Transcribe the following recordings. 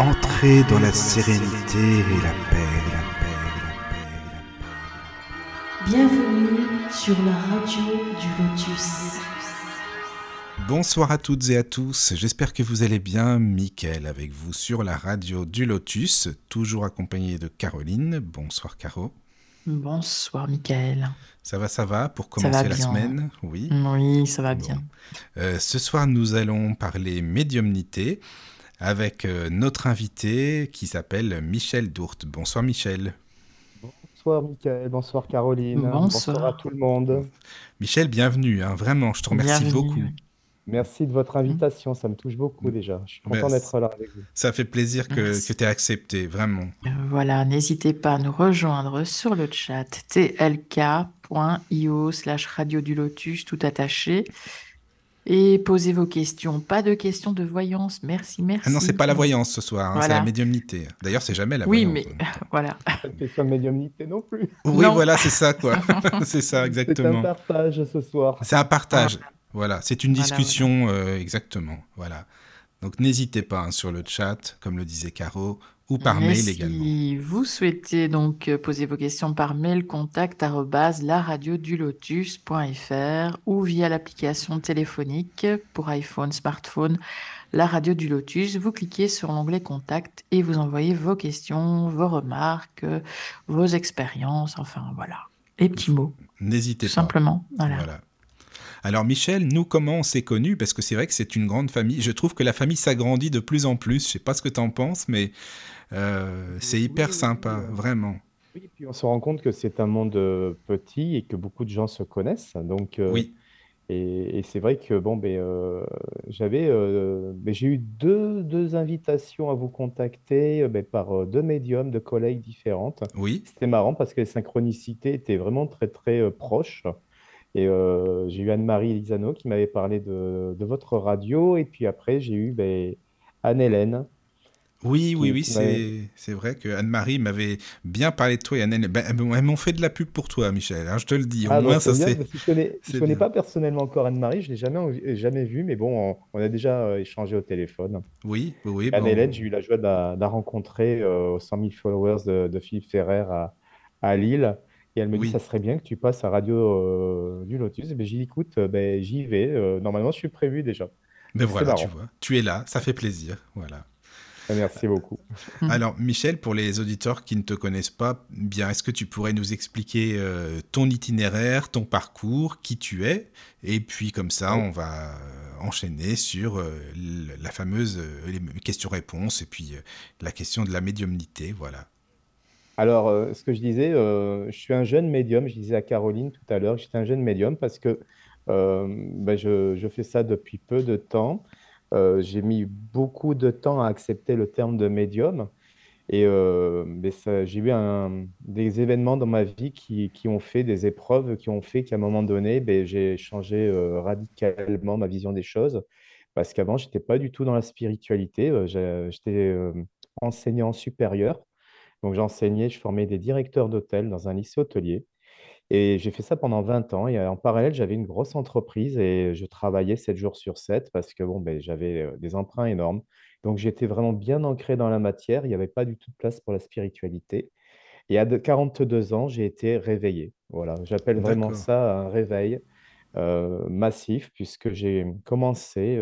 Entrez dans la sérénité et la paix, la paix, la paix, la paix. Bienvenue sur la radio du Lotus. Bonsoir à toutes et à tous, j'espère que vous allez bien. Mickaël avec vous sur la radio du Lotus, toujours accompagné de Caroline. Bonsoir Caro. Bonsoir Michael. Ça va, ça va pour va commencer la semaine? Oui. Oui, ça va Bon. bien. Euh, ce soir, nous allons parler médiumnité avec euh, notre invité qui s'appelle Michel Dourte. Bonsoir Michel. Bonsoir Mickaël, bonsoir Caroline, Bonsoir. à tout le monde. Michel, bienvenue, hein, vraiment, je te remercie Bienvenue. beaucoup. Merci de votre invitation, ça me touche beaucoup déjà. Je suis Ben, content d'être là avec vous. Ça fait plaisir que, que tu aies accepté, vraiment. Euh, Voilà, n'hésitez pas à nous rejoindre sur le chat tlk.io slash radio du lotus tout attaché et posez vos questions. Pas de questions de voyance, merci, merci. Ah non, c'est pas la voyance ce soir, hein, c'est la médiumnité. D'ailleurs, c'est jamais la Oui, voyance. mais voilà. Pas de question de médiumnité non plus. Oui, Non. voilà, c'est ça, quoi. c'est ça, C'est un exactement. partage ce soir. C'est un partage. Voilà, c'est une Voilà, discussion, euh, exactement. Voilà. Donc n'hésitez pas hein, sur le chat, comme le disait Caro, ou par Mais mail si également. vous souhaitez donc euh, poser vos questions par mail, contact laradiodulotus.fr ou via l'application téléphonique pour iPhone, smartphone, la radio du Lotus. Vous cliquez sur l'onglet contact et vous envoyez vos questions, vos remarques, euh, vos expériences, enfin voilà, les petits mots, N'hésitez pas. simplement. Voilà. Voilà. Alors Michel, nous comment on s'est connus? Parce que c'est vrai que c'est une grande famille. Je trouve que la famille s'agrandit de plus en plus. Je sais pas ce que tu en penses, mais euh, c'est hyper sympa, vraiment. Oui, puis on se rend compte que c'est un monde euh, petit et que beaucoup de gens se connaissent. Donc, euh, Oui, et, et c'est vrai que bon, ben, euh, j'avais, euh, ben, j'ai eu deux, deux invitations à vous contacter ben, par deux médiums de collègues différentes. oui, C'était marrant parce que les synchronicités étaient vraiment très très proches. Et j'ai eu Anne-Marie Elisano qui m'avait parlé de, de votre radio. Et puis après, j'ai eu ben, Anne-Hélène oui, oui, oui, c'est c'est vrai que Anne-Marie m'avait bien parlé de toi et Annelle. Ben, elles m'ont fait de la pub pour toi, Michel. hein, je te le dis. Au Ah, moins, ça c'est je connais, je c'est connais pas personnellement encore Anne-Marie, je l'ai jamais, envi- jamais vue, mais bon, on, on a déjà euh, échangé au téléphone. Oui, oui, bon. Anne-Hélène, j'ai eu la joie de la, de la rencontrer euh, aux 100 000 followers de, de Philippe Ferrer à, à Lille. Et elle me dit, ça serait bien que tu passes à Radio euh, du Lotus. Et ben, j'ai dit, écoute, euh, ben, j'y vais. Euh, normalement, je suis prévu déjà. mais c'est voilà, tu vois, tu es là, ça fait plaisir. Voilà. Merci beaucoup. Alors, Michel, pour les auditeurs qui ne te connaissent pas bien, est-ce que tu pourrais nous expliquer euh, ton itinéraire, ton parcours, qui tu es, et puis comme ça, Oui. on va euh, enchaîner sur euh, la fameuse euh, les questions-réponses et puis euh, la question de la médiumnité, voilà. Alors, euh, ce que je disais, euh, je suis un jeune médium. Je disais à Caroline tout à l'heure, que j'étais un jeune médium parce que euh, ben, je, je fais ça depuis peu de temps. Euh, j'ai mis beaucoup de temps à accepter le terme de médium. Et euh, j'ai eu des événements dans ma vie qui, ont fait des épreuves, qui ont fait qu'à un moment donné, ben, j'ai changé euh, radicalement ma vision des choses. Parce qu'avant, je n'étais pas du tout dans la spiritualité. J'étais enseignant supérieur. Donc j'enseignais, je formais des directeurs d'hôtel dans un lycée hôtelier. Et j'ai fait ça pendant 20 ans. Et en parallèle, j'avais une grosse entreprise et je travaillais 7 jours sur 7 parce que bon, ben, j'avais des emprunts énormes. Donc j'étais vraiment bien ancré dans la matière. Il n'y avait pas du tout de place pour la spiritualité. Et à de- 42 ans, j'ai été réveillé. Voilà, j'appelle vraiment D'accord. ça un réveil massif puisque j'ai commencé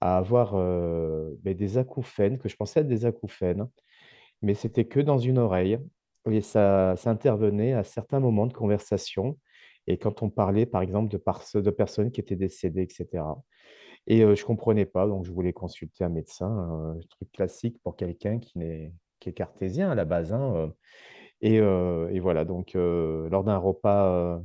à avoir ben, des acouphènes, que je pensais être des acouphènes mais c'était que dans une oreille et ça, ça intervenait à certains moments de conversation et quand on parlait, par exemple, de, personnes qui étaient décédées, etc. Et euh, je comprenais pas, donc je voulais consulter un médecin, un truc classique pour quelqu'un qui n'est, qui est cartésien à la base. hein, euh. Et, et voilà, donc lors d'un repas,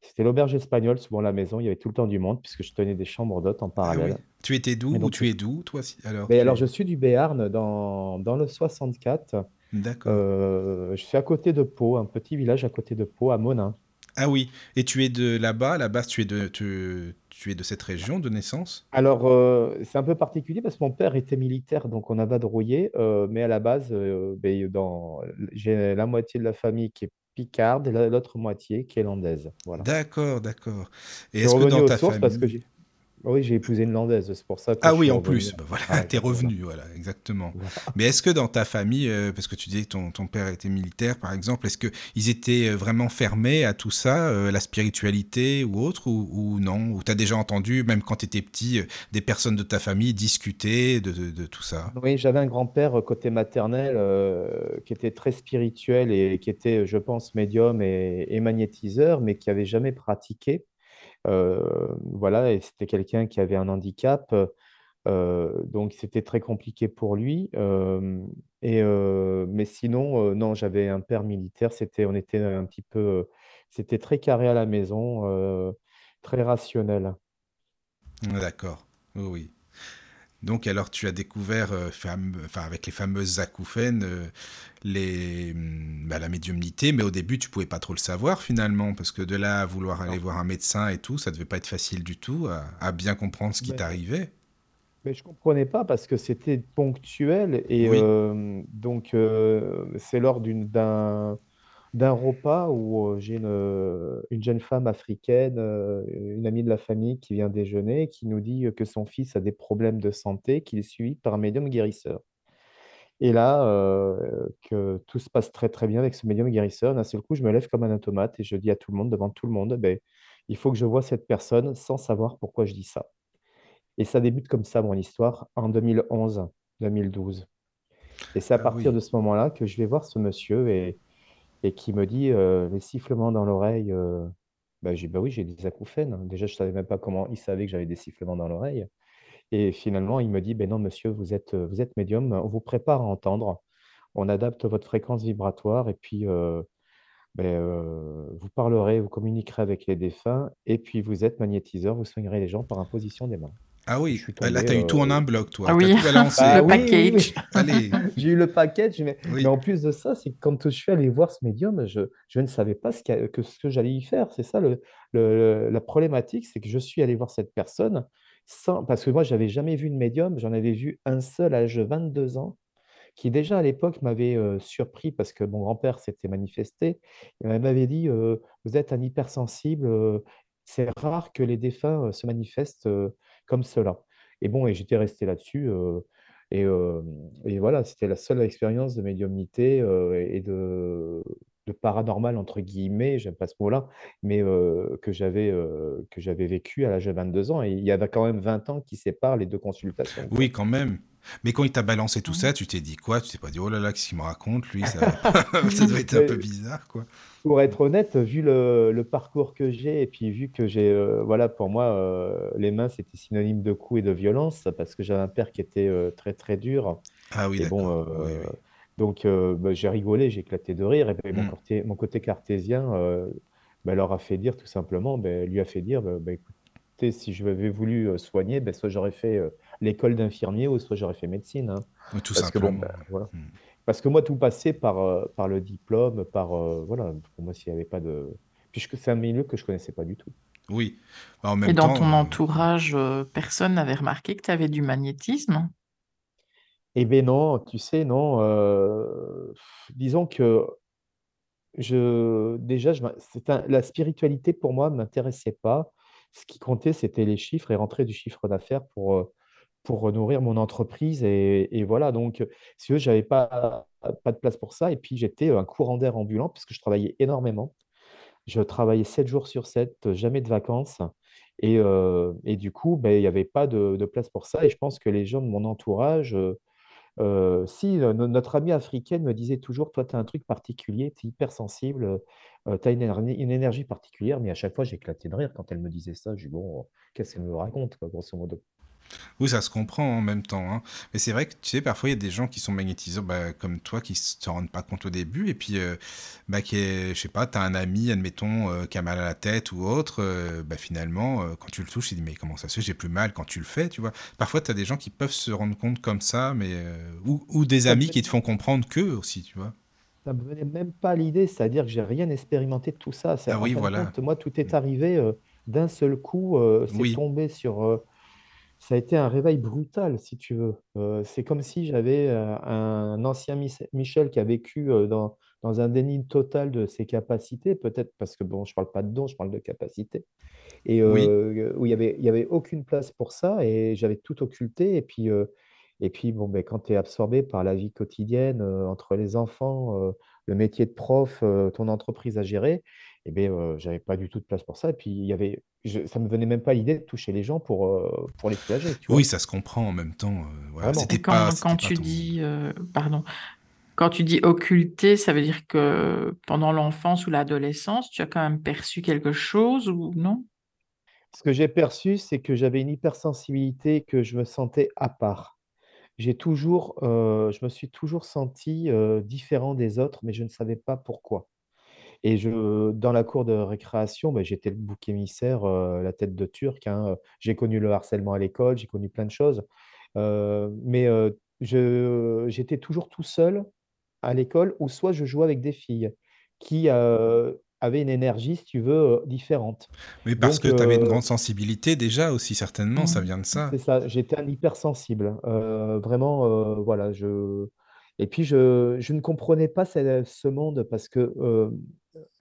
c'était l'auberge espagnole, souvent à la maison, il y avait tout le temps du monde puisque je tenais des chambres d'hôtes en Ah oui. parallèle. Tu étais d'où ou tu es d'où, toi Alors, mais alors, es... je suis du Béarn, dans, dans le 64. D'accord. Euh, je suis à côté de Pau, un petit village à côté de Pau, à Monin. Ah oui, et tu es de là-bas, à la base, tu es de, tu, tu es de cette région de naissance? Alors, euh, c'est un peu particulier parce que mon père était militaire, donc on a vadrouillé, euh, mais à la base, ben, dans, j'ai la moitié de la famille qui est picarde et la- l'autre moitié qui est landaise. Voilà. D'accord, d'accord. Et est-ce que dans ta sources parce que famille... Oui, j'ai épousé une landaise, c'est pour ça que Ah oui, en revenu. plus, bah voilà, t'es revenu, voilà, exactement. Voilà. Mais est-ce que dans ta famille, euh, parce que tu disais que ton, ton père était militaire, par exemple, est-ce que ils étaient euh, vraiment fermés à tout ça, euh, la spiritualité ou autre, ou, ou non? Ou t'as déjà entendu, même quand t'étais petit, euh, des personnes de ta famille discuter de, de- de tout ça? Oui, j'avais un grand-père côté maternel qui était très spirituel et qui était, je pense, médium et, et magnétiseur, mais qui avait jamais pratiqué. Voilà, et c'était quelqu'un qui avait un handicap, euh, donc c'était très compliqué pour lui. Euh, et, euh, mais sinon, non, j'avais un père militaire, c'était, on était un petit peu, c'était très carré à la maison, très rationnel. D'accord, oui. Donc alors tu as découvert, euh, enfin, avec les fameuses acouphènes, euh, les, hum, bah, la médiumnité, mais au début tu pouvais pas trop le savoir finalement, parce que de là à vouloir aller Non. voir un médecin et tout, ça devait pas être facile du tout à, à bien comprendre ce qui Mais, t'arrivait. mais je comprenais pas parce que c'était ponctuel et Oui, euh, donc euh, c'est lors d'une, d'un, d'un repas où euh, j'ai une, euh, une jeune femme africaine, euh, une amie de la famille qui vient déjeuner, qui nous dit que son fils a des problèmes de santé, qu'il est suivi par un médium guérisseur. Et là, euh, que tout se passe très très bien avec ce médium guérisseur, d'un seul coup, je me lève comme un automate et je dis à tout le monde, devant tout le monde, ben, il faut que je voie cette personne sans savoir pourquoi je dis ça. Et ça débute comme ça, mon histoire, en 2011-2012. Et c'est à ah partir oui, de ce moment-là que je vais voir ce monsieur et, et qui me dit euh, les sifflements dans l'oreille. euh, bah, j'ai, bah oui, j'ai des acouphènes. hein. Déjà, je ne savais même pas comment il savait que j'avais des sifflements dans l'oreille. Et finalement, il me dit, ben non, monsieur, vous êtes, euh, vous êtes médium, on vous prépare à entendre, on adapte votre fréquence vibratoire et puis ben, vous parlerez, vous communiquerez avec les défunts et puis vous êtes magnétiseur, vous soignerez les gens par imposition des mains. Ah oui. Ah, Là tombé. t'as eu tout en euh, un bloc, Ah toi. T'as oui, tout balancé. Bah le oui. package. Allez, J'ai eu le package, mais, en plus de ça, c'est que quand je suis allé voir ce médium, je, je ne savais pas ce, que, ce que j'allais y faire. C'est ça le, le- la problématique, c'est que je suis allé voir cette personne sans, parce que moi, j'avais jamais vu de médium, j'en avais vu un seul à l'âge de 22 ans, qui déjà à l'époque m'avait euh, surpris parce que mon grand-père s'était manifesté. Il m'avait dit, euh, vous êtes un hypersensible, euh, c'est rare que les défunts euh, se manifestent euh, comme cela. Et bon, et j'étais resté là-dessus. euh, et, euh, et voilà, c'était la seule expérience de médiumnité euh, et de, de paranormal, entre guillemets, j'aime pas ce mot-là, mais euh, que j'avais euh, que j'avais vécu à l'âge de 22 ans. Et il y avait quand même 20 ans qui séparent les deux consultations. Oui, quand même. Mais quand il t'a balancé tout ça, Mhm. tu t'es dit quoi? Tu t'es pas dit, oh là là, qu'est-ce qu'il me raconte, lui, ça ça doit être un peu bizarre, quoi. pour être honnête, vu le, le parcours que j'ai, et puis vu que j'ai, euh, voilà, pour moi, euh, les mains, c'était synonyme de coups et de violence, parce que j'avais un père qui était euh, très, très dur. Ah oui, bon. Oui, oui. Donc euh, bah, j'ai rigolé, j'ai éclaté de rire. Et puis mon, côté, mon côté cartésien euh, bah, leur a fait dire tout simplement, bah, lui a fait dire, bah, bah, écoutez, si je avais voulu euh, soigner, bah, soit j'aurais fait euh, l'école d'infirmier ou soit j'aurais fait médecine. hein. Oui, Tout Parce que bon, simplement. bah, voilà. Hmm. Parce que moi, tout passait par, euh, par le diplôme, par euh, voilà. Pour moi, s'il n'y avait pas de. Puis je- c'est un milieu que je connaissais pas du tout. Oui. Bah, en Et dans temps, ton euh, entourage, euh, personne n'avait remarqué que tu avais du magnétisme? Eh bien non, tu sais, non. euh, disons que Je, déjà, je, c'est la spiritualité pour moi ne m'intéressait pas. Ce qui comptait, c'était les chiffres et rentrer du chiffre d'affaires pour, euh, nourrir mon entreprise. Et, voilà, donc, si tu veux, j'avais pas, de place pour ça. Et puis, j'étais un courant d'air ambulant puisque je travaillais énormément. Je travaillais 7 jours sur 7, jamais de vacances. Et, euh, et du coup, ben, il n'y avait pas de, de place pour ça. Et je pense que les gens de mon entourage, euh, euh, si euh, no- notre amie africaine me disait toujours, toi, tu as un truc particulier, tu es hypersensible, tu as une, éner- une énergie particulière, mais à chaque fois, j'éclatais de rire quand elle me disait ça. Je dis, bon, qu'est-ce qu'elle me raconte, grosso modo? Oui, ça se comprend en même temps. hein. Mais c'est vrai que tu sais, parfois il y a des gens qui sont magnétiseurs, bah, comme toi, qui se rendent pas compte au début, et puis, euh, bah, qui est, je sais pas, t'as un ami, admettons, euh, qui a mal à la tête ou autre, euh, bah, finalement, euh, quand tu le touches, il dit, mais comment ça se fait, j'ai plus mal quand tu le fais, tu vois. Parfois, t'as des gens qui peuvent se rendre compte comme ça, mais euh, ou, ou des Ça me amis qui te font comprendre qu'eux aussi, tu vois. ça me venait même pas à l'idée, c'est-à-dire que j'ai rien expérimenté de tout ça. C'est- Ah En oui, fin de voilà. compte, moi, tout est arrivé euh, d'un seul coup, euh, c'est Oui, tombé sur, euh, ça a été un réveil brutal, si tu veux. Heu, c'est comme si j'avais, heu, un ancien Mich Michel qui a vécu, heu, dans dans un déni total de ses capacités, peut-être parce que bon, je parle pas de dons, je parle de capacités et Oui, où il y avait y avait aucune place pour ça et j'avais tout occulté. Et puis, et puis bon, beh, quand tu es absorbé par la vie quotidienne, entre les enfants, le métier de prof, ton entreprise à gérer et beh, heu, j'avais pas du tout de place pour ça et puis il y avait je ça me venait même pas l'idée de toucher les gens pour, heu, pour les soulager, tu oui, ça se comprend en même temps, voilà, Vraiment. c'était pas quand, tu ton dis, euh, pardon, quand tu dis occulter, ça veut dire que pendant l'enfance ou l'adolescence, tu as quand même perçu quelque chose ou non? Ce que j'ai perçu, c'est que j'avais une hypersensibilité, que je me sentais à part. J'ai toujours, je me suis toujours senti, différent des autres, mais je ne savais pas pourquoi. Et je dans la cour de récréation, bah, j'étais le bouc émissaire, heu, la tête de turc, hein, heu. J'ai connu le harcèlement à l'école, j'ai connu plein de choses, heu, mais je j'étais toujours tout seul à l'école ou soit je jouais avec des filles qui, avaient une énergie, si tu veux, différente. mais parce Donc que tu avais une grande sensibilité déjà aussi certainement, ça vient de ça. c'est ça, j'étais un hypersensible, vraiment, voilà, je et puis je je ne comprenais pas ce ce monde parce que,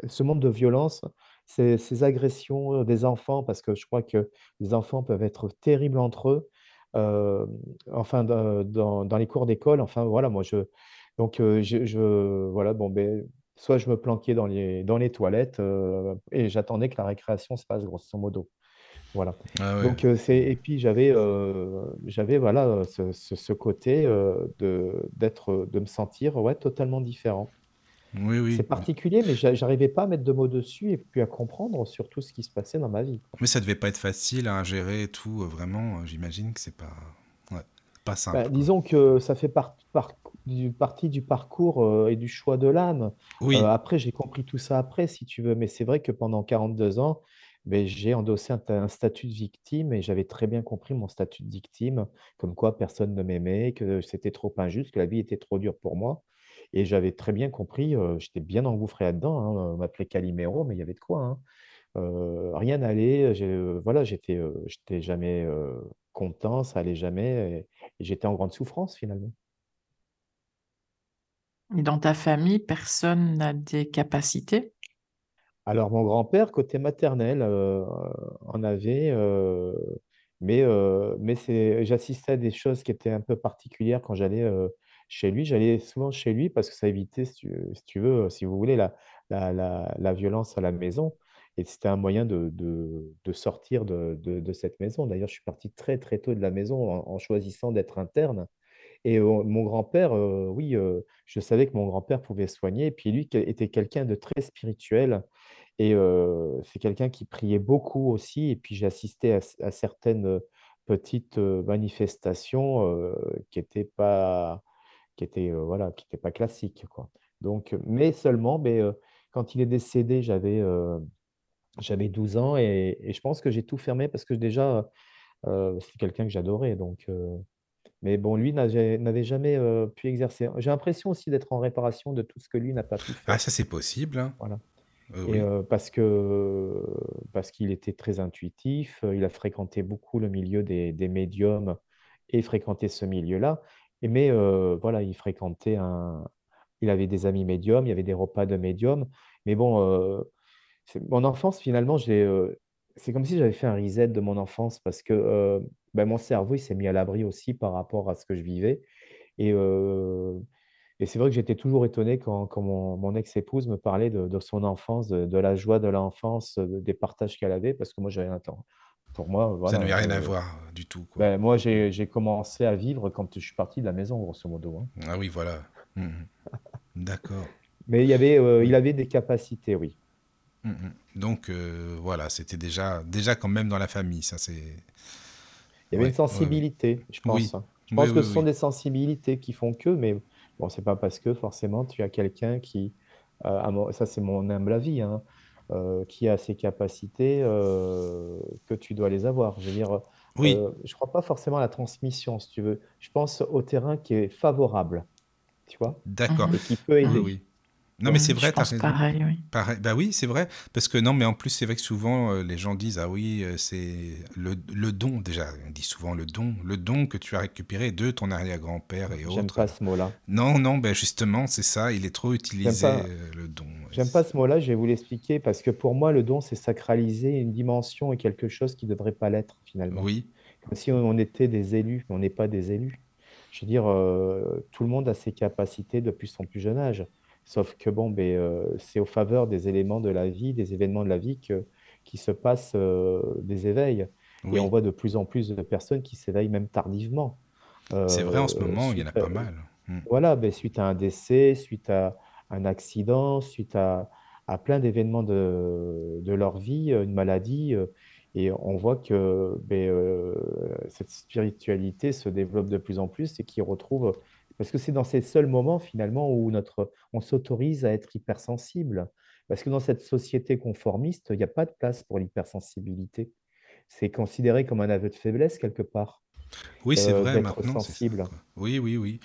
ce monde de violence, ces ces agressions, heu, des enfants, parce que je crois que les enfants peuvent être terribles entre eux, hem, enfin dans les cours d'école, enfin voilà, moi je donc heu, je je voilà, bon, beh, soit je me planquais dans les dans les toilettes, et j'attendais que la récréation se passe grosso modo. Voilà. Ah ouais. Donc, c'est et puis j'avais, j'avais voilà, ce ce ce côté, de d'être, de me sentir, ouais, totalement différent. Oui, C'est particulier, mais j'a j'arrivais pas à mettre de mots dessus et puis à comprendre surtout ce qui se passait dans ma vie, quoi. Mais ça devait pas être facile à gérer et tout, heu, vraiment, heu, j'imagine que c'est pas ouais, pas Bah, simple, quoi. disons que ça fait du partie du parcours, heu et du choix de l'âme. Oui, après, j'ai compris tout ça après, si tu veux, mais c'est vrai que pendant 42 ans, j'ai endossé un statut de victime et j'avais très bien compris mon statut de victime, comme quoi personne ne m'aimait, que c'était trop injuste, que la vie était trop dure pour moi et j'avais très bien compris, j'étais bien engouffré là-dedans, hein, on m'appelait Calimero, mais il y avait de quoi, hein. Rien n'allait, voilà, j'étais, j'étais jamais, content, ça allait jamais et et j'étais en grande souffrance finalement. Et dans ta famille, personne n'a des capacités? Alors mon grand-père, côté maternel, en avait, heu, mais heu, mais j'assistais à des choses qui étaient un peu particulières quand j'allais, chez lui. J'allais souvent chez lui parce que ça évitait, si tu veux, si vous voulez, la violence à la maison et c'était un moyen de sortir de cette maison. D'ailleurs, je suis parti très, très tôt de la maison en choisissant d'être interne et mon grand-père, heu, oui, heu, je savais que mon grand-père pouvait soigner et puis lui était quelqu'un de très spirituel et heu, c'est quelqu'un qui priait beaucoup aussi et puis j'ai assisté à à certaines, petites, manifestations, qui étaient pas qui étaient, heu, voilà, qui étaient pas classiques, quoi. Donc heu, mais seulement, beh, heu, quand il est décédé, j'avais, j'avais 12 ans et et je pense que j'ai tout fermé parce que déjà, c'est quelqu'un que j'adorais donc mais bon, lui n'avait jamais, pu exercer. J'ai l'impression aussi d'être en réparation de tout ce que lui n'a pas pu ah faire. ça c'est possible, hein. Voilà et parce que parce qu'il était très intuitif, il a fréquenté beaucoup le milieu des des médiums et fréquentait ce milieu-là et mais voilà, il fréquentait un il avait des amis médiums, il y avait des repas de médiums. Mais bon, mon enfance finalement, c'est comme si j'avais fait un reset de mon enfance parce que, bah, mon cerveau, il s'est mis à l'abri aussi par rapport à ce que je vivais. Et et c'est vrai que j'étais toujours étonné quand mon ex-épouse me parlait de son enfance, de la joie de l'enfance, des partages qu'elle avait parce que moi j'avais un temps pour moi, Ça voilà, n'avait je rien à voir, heu, du tout, quoi. ben, moi j'ai commencé à vivre quand je suis parti de la maison grosso modo, hein. Ah oui, voilà. Mmh mh. D'accord. Mais il y avait, heu, il avait des capacités, oui. Mmh mh. Donc heu, voilà, c'était déjà déjà quand même dans la famille, ça c'est Il y avait une ouais, sensibilité, je Oui. pense, hein. Je Oui, pense que oui, ce sont des sensibilités qui font que, mais bon, c'est pas parce que forcément tu as quelqu'un qui, ça c'est mon humble avis, hein, heu, qui a ces capacités, heu, que tu dois les avoir. Je veux dire, Oui, heu, je crois pas forcément à la transmission, si tu veux. Je pense au terrain qui est favorable, tu vois? d'accord. Et qui peut Mhm. aider. oui. Non, mais c'est vrai, t'as raison. pareil, oui. Pareil, bah oui, c'est vrai. Parce que non, mais en plus, c'est vrai que souvent, euh, les gens disent, ah oui, euh, c'est le, le don, déjà, on dit souvent le don, le don que tu as récupéré de ton arrière-grand-père et J'aime autres. pas ce mot-là. Non, non, ben justement, c'est ça, il est trop J'aime utilisé, pas, euh, le don. J'aime pas ce mot-là, je vais vous l'expliquer parce que pour moi, le don, c'est sacraliser une dimension et quelque chose qui ne devrait pas l'être finalement. Oui, Comme si on était des élus, mais on n'est pas des élus. Je veux dire, euh, tout le monde a ses capacités depuis son plus jeune âge. Sauf que bon, ben, euh, c'est au faveur des éléments de la vie, des événements de la vie que, qui se passent euh, des éveils. Et on voit de plus en plus de personnes qui s'éveillent même tardivement. C'est vrai, en ce Euh, moment, il y en a pas mal. Mm. voilà, ben, suite à un décès, suite à un accident, suite à, à plein d'événements de, de leur vie, une maladie. Et on voit que ben, cette spiritualité se développe de plus en plus et qui retrouve, parce que c'est dans ces seuls moments finalement où notre, on s'autorise à être hypersensible. Parce que dans cette société conformiste, il n'y a pas de place pour l'hypersensibilité. C'est considéré comme un aveu de faiblesse quelque part, Oui, c'est euh, vrai, d'être maintenant, sensible. Oui, oui, oui.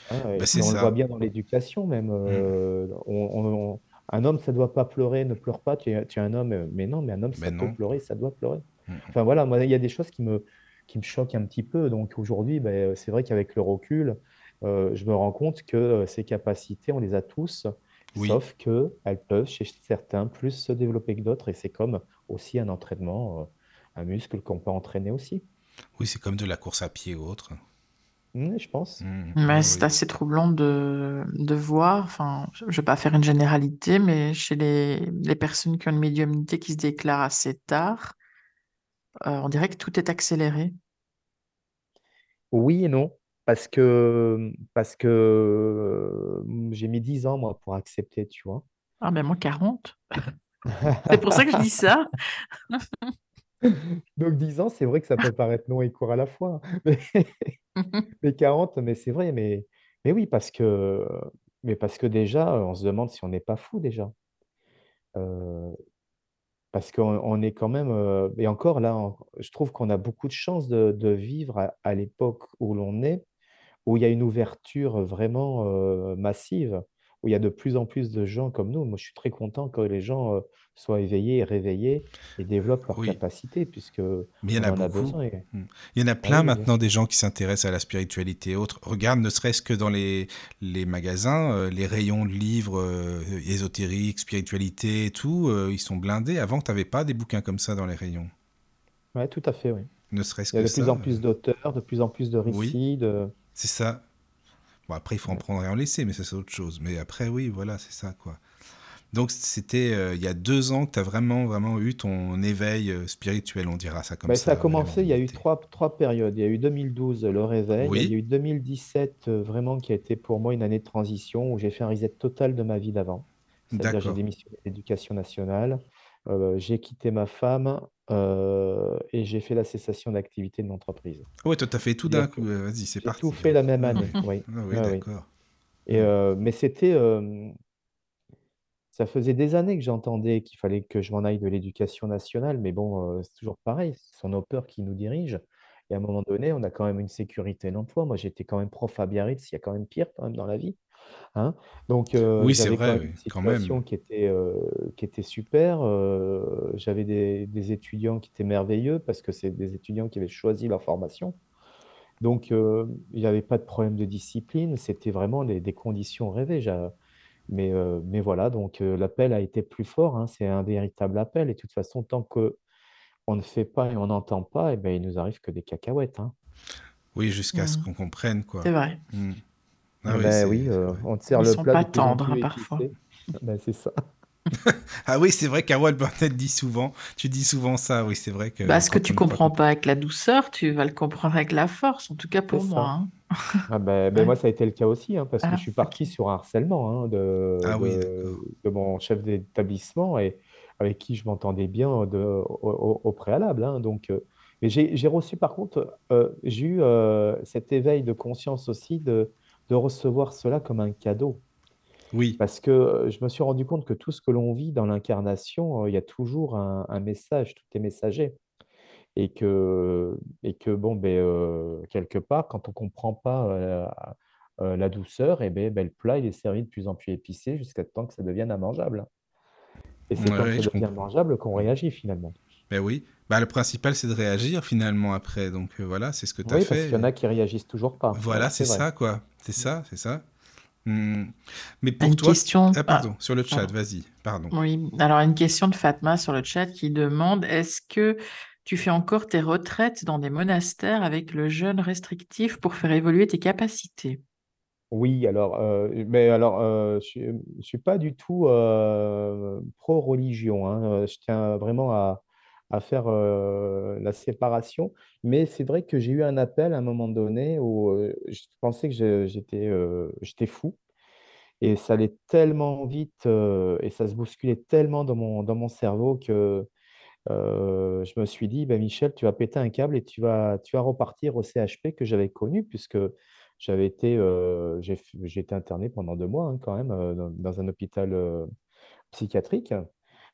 C'est puis on le voit bien dans l'éducation même. Mm. euh, on- on- on- un homme, ça doit pas pleurer, ne pleure pas, tu es, tu es un homme. euh, Mais non, mais un homme, ça peut non. pleurer, ça doit pleurer. Mm. Enfin voilà, moi, il y a des choses qui me, qui me choquent un petit peu. Donc aujourd'hui, ben, c'est vrai qu'avec le recul, euh, je me rends compte que euh, ces capacités, on les a tous, Oui. sauf que elles peuvent chez certains plus se développer que d'autres. Et c'est comme aussi un entraînement, euh, un muscle qu'on peut entraîner aussi. Oui, c'est comme de la course à pied ou autre. Mm, je pense. Mm. Mais Oui, c'est assez troublant de, de voir, enfin, je ne vais pas faire une généralité, mais chez les, les personnes qui ont une médiumnité qui se déclarent assez tard, euh, on dirait que tout est accéléré. Oui et non, parce que, parce que euh, j'ai mis 10 ans, moi, pour accepter, tu vois. Ah, mais moi, 40. C'est pour ça que je dis ça. Donc 10 ans, c'est vrai que ça peut paraître long et court à la fois. Mais, mais 40, mais c'est vrai, mais, mais oui, parce que, mais parce que déjà, on se demande si on n'est pas fou déjà. Euh, parce qu'on on est quand même, euh, et encore là, on- je trouve qu'on a beaucoup de chance de, de vivre à, à l'époque où l'on est, où il y a une ouverture vraiment euh, massive, où il y a de plus en plus de gens comme nous. Moi, je suis très content que les gens euh, soient éveillés et réveillés et développent leurs Oui. capacités, puisque Mais il y en a en a besoin. et-. Il y en a plein oui, oui. maintenant des gens qui s'intéressent à la spiritualité et autres. Regarde, ne serait-ce que dans les, les magasins, euh, les rayons de livres euh, ésotériques, spiritualité et tout, ils sont blindés. Avant, tu n'avais pas des bouquins comme ça dans les rayons. Ouais, tout à fait, oui. Ne serait-ce Il y a que de plus en plus euh, d'auteurs, de plus en plus de Oui, récits, de... c'est ça. Bon, après, il faut en prendre et en laisser, mais ça, c'est autre chose. Mais après, oui, voilà, c'est ça, quoi. Donc, c'était euh, il y a deux ans que tu as vraiment, vraiment eu ton éveil euh, spirituel, on dira ça comme Ben, ça a ça, commencé, il y a eu trois, trois périodes. Il y a eu 2012, le réveil. Il y a Oui, eu 2017, euh, vraiment, qui a été pour moi une année de transition où j'ai fait un reset total de ma vie d'avant. C'est-à-dire, j'ai démissionné de l'éducation nationale, j'ai quitté ma femme euh, et j'ai fait la cessation d'activité de l'entreprise. Ouais, toi, t'as fait tout d'un coup. euh, Vas-y, c'est j'ai tout parti. fait la même année, oui, ah oui, Ah oui. d'accord. Et, euh, mais c'était, euh, Ça faisait des années que j'entendais qu'il fallait que je m'en aille de l'éducation nationale, mais bon, c'est toujours pareil, ce sont nos peurs qui nous dirigent. Et à un moment donné, on a quand même une sécurité d'emploi. Moi, j'étais quand même prof à Biarritz, il y a quand même pire quand même dans la vie. Hein. Donc, euh, Oui, c'est j'avais quand vrai, même oui, une quand même. situation qui était, euh, qui était super. euh, j'avais des, des étudiants qui étaient merveilleux parce que c'est des étudiants qui avaient choisi leur formation. Donc, euh, il n'y avait pas de problème de discipline, c'était vraiment des, des conditions rêvées. J'a- Mais, euh, mais voilà, donc euh, l'appel a été plus fort, hein, c'est un véritable appel. Et de toute façon, tant que on ne fait pas et on n'entend pas, eh ben, il nous arrive que des cacahuètes. hein. Oui, jusqu'à ce Mm. qu'on comprenne, quoi. C'est vrai. Mm. Ah oui, ben c'est oui, euh, vrai. on sert Ils le sont plat pas plus en tendres, hein, parfois. Ben, c'est ça. Ah oui, c'est vrai qu'Arwal Burnett dit souvent, tu dis souvent ça, oui, c'est vrai que Bah, ce que tu pas comprends pas avec la douceur, tu vas le comprendre avec la force, en tout cas pour moi. hein. Ah ben, ben Ouais. moi, ça a été le cas aussi, hein, parce que Ah, je suis parti sur un harcèlement hein, de, Ah de, mon chef d'établissement et avec qui je m'entendais bien de, au, au- au préalable. hein. donc, euh, mais j'ai j'ai reçu, par contre, euh, j'ai eu euh, cet éveil de conscience aussi de, de recevoir cela comme un cadeau. Oui, Parce que euh, je me suis rendu compte que tout ce que l'on vit dans l'incarnation, euh, il y a toujours un, un message, tout est messager. Et que, et que bon, ben, euh, quelque part, quand on ne comprend pas la douceur, et ben, ben, le plat il est servi de plus en plus épicé jusqu'à temps que ça devienne immangeable. Et c'est Ouais, quand ouais, ça devient comprends. mangeable qu'on réagit finalement. Ben oui. Bah, le principal, c'est de réagir finalement après. Donc euh, voilà, c'est ce que tu as Oui, parce qu'il y en fait. a qui réagissent toujours pas. Voilà, c'est ça, quoi. C'est ça, c'est ça. Hmm. Mais pour Une toi... question. Ah, Ah, pardon, sur le chat, vas-y, pardon. Oui, alors une question de Fatma sur le chat qui demande, est-ce que tu fais encore tes retraites dans des monastères avec le jeûne restrictif pour faire évoluer tes capacités? Oui, alors, euh, mais alors, euh, je ne suis pas du tout euh, pro-religion. hein. Je tiens vraiment à, à faire euh, la séparation. Mais c'est vrai que j'ai eu un appel à un moment donné où euh, je pensais que j'étais euh, fou. Et ça allait tellement vite euh, et ça se bousculait tellement dans mon, dans mon cerveau que je me suis dit, ben Michel, tu vas péter un câble et tu vas, tu vas repartir au CHP que j'avais connu, puisque j'avais été, j'ai, été interné pendant deux mois hein, quand même dans, un hôpital psychiatrique.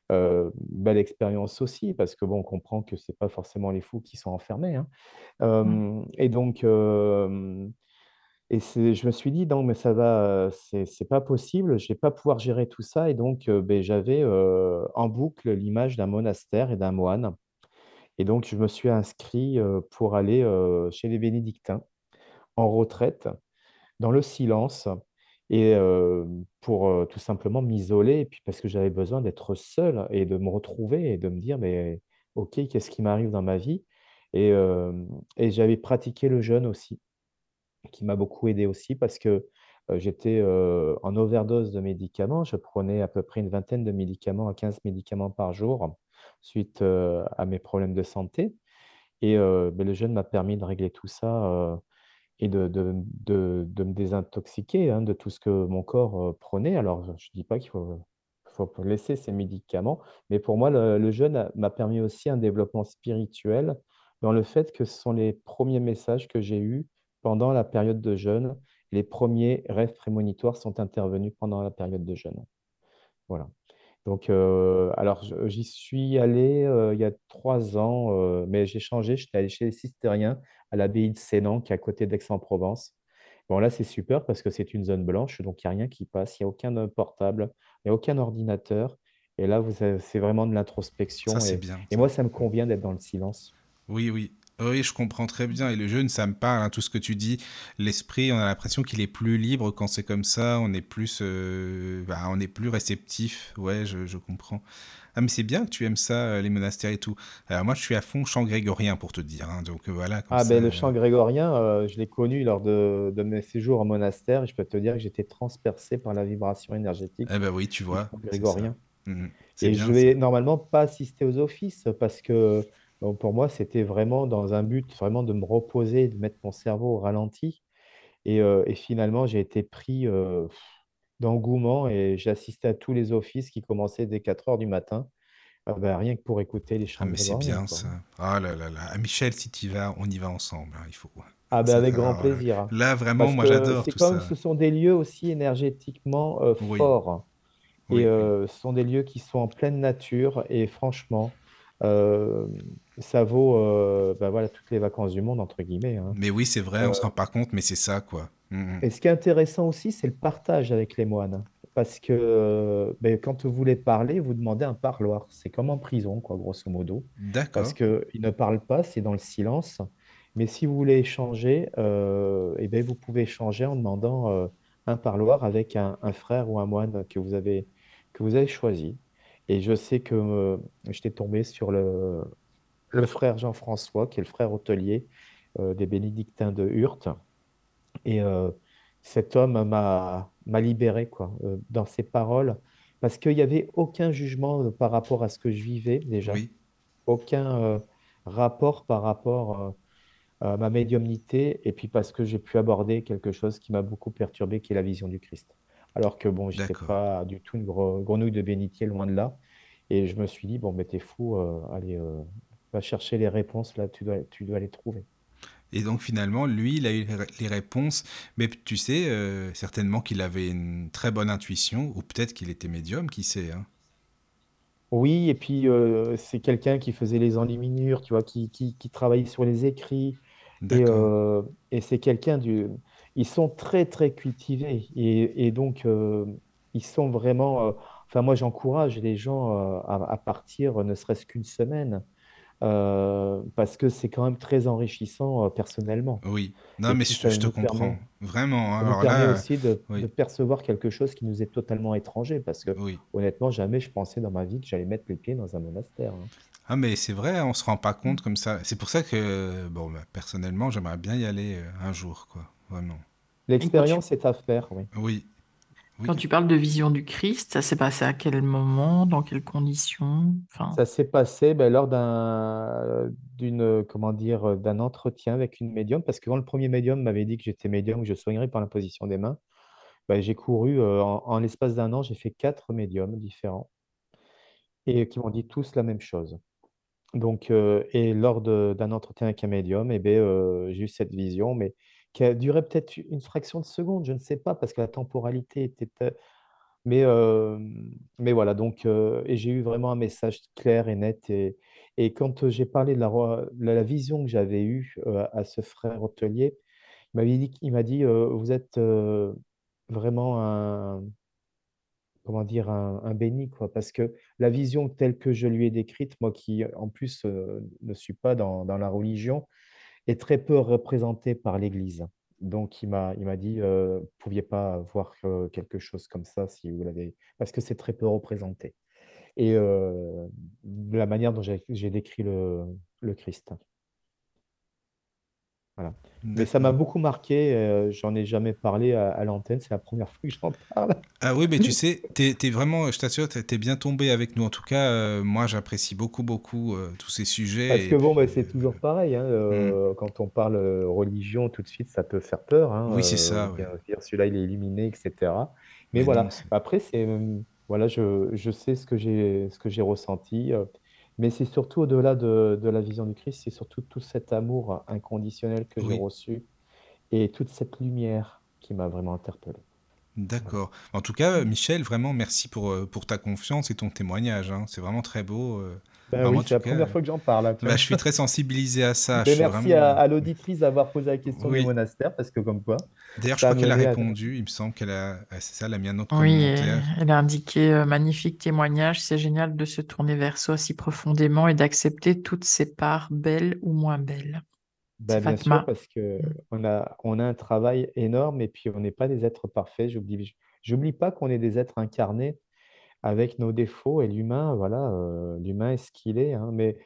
Euh, belle expérience aussi, parce que bon, on comprend que c'est pas forcément les fous qui sont enfermés. hein. Mm. Et donc, euh, et c'est, je me suis dit, non, mais ça va, c'est c'est pas possible, je vais pas pouvoir gérer tout ça. Et donc, euh, ben, j'avais euh, en boucle l'image d'un monastère et d'un moine. Et donc, je me suis inscrit euh, pour aller euh, chez les bénédictins en retraite, dans le silence, et pour tout simplement m'isoler, puis parce que j'avais besoin d'être seul et de me retrouver et de me dire, mais OK, qu'est-ce qui m'arrive dans ma vie? Et, j'avais pratiqué le jeûne aussi qui m'a beaucoup aidé aussi parce que j'étais en overdose de médicaments. Je prenais à peu près une vingtaine de médicaments à 15 médicaments par jour suite à mes problèmes de santé. Et le jeûne m'a permis de régler tout ça et de, de- de- de me désintoxiquer hein, de tout ce que mon corps prenait. Alors, je ne dis pas qu'il faut, faut laisser ces médicaments, mais pour moi, le, le jeûne m'a permis aussi un développement spirituel dans le fait que ce sont les premiers messages que j'ai eus pendant la période de jeûne. Les premiers rêves prémonitoires sont intervenus pendant la période de jeûne. Voilà. Donc, euh, alors, je- j'y suis allé euh, il y a trois ans, euh, mais j'ai changé. J'étais allé chez les Cistériens à l'abbaye de Sénan, qui est à côté d'Aix-en-Provence. Bon, là, c'est super parce que c'est une zone blanche, donc il n'y a rien qui passe, il n'y a aucun euh, portable, il n'y a aucun ordinateur. Et là, vous avez- c'est vraiment de Ça, l'introspection. c'est Et, bien, et ça. moi, ça me convient d'être dans le silence. Oui, oui. Oui, je comprends très bien. Et le jeûne, ça me parle, hein, tout ce que tu dis. L'esprit, on a l'impression qu'il est plus libre quand c'est comme ça. On est plus, euh, bah, on est plus réceptif. Ouais, je, je comprends. Ah, mais c'est bien que tu aimes ça, euh, les monastères et tout. Alors moi, je suis à fond chant grégorien pour te dire. hein. donc euh, voilà, comme Ah ça. ben le euh, chant grégorien, euh, je l'ai connu lors de, de mes séjours en monastère et je peux te dire que j'étais transpercé par la vibration énergétique Eh ben oui, tu du vois, chant c'est ça. grégorien. Mhm. C'est Et je bien ça. vais normalement pas assister aux offices parce que bon, pour moi, c'était vraiment dans un but vraiment de me reposer, de mettre mon cerveau au ralenti. Et, euh, et finalement, j'ai été pris euh, d'engouement et j'ai assisté à tous les offices qui commençaient dès 4 heures du matin, Ah ben, rien que pour écouter les Ah, mais c'est bien quoi. ça. Ah là là là. Ah, Michel, si tu vas, on y va ensemble. hein, il faut. Ah ben Ça, avec grand alors, là, plaisir. hein. là, vraiment, Parce moi, que j'adore c'est tout comme ça. ce sont des lieux aussi énergétiquement euh, Oui, forts. Et oui, oui. ce sont des lieux qui sont en pleine nature. Et franchement, ça vaut euh, ben voilà, toutes les vacances du monde, entre guillemets. hein. Mais oui, c'est vrai, on Euh, se rend pas compte, mais c'est ça, quoi. Mhm. et ce qui est intéressant aussi, c'est le partage avec les moines. Parce que ben, quand vous voulez parler, vous demandez un parloir. C'est comme en prison, quoi, grosso modo. Parce D'accord. qu'ils ne parlent pas, c'est dans le silence. Mais si vous voulez échanger, euh, eh ben, vous pouvez échanger en demandant euh, un parloir avec un, un frère ou un moine que vous avez, que vous avez choisi. Et je sais que euh, j'étais tombé sur le, le frère Jean-François, qui est le frère hôtelier euh, des bénédictins de Hurte. Et euh, cet homme m'a libéré quoi, euh, dans ses paroles, parce qu'il n'y avait aucun jugement par rapport à ce que je vivais déjà, Oui. aucun rapport par rapport à ma médiumnité, et puis parce que j'ai pu aborder quelque chose qui m'a beaucoup perturbé, qui est la vision du Christ. Alors que bon, j'étais pas du tout une grenouille de bénitier, loin de là. Et je me suis dit, bon, mais t'es fou, euh, allez, euh, va chercher les réponses, là, tu dois, tu dois les trouver. Et donc finalement, lui, il a eu les ré- les réponses, mais tu sais, euh, certainement qu'il avait une très bonne intuition, ou peut-être qu'il était médium, qui sait, hein. Oui, et puis euh, c'est quelqu'un qui faisait les enluminures, tu vois, qui, qui, qui travaillait sur les écrits. Et, euh, et c'est quelqu'un du... ils sont très, très cultivés et, et donc ils sont vraiment. enfin, moi, j'encourage les gens à, à partir, ne serait-ce qu'une semaine, euh, parce que c'est quand même très enrichissant euh, personnellement. Oui. Non, Et mais puis, je, te ça je te nous comprends. permet, Vraiment. hein. ça nous Alors permet là, aussi de, de oui, percevoir quelque chose qui nous est totalement étranger, parce que oui. honnêtement, jamais je pensais dans ma vie que j'allais mettre les pieds dans un monastère. hein. Ah, mais c'est vrai, on se rend pas compte comme ça. C'est pour ça que, bon, bah, personnellement, j'aimerais bien y aller euh, un jour, quoi. Vraiment. Et quand tu, L'expérience est à faire, oui. Oui, quand oui. tu parles de vision du Christ, ça s'est passé à quel moment, dans quelles conditions? Enfin, Ça s'est passé ben, lors d'un d'une comment dire d'un entretien avec une médium parce que quand le premier médium m'avait dit que j'étais médium, que je soignerais par l'imposition des mains, ben, j'ai couru euh, en, en l'espace d'un an, j'ai fait quatre médiums différents et qui m'ont dit tous la même chose. Donc euh, et lors de- d'un entretien avec un médium, eh ben, euh, j'ai eu cette vision, mais qui a duré peut-être une fraction de seconde, je ne sais pas, parce que la temporalité était mais, mais voilà, donc, et j'ai eu vraiment un message clair et net. Et, et quand j'ai parlé de la, la vision que j'avais eue à ce frère hôtelier, il m'avait dit, il m'a dit vous êtes vraiment un, comment dire, un, un béni, quoi, parce que la vision telle que je lui ai décrite, moi qui en plus ne suis pas dans, dans la religion, est très peu représentée par l'Église. Donc, il m'a, il m'a dit, euh, vous ne pouviez pas voir euh, quelque chose comme ça si vous l'avez, parce que c'est très peu représenté. Et euh, de la manière dont j'ai j'ai décrit le, le Christ. Voilà. Mais ça m'a beaucoup marqué. euh, j'en ai jamais parlé à, à l'antenne. C'est la première fois que j'en parle. Ah oui, mais tu sais, t'es, t'es vraiment, je t'assure, t'es, t'es bien tombé avec nous. En tout cas, euh, moi, j'apprécie beaucoup, beaucoup euh, tous ces Parce sujets. que Et bon, bah, c'est toujours pareil. hein, euh, quand on parle religion, tout de suite, ça peut faire peur. hein, oui, c'est ça, celui-là, il est éliminé, etc. Mais voilà. Après, c'est voilà, je, je sais ce que j'ai ce que j'ai ressenti. Euh, mais c'est surtout au-delà de, de la vision du Christ, c'est surtout tout cet amour inconditionnel que j'ai reçu et toute cette lumière qui m'a vraiment interpellé. D'accord. En tout cas, Michel, vraiment, merci pour, euh, pour ta confiance et ton témoignage. hein. C'est vraiment très beau. Euh. Ben oui, en c'est la cas, première euh, fois que j'en parle, hein, bah, je suis très sensibilisé à ça. Je Mais suis merci à, vraiment... à l'auditrice d'avoir posé la question des Oui. monastères, parce que comme quoi, D'ailleurs, je crois qu'elle a à... répondu. Il me semble qu'elle a... ah, C'est ça, elle a mis un autre oui, elle a indiqué euh, magnifique témoignage. C'est génial de se tourner vers soi si profondément et d'accepter toutes ses parts, belles ou moins belles. C'est bien sûr, parce que Mm. on a, on a un travail énorme et puis on n'est pas des êtres parfaits. J'oublie, j'oublie pas qu'on est des êtres incarnés avec nos défauts et l'humain, voilà, euh, l'humain est ce qu'il est. hein. Mais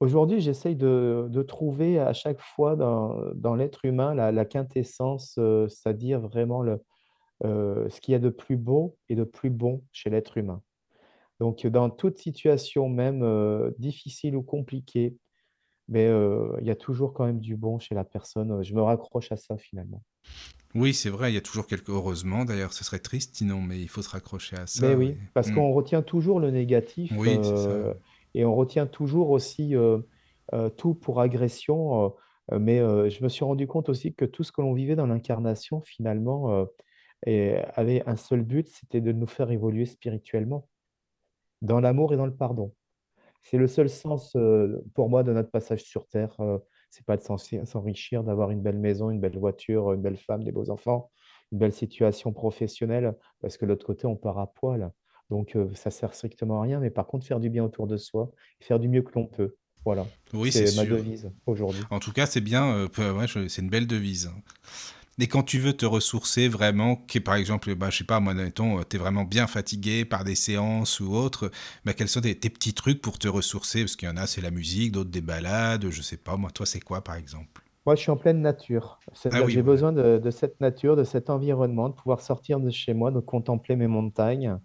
aujourd'hui, j'essaye de, trouver à chaque fois dans, l'être humain la, quintessence, euh, c'est-à-dire vraiment le, euh, ce qu'il y a de plus beau et de plus bon chez l'être humain. Donc, dans toute situation, même difficile ou compliquée, mais il y a toujours quand même du bon chez la personne. Je me raccroche à ça finalement. Oui, c'est vrai, il y a toujours quelques... Heureusement, d'ailleurs, ce serait triste sinon, mais il faut se raccrocher à Mais ça. oui, oui. parce Mm. qu'on retient toujours le négatif Oui, euh, et on retient toujours aussi euh, euh, tout pour agression. mais je me suis rendu compte aussi que tout ce que l'on vivait dans l'incarnation, finalement, et avait un seul but, c'était de nous faire évoluer spirituellement, dans l'amour et dans le pardon. C'est le seul sens euh, pour moi de notre passage sur Terre. euh, c'est pas de s'en- s'enrichir, d'avoir une belle maison, une belle voiture, une belle femme, des beaux enfants, une belle situation professionnelle, parce que de l'autre côté, on part à poil. Donc, euh, ça sert strictement à rien. Mais par contre, faire du bien autour de soi, faire du mieux que l'on peut. Voilà, Oui, c'est ma sûr. devise aujourd'hui. En tout cas, c'est bien, euh, ouais, c'est une belle devise. Et quand tu veux te ressourcer vraiment, que par exemple, bah, je sais pas, moi, admettons, tu es vraiment bien fatigué par des séances ou autres, bah, quels sont tes, tes petits trucs pour te ressourcer? Parce qu'il y en a, c'est la musique, d'autres des balades, je sais pas, moi, toi, c'est quoi, par exemple? Moi, je suis en pleine nature. Ah oui, j'ai besoin de, de cette nature, de cet environnement, de pouvoir sortir de chez moi, de contempler mes montagnes.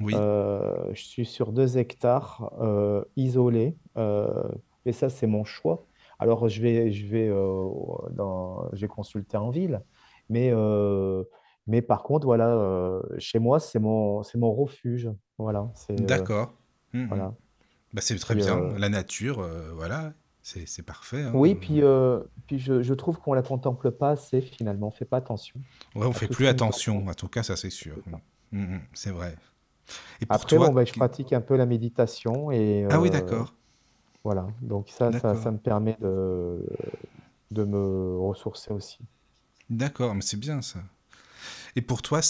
Oui, Euh, je suis sur deux hectares euh, isolés, euh, et ça, c'est mon choix. Alors, je vais, je vais, euh, dans, je vais consulter en ville, mais, euh, mais par contre, voilà, euh, chez moi, c'est mon, c'est mon refuge. Voilà, c'est, d'accord. Hum, hum. voilà. Bah, c'est très Puis, bien. La nature, voilà, c'est c'est parfait. hein. oui, puis, euh, puis je, je trouve qu'on la contemple pas assez finalement. On fait pas attention Ouais, on à fait tout ce plus qui nous attention, entoure. en tout cas, ça, c'est sûr. C'est ça. c'est vrai. Et pour Après, bon, ben, je qui- pratique un peu la méditation et ah oui, euh, d'accord, voilà. Donc ça, ça, ça d'accord. me permet de, de me ressourcer aussi. D'accord, mais c'est bien ça. Et pour toi,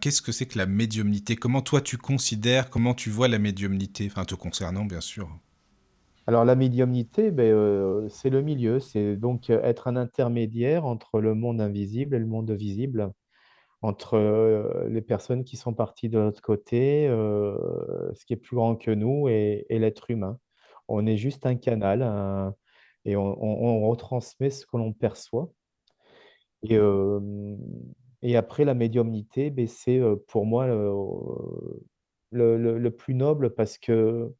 qu'est-ce que c'est que la médiumnité? Comment toi tu considères, comment tu vois la médiumnité? Enfin, te concernant, bien sûr. Alors la médiumnité, ben, euh, c'est le milieu, c'est donc euh, être un intermédiaire entre le monde invisible et le monde visible, entre euh, les personnes qui sont parties de l'autre côté, ce qui est plus grand que nous, et, l'être humain. On est juste un canal et on retransmet ce que l'on perçoit. Et, après, la médiumnité, ben, c'est pour moi le, plus noble parce que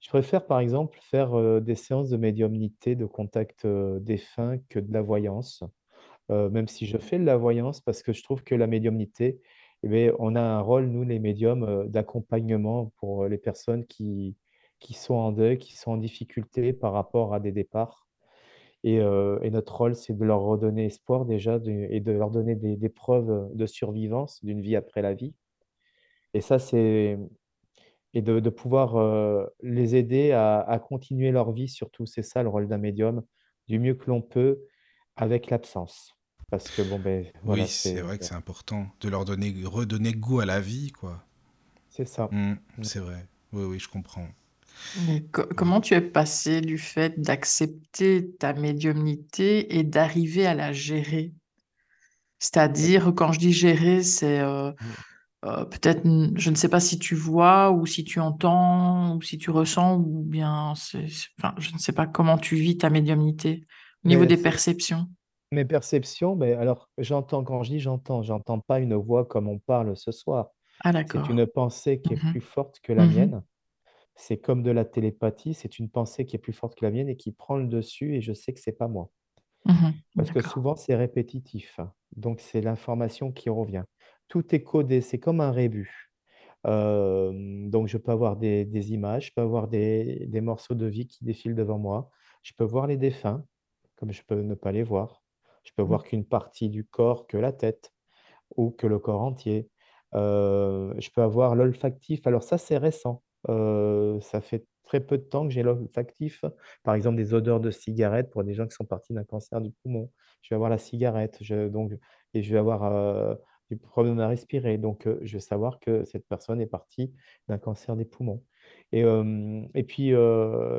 je préfère, par exemple, faire des séances de médiumnité, de contact défunt que de la voyance. Même si je fais de la voyance, parce que je trouve que la médiumnité, eh bien, on a un rôle, nous, les médiums, d'accompagnement pour les personnes qui sont en deuil, qui sont en difficulté par rapport à des départs. Et, et notre rôle, c'est de leur redonner espoir déjà de- et de leur donner des, des preuves de survivance d'une vie après la vie. Et ça, c'est et de, de pouvoir euh, les aider à, à continuer leur vie, surtout, c'est ça le rôle d'un médium, du mieux que l'on peut avec l'absence. Parce que bon, ben Oui, voilà, c'est c'est vrai que c'est important de leur donner, redonner goût à la vie, quoi. c'est ça. Hmm, Mm. c'est vrai. Oui, oui, je comprends. Mais co- comment tu es passé du fait d'accepter ta médiumnité et d'arriver à la gérer? C'est-à-dire, quand je dis gérer, c'est euh, Mm. euh, peut-être, je ne sais pas si tu vois ou si tu entends ou si tu ressens ou bien, enfin, je ne sais pas comment tu vis ta médiumnité au niveau Mais des perceptions. mes perceptions, ben alors j'entends, quand je dis j'entends, j'entends pas une voix comme on parle ce soir. Ah, C'est une pensée qui est Mhm. plus forte que la mienne. C'est comme de la télépathie, c'est une pensée qui est plus forte que la mienne et qui prend le dessus et je sais que c'est pas moi. Mhm. Parce que souvent, c'est répétitif. Donc, c'est l'information qui revient. Tout est codé, c'est comme un rébus. Euh, donc, je peux avoir des, des images, je peux avoir des, des morceaux de vie qui défilent devant moi. Je peux voir les défunts, comme je peux ne pas les voir. Je peux voir qu'une partie du corps, que la tête ou que le corps entier. Euh, je peux avoir l'olfactif. Alors ça, c'est récent. Ça fait très peu de temps que j'ai l'olfactif. Par exemple, des odeurs de cigarettes pour des gens qui sont partis d'un cancer du poumon. Je vais avoir la cigarette. Je, donc, et je vais avoir euh, des problèmes à respirer. Donc, je vais savoir que cette personne est partie d'un cancer des poumons. Et, et puis,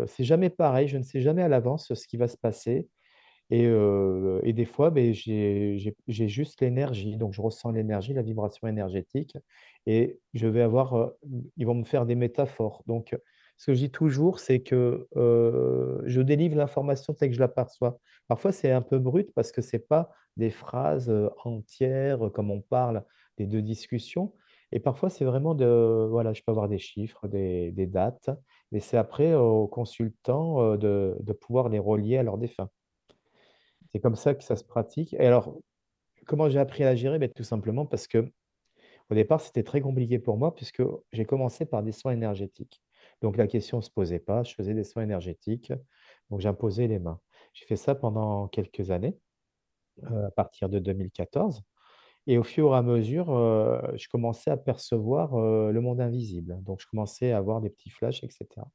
c'est jamais pareil. Je ne sais jamais à l'avance ce qui va se passer. Et, des fois, beh, j'ai juste l'énergie, donc je ressens l'énergie, la vibration énergétique et je vais avoir, ils vont me faire des métaphores. Donc, ce que je dis toujours, c'est que, je délivre l'information telle que je l'aperçois. Parfois, c'est un peu brut parce que c'est pas des phrases, entières, comme on parle des 2 discussions et parfois, c'est vraiment de voilà, je peux avoir des chiffres, des dates, mais c'est après au consultant, heu, de de pouvoir les relier à leurs défunts. C'est comme ça que ça se pratique et alors, comment j'ai appris à la gérer? Beh, tout simplement parce que au départ, c'était très compliqué pour moi puisque j'ai commencé par des soins énergétiques. Donc la question ne se posait pas, je faisais des soins énergétiques, donc j'imposais les mains. J'ai fait ça pendant quelques années, heu, à partir de 2014 et au fur et à mesure, heu, je commençais à percevoir, heu, le monde invisible. Donc je commençais à avoir des petits flashs et cetera.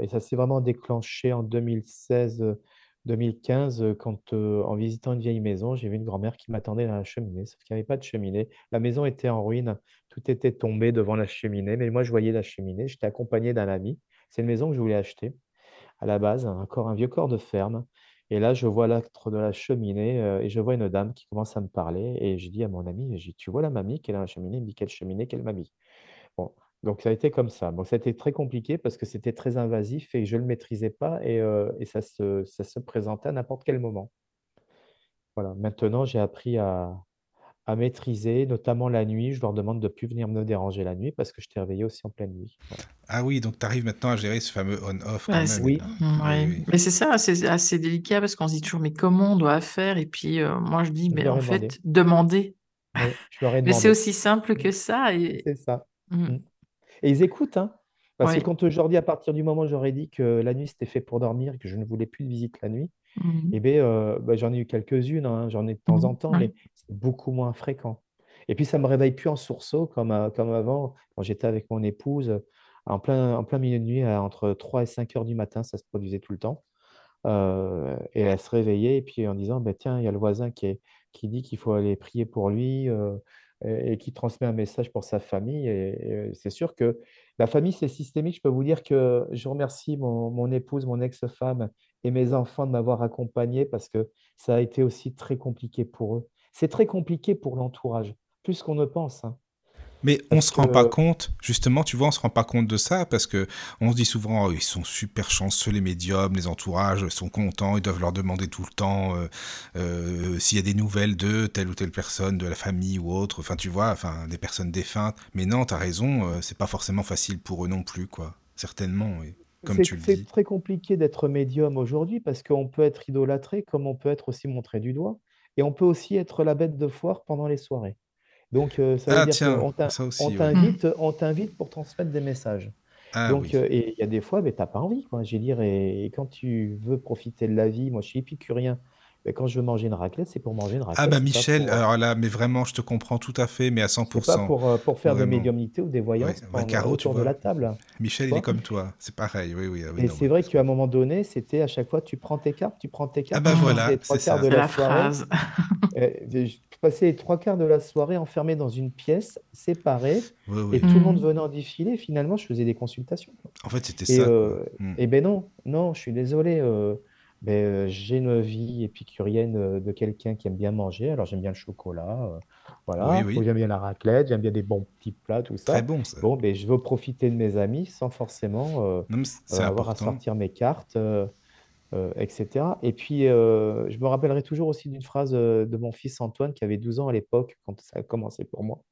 Et ça s'est vraiment déclenché en 2016, heu, 2015, heu, quand, heu, en visitant une vieille maison, j'ai vu une grand-mère qui m'attendait dans la cheminée, sauf qu'il y avait pas de cheminée. La maison était en ruine, tout était tombé devant la cheminée, mais moi je voyais la cheminée, j'étais accompagné d'un ami. C'est une maison que je voulais acheter à la base, un corps un vieux corps de ferme et là je vois l'astre de la cheminée, heu et je vois une dame qui commence à me parler et je dis à mon ami, «Tu vois la mamie qui est dans la cheminée?» Il me dit: «Quelle cheminée? Quelle mamie?» Donc ça a été comme ça. Bon, ça a été très compliqué parce que c'était très invasif et je ne le maîtrisais pas et heu et ça se ça se présentait à n'importe quel moment. Voilà, maintenant j'ai appris à à maîtriser, notamment la nuit. Je leur demande de plus venir me déranger la nuit parce que je t'ai réveillé aussi en pleine nuit. Voilà. Ah oui, donc tu arrives maintenant à gérer ce fameux on-off quand Ouais, c'est même, Oui, Oui, ouais. oui. Mais c'est ça, c'est assez délicat parce qu'on se dit toujours, mais comment on doit faire? Et puis, euh, moi, je dis, je mais en demandé. fait, demandez. Oui, je leur ai Mais c'est aussi simple Mmh, que ça. Et... c'est ça. Mm, Mmh et ils écoutent, hein, parce que quand aujourd'hui, à partir du moment où j'aurais dit que la nuit c'était fait pour dormir que je ne voulais plus de visite la nuit Mm, Et beh, heu, bah, j'en ai eu quelques-unes, hein, j'en ai de temps en temps, ouais. mais c'est beaucoup moins fréquent. Et puis ça me réveille plus en sursaut comme, comme avant, quand j'étais avec mon épouse, en plein en plein milieu de nuit, à entre 3 et cinq heures du matin, ça se produisait tout le temps. euh, et elle se réveillait, et puis en disant, bah, tiens, il y a le voisin qui, est, qui dit qu'il faut aller prier pour lui, euh, et, qui transmet un message pour sa famille. Et, c'est sûr que la famille, c'est systémique. Je peux vous dire que je remercie mon, mon épouse, mon ex-femme et mes enfants de m'avoir accompagné parce que ça a été aussi très compliqué pour eux. C'est très compliqué pour l'entourage, plus qu'on ne pense. hein. Mais on Parce se rend pas compte, justement, tu vois, on se rend pas compte de ça parce que on se dit souvent, oh, ils sont super chanceux, les médiums, les entourages, ils sont contents, ils doivent leur demander tout le temps euh, euh, s'il y a des nouvelles de telle ou telle personne, de la famille ou autre, enfin, tu vois, enfin, des personnes défuntes. Mais non, t'as raison, euh, c'est pas forcément facile pour eux non plus, quoi. Certainement, oui. Comme c'est tu le c'est dis. très compliqué d'être médium aujourd'hui parce qu'on peut être idolâtré comme on peut être aussi montré du doigt. Et on peut aussi être la bête de foire pendant les soirées. Donc, euh, ça veut Ah, dire qu'on t'invite, on t'invite pour transmettre des messages. Ah Donc, oui. euh, et il y a des fois, tu n'as pas envie, quoi. Je veux dire, et, et quand tu veux profiter de la vie, moi je suis épicurien, ben, quand je veux manger une raclette, c'est pour manger une Ah raclette, bah c'est pas Michel, pour, euh, alors là, mais vraiment, je te comprends tout à fait, mais à c'est pas 100%, pour, euh, pour faire de vraiment. médiumnité ou des voyances ouais, en- Caro, tu autour de la table, Michel, il est comme toi, c'est pareil, oui, oui, ah oui, Et c'est vrai qu'à un moment donné, c'était à chaque fois, tu prends tes cartes, tu prends tes Ah cartes, bah tu Mm. passais voilà, les trois c'est quarts de ça. C'est la la soirée, phrase. euh, je passais les trois quarts de la soirée enfermé dans une pièce séparée, Oui, et tout le monde Mm. venant défiler, finalement, je faisais des consultations. En fait, c'était ça, euh, Hmm. et ben non, non, je suis désolé. euh, ben, euh, j'ai une vie épicurienne euh, de quelqu'un qui aime bien manger. Alors j'aime bien le chocolat, euh, voilà. Oui, j'aime bien la raclette, j'aime bien des bons petits plats, tout très ça. bon, ça. Bon, ben, je veux profiter de mes amis sans forcément euh, Non, mais euh, avoir à important. sortir mes cartes, euh, euh, etc. Et puis, euh, je me rappellerai toujours aussi d'une phrase euh, de mon fils Antoine, qui avait 12 ans à l'époque, quand ça a commencé pour moi,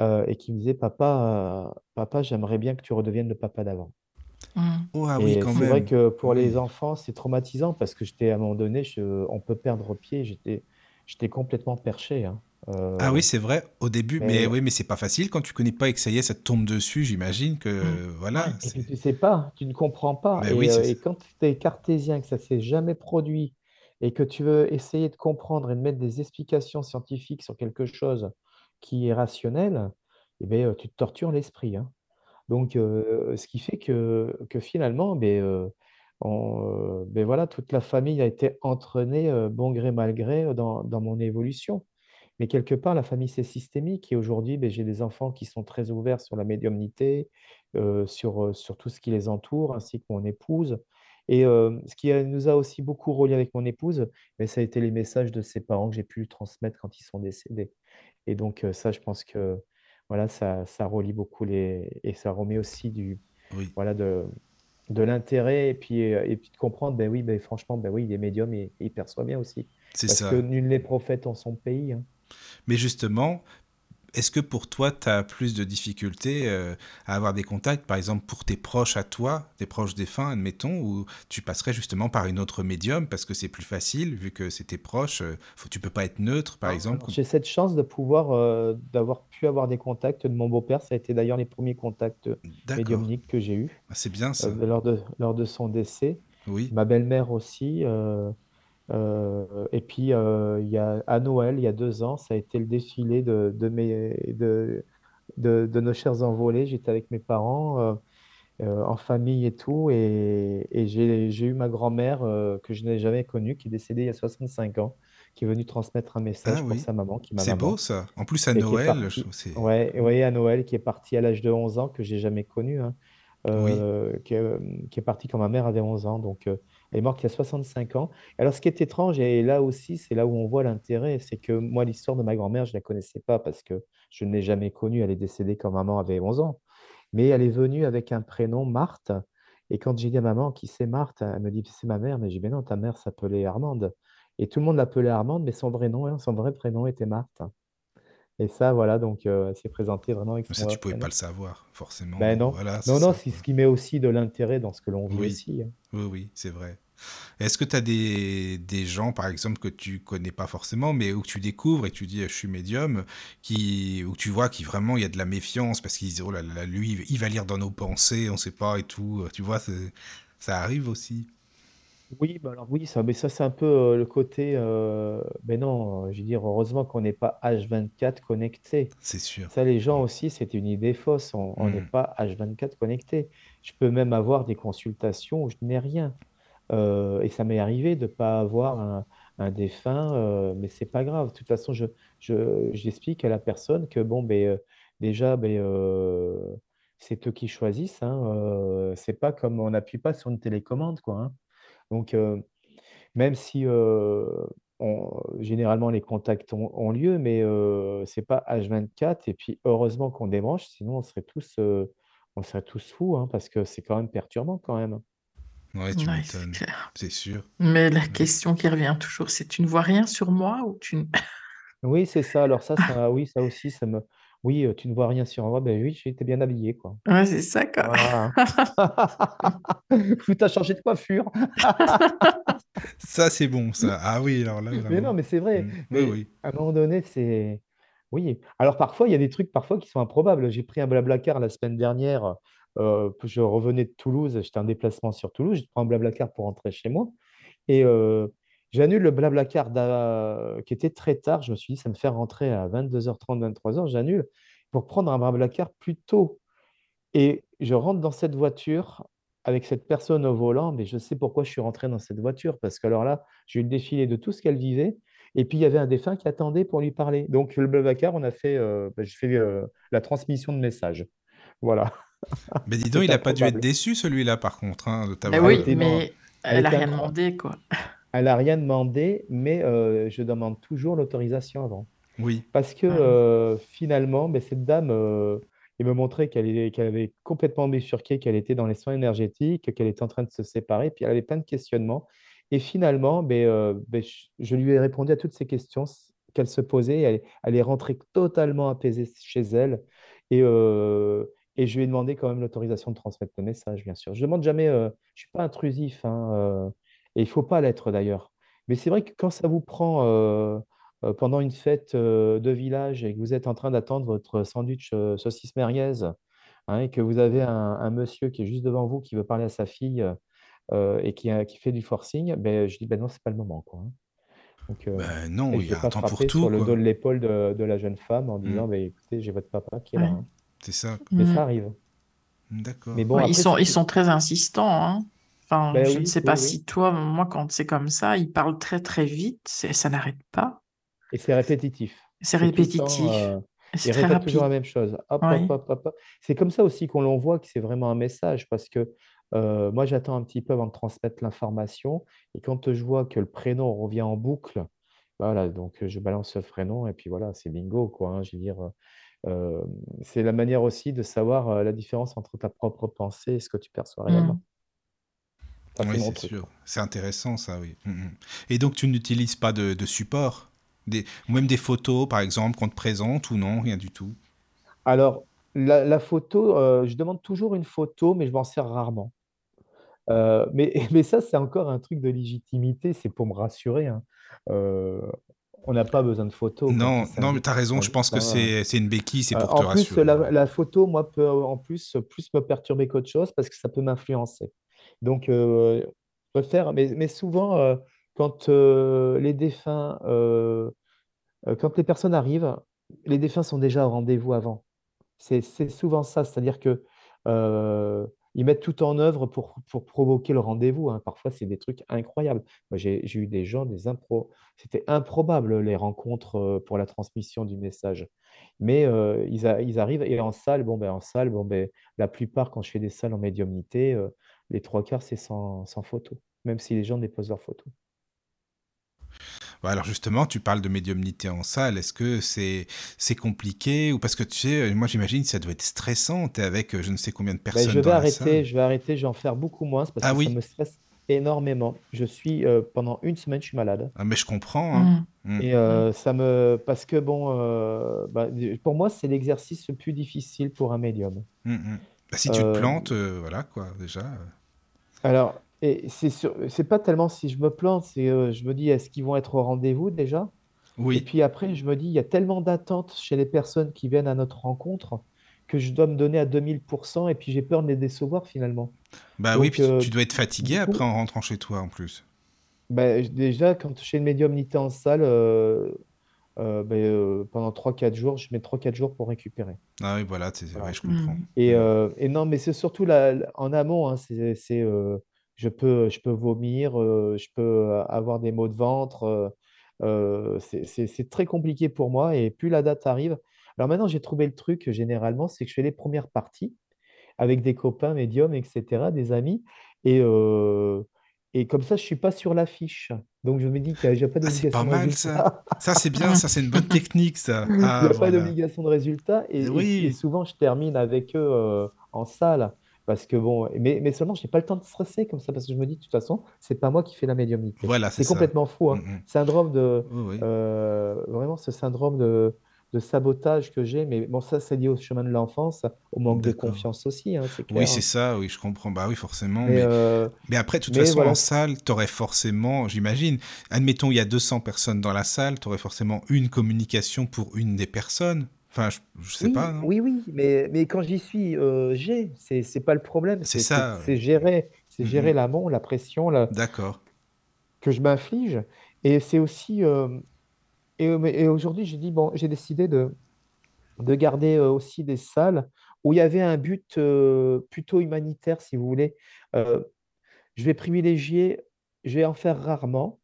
euh, et qui me disait, Papa, euh, papa, j'aimerais bien que tu redeviennes le papa d'avant. Mm. Oh, ah oui, quand c'est vrai que pour les enfants, c'est traumatisant parce que j'étais à un moment donné, je- on peut perdre pied, j'étais, j'étais complètement perché, hein. Ah Euh, oui, c'est vrai, au début, mais mais oui, mais c'est pas facile quand tu connais pas et que ça y est, ça te tombe dessus, j'imagine que, Mm. voilà, et c'est... tu sais pas, tu ne comprends pas. Oui, Et, euh, et quand tu es cartésien, que ça s'est jamais produit et que tu veux essayer de comprendre et de mettre des explications scientifiques sur quelque chose qui est rationnel, eh ben, euh, tu te tortures l'esprit, hein. Donc, heu, ce qui fait que que finalement, beh, heu, on, heu, beh, voilà, toute la famille a été entraînée, bon gré mal gré, dans dans mon évolution. Mais quelque part, la famille, c'est systémique. Et aujourd'hui, beh, j'ai des enfants qui sont très ouverts sur la médiumnité, sur, sur tout ce qui les entoure, ainsi que mon épouse. Et ce qui, nous a aussi beaucoup reliés avec mon épouse, beh, ça a été les messages de ses parents que j'ai pu transmettre quand ils sont décédés. Et donc, ça, je pense que, voilà, ça ça relie beaucoup les et ça remet aussi du Oui, voilà, de de l'intérêt et puis, heu et puis de comprendre, ben oui, beh, franchement, ben oui, il est médium et et il perçoit bien aussi. c'est Parce que ça. nul n'est prophète en son pays, hein. Mais justement, est-ce que pour toi, tu as plus de difficultés euh, à avoir des contacts, par exemple pour tes proches à toi, tes proches défunts, admettons, ou tu passerais justement par une autre médium parce que c'est plus facile, vu que c'est tes proches, euh, faut, tu peux pas être neutre, par Non, exemple. j'ai cette chance de pouvoir, heu, d'avoir pu avoir des contacts de mon beau-père. Ça a été d'ailleurs les premiers contacts, D'accord, médiumniques que j'ai eus, Ah, c'est bien ça. lors de lors de son décès. Oui. Ma belle-mère aussi, heu et puis, il y a à Noël, il y a 2 ans, ça a été le défilé de de mes de de de nos chers envolés. J'étais avec mes parents, heu, en famille et tout. Et et j'ai eu ma grand-mère, que je n'ai jamais connue, qui est décédée il y a 65 ans, qui est venue transmettre un Ah message pour oui, sa maman, c'est beau ça. En plus à Noël, je partie c'est... ouais, ouais, à Noël, qui est partie à l'âge de 11 ans, que j'ai jamais connue, hein, Oui, qui, qui est partie quand ma mère avait 11 ans, donc elle est morte il y a 65 ans. Alors ce qui est étrange et là aussi, c'est là où on voit l'intérêt, c'est que moi, l'histoire de ma grand-mère, je ne la connaissais pas parce que je ne l'ai jamais connue. Elle est décédée quand maman avait 11 ans, mais elle est venue avec un prénom, Marthe et quand j'ai dit à maman: «Qui c'est Marthe?» elle me dit: «C'est ma mère», mais j'ai dit: «Mais non, ta mère s'appelait Armande» et tout le monde l'appelait Armande, mais son vrai nom, hein, son vrai prénom était Marthe. Et ça, voilà, donc heu, elle s'est présentée vraiment avec ça tu pouvais pas le savoir, forcément. Ben non, Voilà, c'est non, non, c'est ce qui met aussi de l'intérêt dans ce que l'on vit Oui, aussi, hein. oui, oui, c'est vrai. Est-ce que tu as des, des gens, par exemple, que tu connais pas forcément, mais où tu découvres et tu dis je suis médium, qui, où tu vois qu'il vraiment il y a de la méfiance parce qu'ils disent oh là là, lui il va lire dans nos pensées, on sait pas et tout. Tu vois, c'est- ça arrive aussi. Oui, bah, alors oui, ça mais ça, c'est un peu, heu, le côté, heu, beh, non, je veux dire, heureusement qu'on n'est pas H24 connecté. C'est sûr. Ça, les gens aussi, c'est une idée fausse, on on n'est Hmm. pas H24 connecté. Je peux même avoir des consultations où je n'ai rien. Euh, et ça m'est arrivé de ne pas avoir un, un défunt, euh, mais c'est pas grave. De toute façon, je, je- j'explique à la personne que bon, ben, euh, déjà, ben, euh, c'est eux qui choisissent. Hein, euh, c'est pas comme on n'appuie pas sur une télécommande, quoi. hein. Donc, euh, même si euh, on- généralement les contacts ont, ont lieu, mais euh, c'est pas H24. Et puis, heureusement qu'on débranche, sinon on serait tous, euh, on serait tous fous, hein, parce que c'est quand même perturbant quand même. Ouais, tu Ouais, c'est m'étonnes. clair. C'est sûr. Mais la Ouais. question qui revient toujours, c'est tu ne vois rien sur moi ou tu... ne- Oui, c'est ça. Alors ça, ça, oui, ça aussi, ça me. Oui, tu ne vois rien sur moi. Ben oui, j'étais bien habillé, quoi. Ouais, c'est ça, quoi. Voilà. T'as changé de coiffure. Ça, c'est bon, ça. Ah oui, alors là, Mais non, mais c'est vrai. Mm. Oui, Mais oui. à un moment donné, c'est. Oui. Alors parfois, il y a des trucs parfois qui sont improbables. J'ai pris un Blablacar la semaine dernière. euh, je revenais de Toulouse. J'étais en déplacement sur Toulouse. Je prends un Blablacar pour rentrer chez moi. Et euh, j'annule le Blablacar qui était très tard. Je me suis dit, ça me fait rentrer à 22h30, 23h. J'annule pour prendre un Blablacar plus tôt. Et je rentre dans cette voiture avec cette personne au volant, mais je sais pourquoi je suis rentré dans cette voiture, parce que alors là, j'ai eu le défilé de tout ce qu'elle vivait, et puis il y avait un défunt qui attendait pour lui parler. Donc le Blablacar, on a fait, euh, ben, je fais euh, la transmission de messages. Voilà, Mais dis donc, il a pas dû être déçu, celui-là, par contre, hein, de t'avoir. Elle oui, mais elle elle a était rien demandé, quoi. Elle n'a rien demandé, mais euh, je demande toujours l'autorisation avant. Oui. Parce que Ouais. euh, finalement, ben, cette dame, euh, il me montrait qu'elle avait complètement bifurqué, qu'elle était dans les soins énergétiques, qu'elle était en train de se séparer, puis elle avait plein de questionnements. Et finalement, ben, euh, ben, je, lui ai répondu à toutes ces questions qu'elle se posait. Elle, elle est rentrée totalement apaisée chez elle. Et, euh, et je lui ai demandé quand même l'autorisation de transmettre le message, bien sûr. Je demande jamais, euh, je suis pas intrusif, hein, euh, et il faut pas l'être d'ailleurs. Mais c'est vrai que quand ça vous prend... euh, euh, pendant une fête euh, de village et que vous êtes en train d'attendre votre sandwich euh, saucisse merguez hein, et que vous avez un, un monsieur qui est juste devant vous qui veut parler à sa fille euh, et qui, fait du forcing, ben, je dis ben non, c'est pas le moment, quoi. hein. Donc, euh, Ben non, je il ne y vais a un pas temps pour tout, sur le dos de l'épaule de, de la jeune femme en Mm. disant ben, écoutez, j'ai votre papa qui est là. Hein. C'est ça. Mais Mm. ça arrive. Mais D'accord. bon, Ouais, ils sont, ils sont très insistants, hein. Enfin, Ben je ne sais oui, pas oui. si toi, moi, quand c'est comme ça, ils parlent très très vite, ça n'arrête pas. Et c'est répétitif. C'est répétitif euh, c'est il très répète toujours la même chose. C'est comme ça aussi qu'on l'on voit que c'est vraiment un message parce que euh, moi, j'attends un petit peu avant de transmettre l'information. Et quand je vois que le prénom revient en boucle, voilà, donc euh, je balance le prénom et puis voilà, c'est bingo, quoi. hein. je veux dire, euh, c'est la manière aussi de savoir la différence entre ta propre pensée et ce que tu perçois Mm. réellement. Oui, c'est sûr. C'est intéressant, ça, oui. Mm, mm. Et donc, tu n'utilises pas de, de support? Des, ou même des photos, par exemple, qu'on te présente ou non, rien du tout? Alors, la, la photo, euh, je demande toujours une photo, mais je m'en sers rarement. Euh, mais, mais ça, c'est encore un truc de légitimité, c'est pour me rassurer. hein. Euh, on n'a pas besoin de photos Non, non, mais s'invite. t'as raison, on je pense que c'est une béquille, c'est pour te en plus, rassurer. la, la photo, moi, peut en plus, plus me perturber qu'autre chose parce que ça peut m'influencer. Donc, euh, préfère, mais, mais souvent, euh, quand euh, les défunts, euh, quand les personnes arrivent, les défunts sont déjà au rendez-vous avant. C'est souvent ça, c'est-à-dire que ils mettent tout en œuvre pour, pour provoquer le rendez-vous. hein. Parfois, c'est des trucs incroyables. Moi, j'ai eu des gens, des impro. C'était improbable les rencontres pour la transmission du message. Mais ils, arrivent et en salle, bon ben en salle, bon ben la plupart quand je fais des salles en médiumnité, les trois quarts c'est sans, sans photo, même si les gens déposent leurs photos. Alors justement, tu parles de médiumnité en salle. Est-ce que c'est c'est compliqué ou parce que tu sais, moi j'imagine que ça doit être stressant. T'es avec euh, je ne sais combien de Ben, je personnes vais dans la arrêter, salle. je vais arrêter, je vais en faire beaucoup moins parce Ah que ça oui, me stresse énormément. Je suis euh, pendant une semaine, je suis malade. ah, mais je comprends. Hein. Mm. Mm, Et euh, ça me. Parce que, bon, euh, bah, pour moi, c'est l'exercice le plus difficile pour un médium. mm. Bah, si tu te Euh, plantes, euh, voilà quoi, déjà. Alors, et c'est sur- c'est pas tellement si je me plante, c'est euh, je me dis, est-ce qu'ils vont être au rendez-vous déjà? Et Oui, puis après, je me dis, il y a tellement d'attentes chez les personnes qui viennent à notre rencontre que je dois me donner à 2000% et puis j'ai peur de les décevoir finalement. bah oui, puis euh, tu dois être fatigué après en rentrant chez toi en plus. bah, déjà, quand je fais une médiumnité en salle, euh, euh, ben, euh, pendant trois quatre jours, je mets trois quatre jours pour récupérer. Ah oui, voilà, c'est vrai, Voilà. je comprends. Mm. Et, euh, et non, mais c'est surtout la, la- en amont, hein, c'est, c'est, euh, je peux, je peux vomir, euh, je peux avoir des maux de ventre. c'est c'est- c'est très compliqué pour moi et plus la date arrive. Alors maintenant, j'ai trouvé le truc généralement, c'est que je fais les premières parties avec des copains médiums, etc., des amis. Et, euh, et comme ça, je ne suis pas sur l'affiche. Donc, je me dis qu'il n'y a pas Ah, c'est pas d'obligation de mal ça. Ça, c'est bien, ça, c'est une bonne technique, ça. Il n'y Ah, a pas voilà. d'obligation de résultat. Et, et- et Oui, souvent, je termine avec eux euh, en salle. Parce que bon, mais, mais seulement, je n'ai pas le temps de stresser comme ça. Parce que je me dis, de toute façon, c'est pas moi qui fais la médiumnité. voilà, c'est complètement fou, Mm, hein. mm. Syndrome de. Oui, oui. euh, vraiment, ce syndrome de, de sabotage que j'ai. Mais bon, ça, c'est lié au chemin de l'enfance, au manque de confiance aussi, hein, Oui, c'est hein. ça, oui, je comprends. Bah oui, forcément. Mais, Mais, euh, mais après, de toute mais façon, en salle, t'aurais forcément, j'imagine, admettons, il y a 200 personnes dans la salle, t'aurais forcément une communication pour une des personnes. Enfin, je, je sais Oui, pas, non? oui, oui, mais, mais quand j'y suis, euh, j'ai, c'est, c'est pas le problème, C'est ça. c'est gérer, c'est Mm, gérer mm. l'amont, la pression la- D'accord. que je m'inflige. Et c'est aussi, euh, et, euh, et aujourd'hui, j'ai dit, bon, j'ai décidé de, de garder euh, aussi des salles où il y avait un but euh, plutôt humanitaire, si vous voulez. Je vais privilégier, je vais en faire rarement,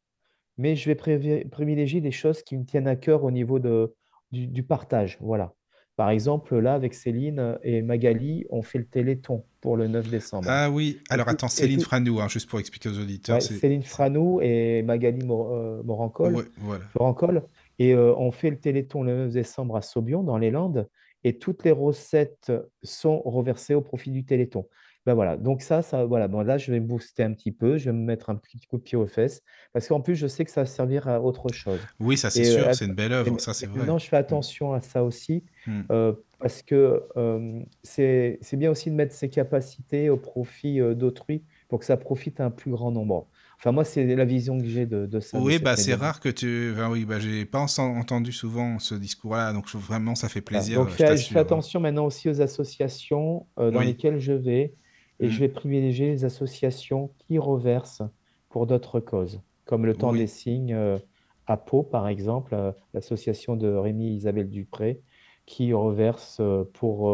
mais je vais privilégier des choses qui me tiennent à cœur au niveau de, du, du partage. Voilà. Par exemple, là, avec Céline et Magali, on fait le Téléthon pour le 9 décembre. Ah oui, alors attends, Céline tout, Franou, hein, juste pour expliquer aux auditeurs, ouais. Céline Franou et Magali Mor- euh, Morancol, Ouais, voilà. Morancol. Et euh, on fait le Téléthon le 9 décembre à Saubion, dans les Landes, et toutes les recettes sont reversées au profit du Téléthon. Ben voilà, donc ça, ça, voilà, bon, là, je vais me booster un petit peu, je vais me mettre un petit coup de pied aux fesses, parce qu'en plus, je sais que ça va servir à autre chose. Oui, ça c'est euh, sûr, c'est une belle œuvre, ça c'est vrai. je fais Mm, attention à ça aussi, mm. euh, parce que euh, c'est, bien aussi de mettre ses capacités au profit d'autrui pour que ça profite à un plus grand nombre. Enfin, moi, c'est la vision que j'ai de, de ça, Oui, bah c'est rare que tu... Enfin, oui, bah j'ai pas en- entendu souvent ce discours-là, donc vraiment ça fait plaisir, Donc, euh, je je fais, hein. attention maintenant aussi aux associations euh, dans Oui. lesquelles je vais et je Mm. vais privilégier les associations qui reversent pour d'autres causes, comme le Temps des Signes euh, à Pau, par exemple, euh, l'association de Rémi et Isabelle Dupré, qui reverse pour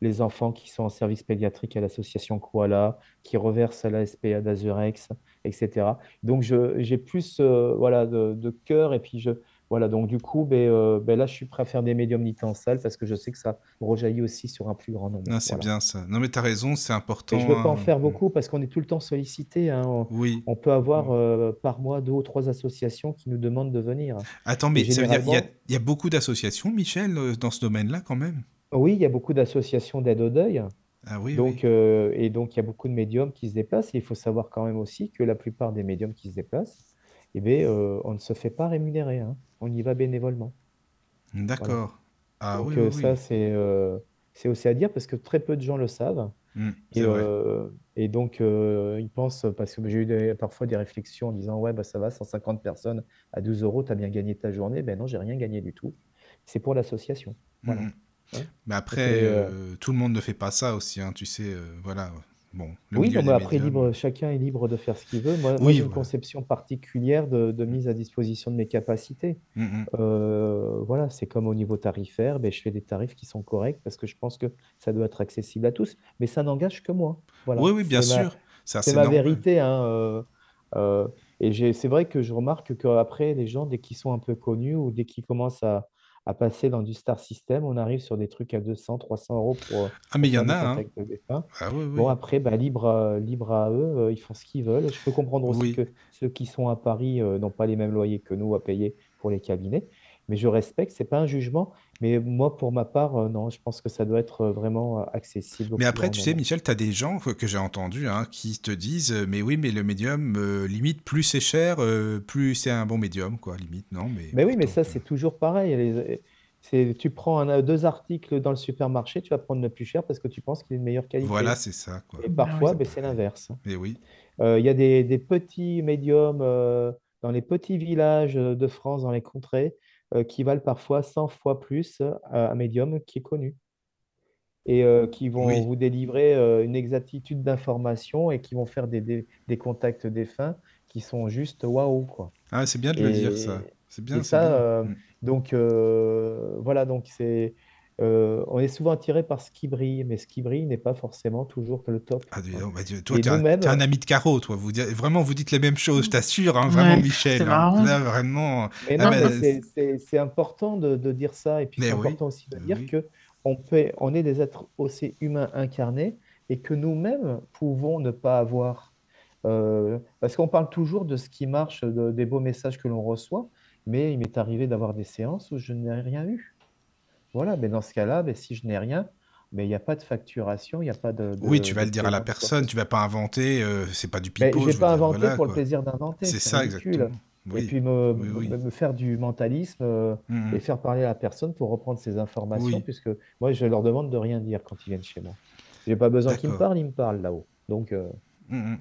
les enfants qui sont en service pédiatrique à l'association Koala, qui reverse à la SPA d'Azurex, etc. Donc, j'ai plus euh, voilà, de, de cœur et puis je, voilà, donc du coup, ben, euh, ben là, je suis prêt à faire des médiumnités en salle parce que je sais que ça rejaillit aussi sur un plus grand nombre. non, c'est Voilà. bien ça. Non, mais t'as raison, c'est Et je important. ne veux pas en hein. faire Mm. beaucoup parce qu'on est tout le temps sollicité. hein. On, Oui. on peut avoir euh, par mois deux ou trois associations qui nous demandent de venir. Attends, mais ça veut dire il y a, y beaucoup d'associations, Michel, dans ce domaine-là quand même? Oui, il y a beaucoup d'associations d'aide au deuil. Ah oui, Donc, euh, et donc, il y a beaucoup de médiums qui se déplacent. Et il faut savoir quand même aussi que la plupart des médiums qui se déplacent, eh bien, euh, on ne se fait pas rémunérer. hein. On y va bénévolement. Voilà. D'accord. Ah Donc oui, euh, oui, ça, oui. c'est euh, c'est aussi à dire parce que très peu de gens le savent. Mm, Et, c'est vrai. euh, et donc, euh, ils pensent, parce que j'ai eu des- parfois des réflexions en disant, ouais, bah, ça va, 150 personnes à 12 euros, tu as bien gagné ta journée. Ben non, j'ai rien gagné du tout. C'est pour l'association. Mm, Voilà. mm. Hein. Mais après, euh, euh, tout le monde ne fait pas ça aussi, hein, tu sais, euh, voilà. Bon, le Oui, non, mais après, libre, chacun est libre de faire ce qu'il veut. Moi, moi Oui, j'ai une conception particulière de, de mise à disposition de mes capacités. Mm, mm. Euh, voilà, c'est comme au niveau tarifaire, ben, je fais des tarifs qui sont corrects parce que je pense que ça doit être accessible à tous, mais ça n'engage que moi. Oui, Voilà, oui, bien c'est ma, sûr. C'est ma vérité, hein, euh, euh, et c'est vrai que je remarque qu'après, les gens, dès qu'ils sont un peu connus ou dès qu'ils commencent à, à passer dans du star system, on arrive sur des trucs à 200, 300 euros pour, euh, Ah, mais il y en a, hein. Ah oui, Bon, après, bah, libre, à- libre à eux, euh, ils font ce qu'ils veulent. Je peux comprendre aussi Oui. que ceux qui sont à Paris euh, n'ont pas les mêmes loyers que nous à payer pour les cabinets, mais je respecte, c'est pas un jugement, mais moi, pour ma part, euh, non, je pense que ça doit être euh, vraiment euh, accessible Mais après, tu sais. Michel, tu as des gens que j'ai entendus hein, qui te disent Mais oui, mais le médium, euh, limite, plus c'est cher, euh, plus c'est un bon médium, quoi, limite, non Mais Mais oui, mais ça, c'est toujours pareil. Les- tu prends un- deux articles dans le supermarché, tu vas prendre le plus cher parce que tu penses qu'il est de meilleure Voilà, qualité. c'est ça, quoi. Et oui. parfois, ben, c'est l'inverse. Mais oui. Euh, Il y a des, des petits médiums euh, dans les petits villages de France, dans les contrées, qui valent parfois 100 fois plus euh, à un médium qui est connu et euh, qui vont Oui. vous délivrer euh, une exactitude d'information et qui vont faire des, des, des contacts défunts qui sont juste waouh, quoi. Ah, c'est bien de le dire, ça. Et, C'est et bien, c'est ça, bien. euh, Mm. donc euh, voilà, donc c'est euh, on est souvent attiré par ce qui brille, mais ce qui brille n'est pas forcément toujours que le top. Ah, donc, bah, toi, tu es, un ami de Caro, toi. Vous, vraiment, vous dites les mêmes choses, je t'assure, hein, vraiment, Ouais, Michel. c'est hein. marrant. Là, vraiment. Ah, non, c'est c'est important de, de dire ça, et puis c'est oui, important aussi de dire oui. que on peut, on est des êtres aussi humains incarnés, et que nous-mêmes pouvons ne pas avoir. Euh, parce qu'on parle toujours de ce qui marche, de- des beaux messages que l'on reçoit, mais il m'est arrivé d'avoir des séances où je n'ai rien eu. Voilà, mais dans ce cas-là, ben, si je n'ai rien, mais il n'y a pas de facturation, il n'y a pas de, Oui, tu vas le dire à la quoi personne, ce tu vas pas inventer, euh, c'est pas du Mais pipeau, je veux pas inventé voilà, pour le quoi. plaisir d'inventer, C'est ça, ridicule. exactement. Et puis me, oui, oui. me- me faire du mentalisme euh, Mhm. et faire parler à la personne pour reprendre ses informations, puisque moi, je leur demande de rien dire quand ils viennent chez moi. J'ai pas besoin qu'ils me parlent, ils me parlent là-haut. Donc, euh, Mhm.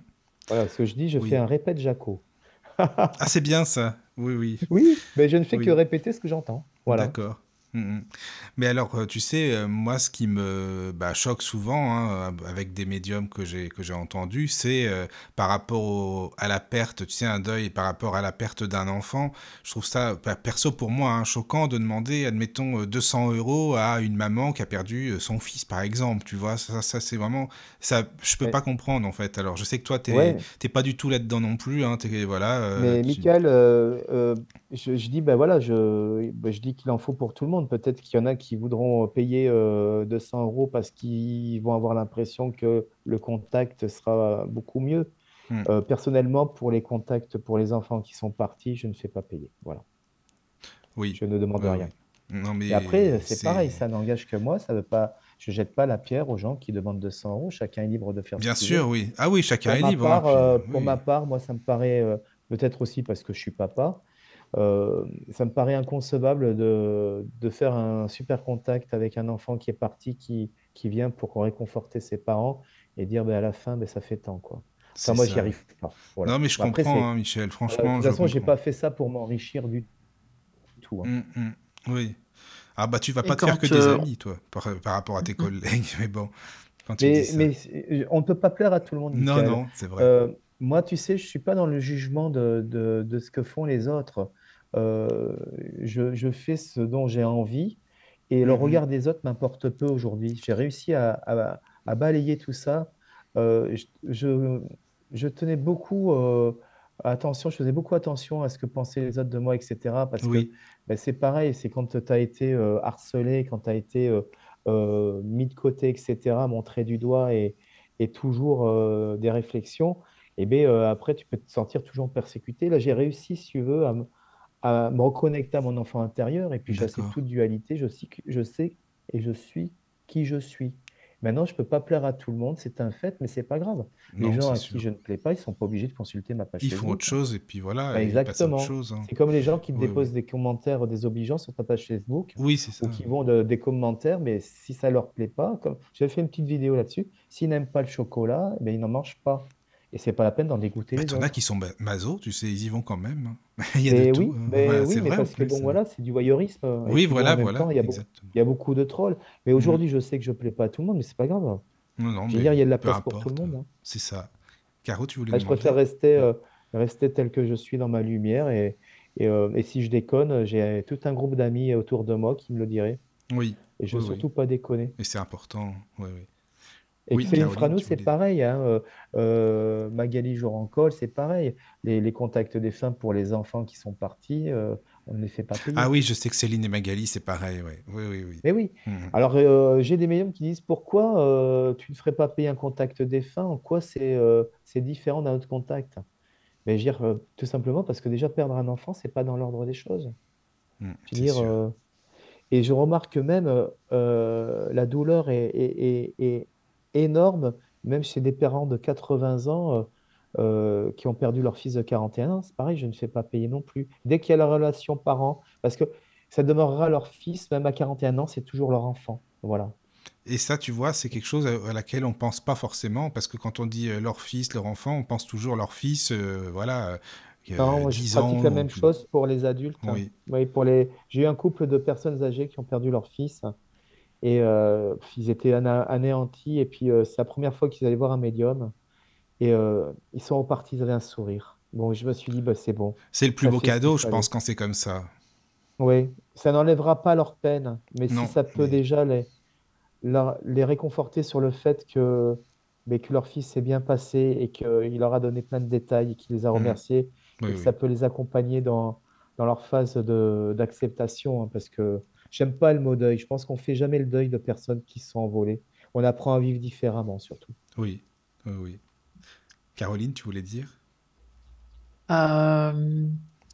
voilà, ce que je dis, je fais un répète Jaco. Ah, c'est bien ça. Oui, oui. Oui, mais je ne fais que répéter ce que j'entends. Voilà. D'accord. Mhm. Mais alors, euh, tu sais, euh, moi, ce qui me bah, choque souvent hein, euh, avec des médiums que j'ai que j'ai entendus, c'est euh, par rapport au- à la perte, tu sais, un deuil par rapport à la perte d'un enfant. Je trouve ça, bah, perso pour moi, hein, choquant de demander, admettons, euh, 200 euros à une maman qui a perdu son fils, par exemple. Tu vois, ça, ça c'est vraiment, ça, je peux pas comprendre en fait. Alors, je sais que toi, t'es ouais, t'es pas du tout là-dedans non plus. Hein, voilà, euh, mais tu- Michael, euh, je, je dis, ben voilà, je, ben je dis qu'il en faut pour tout le monde. Peut-être qu'il y en a qui voudront payer euh, 200 euros parce qu'ils vont avoir l'impression que le contact sera beaucoup mieux. Hmm. Euh, personnellement, pour les contacts pour les enfants qui sont partis, je ne fais pas payer. Voilà. oui, Je ne demande ouais, rien. ouais. Non, Et après, mais c'est pareil, ça n'engage que moi. Ça veut pas, je jette pas la pierre aux gens qui demandent 200 euros. Chacun est libre de faire Bien sûr, oui. Ah oui, chacun Pour est libre. hein, puis, euh, euh, pour ma part, moi, ça me paraît, euh, peut-être aussi parce que je suis papa, euh, ça me paraît inconcevable de, de faire un super contact avec un enfant qui est parti, qui, qui vient pour réconforter ses parents et dire ben, à la fin, ben, ça fait tant, quoi. Enfin, moi, j'y arrive pas. Voilà. Non, mais je Après, comprends, hein, Michel. de Franchement, toute je façon, j'ai comprends. pas fait ça pour m'enrichir du tout. hein. Hum, hum, Oui. Ah bah tu vas Et pas te faire que quand des euh, amis, toi, par, par rapport à tes mhm. collègues. Mais bon, quand tu dis Mais, ça. mais on ne peut pas plaire à tout le monde, Non, Michael. non, c'est vrai. Euh, moi, tu sais, je suis pas dans le jugement de, de, de ce que font les autres. Euh, je, je fais ce dont j'ai envie et le Mhm. regard des autres m'importe peu aujourd'hui. J'ai réussi à, à- à balayer tout ça. Euh, je, tenais beaucoup euh, attention, je faisais beaucoup attention à ce que pensaient les autres de moi, etc. Parce que Oui, ben, c'est pareil, c'est quand tu as été euh, harcelé, quand tu as été mis de côté, etc., montré du doigt et, et toujours des réflexions, et bien après tu peux te sentir toujours persécuté. Là, j'ai réussi, si tu veux, à, me à me reconnecter à mon enfant intérieur et puis d'accord. toute dualité. Je sais, que- je sais et je suis qui je suis. Maintenant, je ne peux pas plaire à tout le monde, c'est un fait, mais c'est pas grave. Les gens à qui je ne plais pas, ils sont pas obligés de consulter ma page Ils font autre chose et puis voilà, autre exactement. hein. C'est comme les gens qui Oui, oui. déposent des commentaires désobligeants sur ta page Facebook Oui, c'est ou ça. qui vont de- des commentaires, mais si ça leur plaît pas, comme j'avais fait une petite vidéo là-dessus, s'ils n'aiment pas le chocolat, eh ben, ils n'en mangent pas. Et c'est pas la peine d'en dégoûter les t'en as autres. qui sont ma- maso, tu sais, ils y vont quand même. hein. Il y a de Mais tout. oui, hein. mais Voilà, oui, mais vrai en parce que bon hein. voilà, c'est du voyeurisme. Et Oui, voilà, en voilà, temps, il y a beaucoup, il y a de trolls. Mais Mhm. aujourd'hui, je sais que je plais pas à tout le monde, mais c'est pas grave. Non, non, Je veux mais dire, il y a de la place pour tout le monde. hein. C'est ça. Caro, tu voulais Ah, je préfère rester, euh, rester tel que je suis dans ma lumière et, et, euh, et si je déconne, j'ai tout un groupe d'amis autour de moi qui me le diraient. Oui, Et je veux oui, oui. surtout pas déconner. Et c'est important. Oui, oui. Et Oui, Céline Caroline, Frano, c'est pareil. Hein, euh, euh, Magali Jorancol, c'est pareil. Les, les contacts des femmes pour les enfants qui sont partis, euh, on ne les fait pas Ah payer. oui, je sais que Céline et Magali, c'est pareil. Ouais. Oui, oui, oui. Mais oui. Mhm. Alors, euh, j'ai des médiums qui disent pourquoi tu ne ferais pas payer un contact défunt? En quoi c'est différent d'un autre contact? Mais je veux dire, tout simplement parce que déjà perdre un enfant, c'est pas dans l'ordre des choses. Je c'est veux dire, sûr. euh, et je remarque que même la douleur est, est- est- est énorme, même chez des parents de 80 ans euh, euh, qui ont perdu leur fils de 41 ans. C'est pareil, je ne fais pas payer non plus. Dès qu'il y a la relation parent, parce que ça demeurera leur fils, même à 41 ans, c'est toujours leur enfant. Voilà. Et ça, tu vois, c'est quelque chose à laquelle on pense pas forcément, parce que quand on dit euh, leur fils, leur enfant, on pense toujours leur fils, euh, voilà, euh, Non, moi, je 10 pratique ans la même chose pour les adultes. Oui, Oui, pour les... J'ai eu un couple de personnes âgées qui ont perdu leur fils et euh, ils étaient ana- anéantis. Et puis, euh, c'est la première fois qu'ils allaient voir un médium. Et euh, ils sont repartis, ils avaient un sourire. Bon, je me suis dit, bah, c'est bon, c'est le plus ça beau cadeau, je pense, quand c'est comme ça. Oui, ça n'enlèvera pas leur peine, mais si Non, ça peut mais déjà les, leur- les réconforter sur le fait que, mais que leur fils s'est bien passé et qu'il leur a donné plein de détails et qu'il les a hmm, remerciés oui, et que ça peut les accompagner dans, dans leur phase de, d'acceptation, hein, parce que j'aime pas le mot deuil. Je pense qu'on fait jamais le deuil de personnes qui se sont envolées. On apprend à vivre différemment, surtout. oui, oui, oui. Caroline, tu voulais dire? Euh,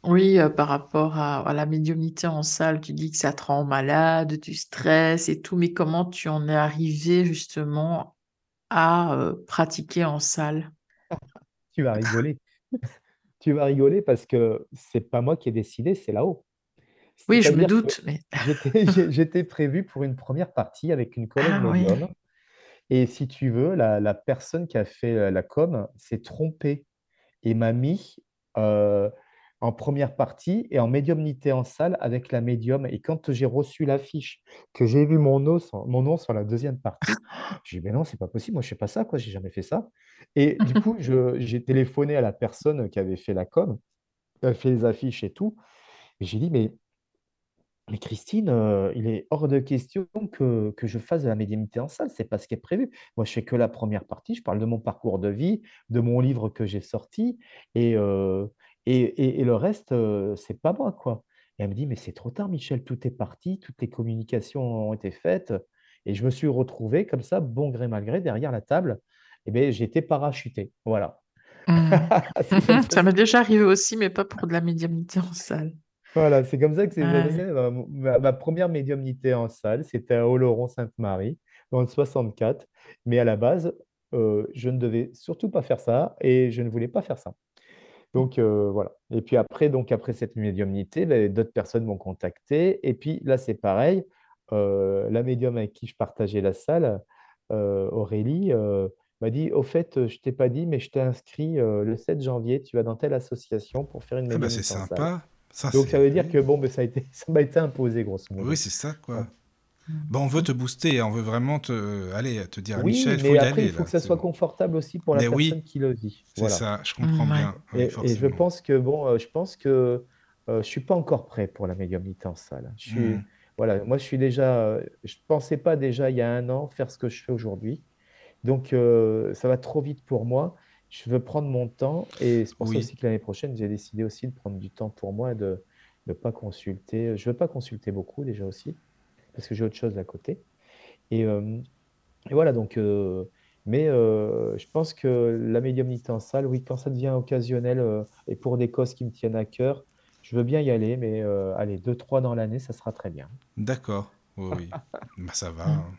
oui, euh, par rapport à, à la médiumnité en salle, tu dis que ça te rend malade, tu stresses et tout, mais comment tu en es arrivé justement à euh, pratiquer en salle? Tu vas rigoler. Tu vas rigoler parce que c'est pas moi qui ai décidé, c'est là-haut. Oui, je me doute, mais... j'étais, prévu pour une première partie avec une collègue Ah oui. Et si tu veux, la, la personne qui a fait euh, la com s'est trompée et m'a mis euh, en première partie et en médiumnité en salle avec la médium. Et quand j'ai reçu l'affiche, que j'ai vu mon nom, sur, mon nom sur la deuxième partie, j'ai dit, mais non, c'est pas possible, moi je fais pas ça, quoi, j'ai jamais fait ça. Et du coup, j'ai téléphoné à la personne qui avait fait la com, qui a fait les affiches et tout. Et j'ai dit, mais mais Christine, heu, il est hors de question que que je fasse de la médiumnité en salle, c'est pas ce qui est prévu. Moi, je fais que la première partie, je parle de mon parcours de vie, de mon livre que j'ai sorti et heu et et et le reste, heu, c'est pas moi, quoi. Et elle me dit: «Mais c'est trop tard Michel, tout est parti, toutes les communications ont été faites» et je me suis retrouvé comme ça, bon gré mal gré, derrière la table et beh, j'ai été parachuté, voilà. C'est comme ça Ça m'est déjà arrivé aussi, mais pas pour de la médiumnité en salle. Voilà, c'est comme ça que c'est Ouais. passé. Ma, ma- ma première médiumnité en salle, c'était à Oloron-Sainte-Marie, dans le 64. Mais à la base, euh, je ne devais surtout pas faire ça et je ne voulais pas faire ça. Donc euh, voilà. Et puis après, donc après cette médiumnité, ben, d'autres personnes m'ont contacté. Et puis là, c'est pareil. Euh, la médium avec qui je partageais la salle, euh, Aurélie, euh, m'a dit, au fait, je t'ai pas dit, mais je t'ai inscrit euh, le 7 janvier. Tu vas dans telle association pour faire une Ah bah c'est en salle. sympa. Ça Donc ça veut dire Oui, que bon, ben, ça a été, ça m'a été imposé, grosso oui modo. c'est ça quoi. Voilà. Bah on veut te booster, on veut vraiment te... Allez, te dire, Oui, Michel, faut mais y après, il aller faut là, que ça soit bon. confortable aussi pour la Mais personne oui, qui le dit. c'est Voilà. ça, je comprends Mm, ouais. bien, oui, Et, et je pense que bon, euh, je pense que euh, je suis pas encore prêt pour la médiumnité en salle. Je suis, voilà, moi, je suis déjà, euh, je pensais pas déjà il y a un an faire ce que je fais aujourd'hui. Donc, euh, ça va trop vite pour moi. Je veux prendre mon temps et c'est pour ça aussi que l'année prochaine, j'ai décidé aussi de prendre du temps pour moi et de ne pas consulter. Je veux pas consulter beaucoup déjà aussi parce que j'ai autre chose à côté. Et, euh, et voilà, donc, euh, mais euh, je pense que la médiumnité en salle, oui, quand ça devient occasionnel euh, et pour des causes qui me tiennent à cœur, je veux bien y aller, mais euh, allez, deux, trois dans l'année, ça sera très bien. d'accord, oui, oui. Bah ça va. Hein.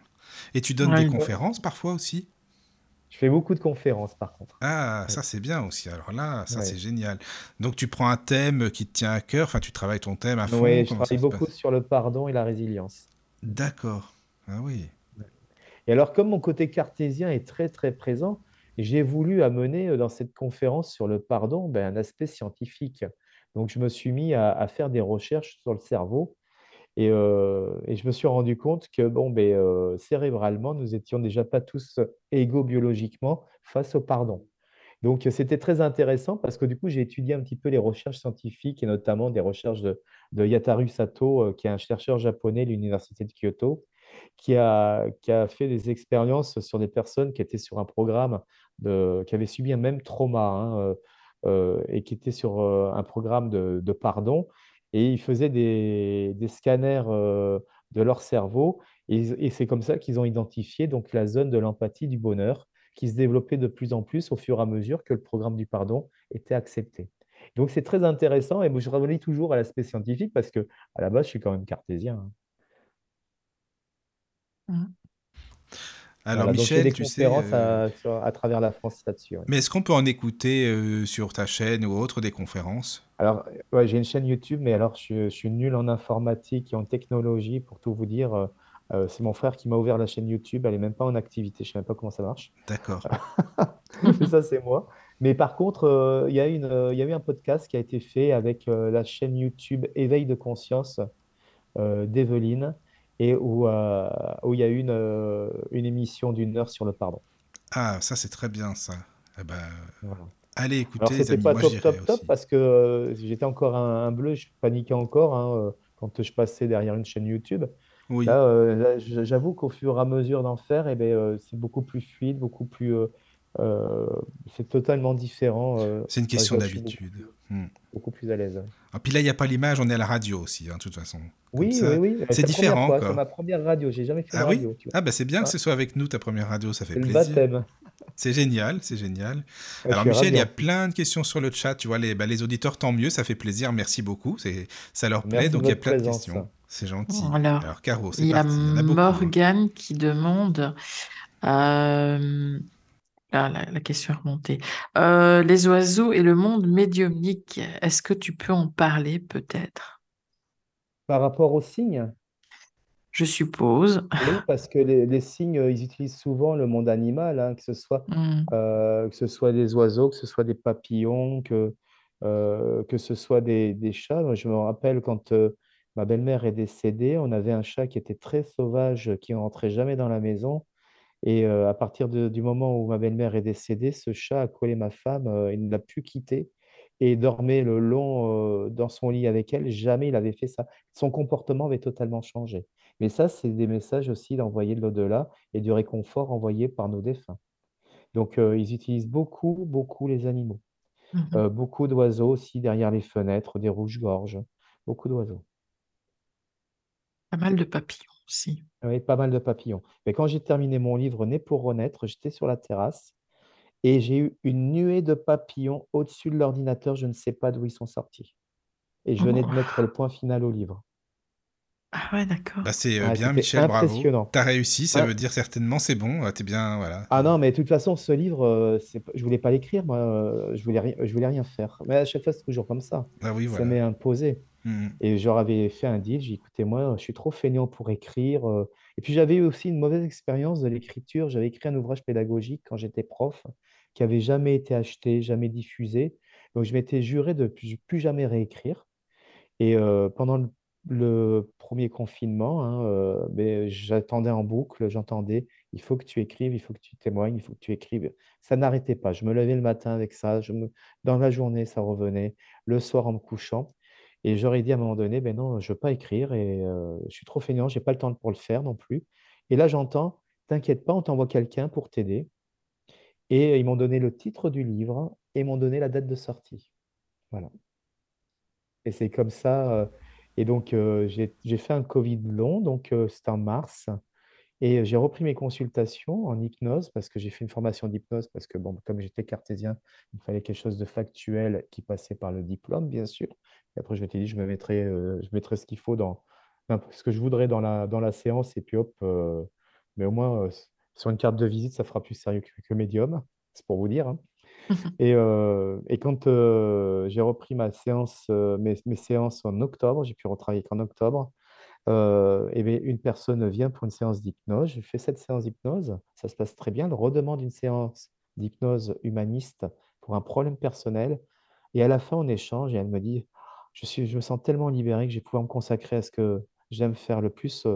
Et tu donnes des Ouais. Conférences parfois aussi? Je fais beaucoup de conférences, par contre. Ah, Ouais. ça c'est bien aussi. Alors là, ça c'est génial. Donc tu prends un thème qui te tient à cœur, enfin tu travailles ton thème à fond, Ouais, je travaille beaucoup sur le pardon et la résilience. D'accord. Ah oui. Et alors, comme mon côté cartésien est très, très présent, j'ai voulu amener euh, dans cette conférence sur le pardon ben, un aspect scientifique. Donc, je me suis mis à, à faire des recherches sur le cerveau et, je me suis rendu compte que bon, ben, euh, cérébralement, nous étions déjà pas tous égaux biologiquement face au pardon. Donc, c'était très intéressant parce que du coup, j'ai étudié un petit peu les recherches scientifiques et notamment des recherches de, de Yataru Sato, qui est un chercheur japonais de l'Université de Kyoto, qui a, qui a fait des expériences sur des personnes qui étaient sur un programme de, qui avaient subi un même trauma hein, et qui étaient sur un programme de, de pardon. Et il faisait des, scanners euh, de leur cerveau. Et, c'est comme ça qu'ils ont identifié donc, la zone de l'empathie du bonheur qui se développait de plus en plus au fur et à mesure que le programme du pardon était accepté. Donc c'est très intéressant et moi, je revenais toujours à l'aspect scientifique parce que à la base je suis quand même cartésien. hein. Alors Voilà, Michel, tu sais, euh, à, travers la France là-dessus. ouais. mais est-ce qu'on peut en écouter euh, sur ta chaîne ou autre des conférences? Alors, ouais, j'ai une chaîne YouTube, mais alors je, je suis nul en informatique et en technologie pour tout vous dire. euh, c'est mon frère qui m'a ouvert la chaîne YouTube, elle n'est même pas en activité, je ne sais même pas comment ça marche. D'accord. Ça, c'est moi. Mais par contre, il y y a eu un podcast qui a été fait avec la chaîne YouTube Éveil de conscience d'Evelyne et où, euh, où il y a eu une, euh, une émission d'une heure sur le pardon. Ah, ça c'est très bien ça. Eh ben, Voilà. allez Alors, écouter les c'était pas moi top, top, top parce que euh, j'étais encore un, un bleu, je paniquais encore hein, quand je passais derrière une chaîne YouTube. Oui, Là, euh, j'avoue qu'au fur et à mesure d'en faire, eh ben, c'est beaucoup plus fluide, beaucoup plus, c'est totalement différent. euh, c'est une question beaucoup d'habitude. Hmm. beaucoup plus à l'aise. Ah, puis là, il n'y a pas l'image, on est à la radio aussi, hein, de toute façon. Comme Oui, oui, ça, oui. euh, c'est différent, c'est ma première radio. J'ai jamais fait de Ah oui? radio, tu Ah bah c'est bien que vois. ce soit avec nous, ta première radio, ça fait le plaisir. baptême. C'est génial, c'est génial. Ouais, Alors Michel, il y a plus. plein de questions sur le chat, tu vois, les, bah, les auditeurs, tant mieux, ça fait plaisir, merci beaucoup, c'est, ça leur plaît, Merci donc il y a plein de questions. C'est gentil. Alors, Alors Caro, il c'est y a parti, il y a hein. Morgane qui demande, euh, ah, la, la question est remontée, Euh, les oiseaux et le monde médiumnique, est-ce que tu peux en parler peut-être? Par rapport aux signes, Je suppose. oui, parce que les, les signes, euh, ils utilisent souvent le monde animal, hein, que ce soit, Hmm. euh, que ce soit des oiseaux, que ce soit des papillons, que, euh, que ce soit des, des chats. Moi, je me rappelle quand euh, ma belle-mère est décédée, on avait un chat qui était très sauvage, qui ne rentrait jamais dans la maison. Et euh, à partir de- du moment où ma belle-mère est décédée, ce chat a collé ma femme, euh, il ne l'a plus quittée et dormait le long euh, dans son lit avec elle. Jamais il avait fait ça. Son comportement avait totalement changé. Mais ça, c'est des messages aussi d'envoyer de l'au-delà et du réconfort envoyé par nos défunts. Donc, ils utilisent beaucoup, beaucoup les animaux. Euh, beaucoup d'oiseaux aussi derrière les fenêtres, des rouges-gorges. Beaucoup d'oiseaux. Pas mal de papillons aussi. Oui, pas mal de papillons. Mais quand j'ai terminé mon livre Né pour renaître, j'étais sur la terrasse et j'ai eu une nuée de papillons au-dessus de l'ordinateur. Je ne sais pas d'où ils sont sortis. Et je venais Oh. de mettre le point final au livre. Ah ouais, d'accord. Bah c'est euh, Ah, bien Michel, bravo. impressionnant. T'as réussi, ça veut dire certainement c'est bon, euh, t'es bien, voilà. Ah non, mais de toute façon, ce livre, euh, je voulais pas l'écrire, moi. euh, Je voulais rien, je voulais rien faire. Mais à chaque fois, c'est toujours comme ça. Ah oui, Ça voilà. m'est imposé. Mhm. Et je leur avais fait un deal. J'ai dit, écoutez, moi, je suis trop feignant pour écrire. Et puis, j'avais eu aussi une mauvaise expérience de l'écriture. J'avais écrit un ouvrage pédagogique quand j'étais prof, qui avait jamais été acheté, jamais diffusé. Donc, je m'étais juré de plus, plus jamais réécrire. Et euh, pendant le, le premier confinement, hein, euh, ben, j'attendais en boucle, j'entendais, il faut que tu écrives, il faut que tu témoignes, il faut que tu écrives. Ça n'arrêtait pas. Je me levais le matin avec ça. Je me... Dans la journée, ça revenait. Le soir, en me couchant. Et j'aurais dit à un moment donné, ben non, je ne veux pas écrire et euh, je suis trop feignant, je n'ai pas le temps pour le faire non plus. Et là, j'entends, t'inquiète pas, on t'envoie quelqu'un pour t'aider. Et ils m'ont donné le titre du livre et m'ont donné la date de sortie. Voilà. Et c'est comme ça. euh, et donc, euh, j'ai fait un Covid long, donc euh, c'était en mars. Et j'ai repris mes consultations en hypnose parce que j'ai fait une formation d'hypnose parce que, bon, comme j'étais cartésien, il fallait quelque chose de factuel qui passait par le diplôme, bien sûr. Et après, je m'étais dit, je me mettrai, euh, je mettrai ce qu'il faut dans, ce que je voudrais dans la, dans la séance. Et puis, hop, euh, mais au moins, euh, sur une carte de visite, ça fera plus sérieux que, que médium. C'est pour vous dire. hein. Et, euh, et quand euh, j'ai repris ma séance, euh, mes, séances en octobre, j'ai pu retravailler qu'en octobre, eh bien, une personne vient pour une séance d'hypnose. Je fais cette séance d'hypnose, ça se passe très bien. Elle redemande une séance d'hypnose humaniste pour un problème personnel. Et à la fin, on échange et elle me dit, je suis, je me sens tellement libéré que je vais pouvoir me consacrer à ce que j'aime faire le plus,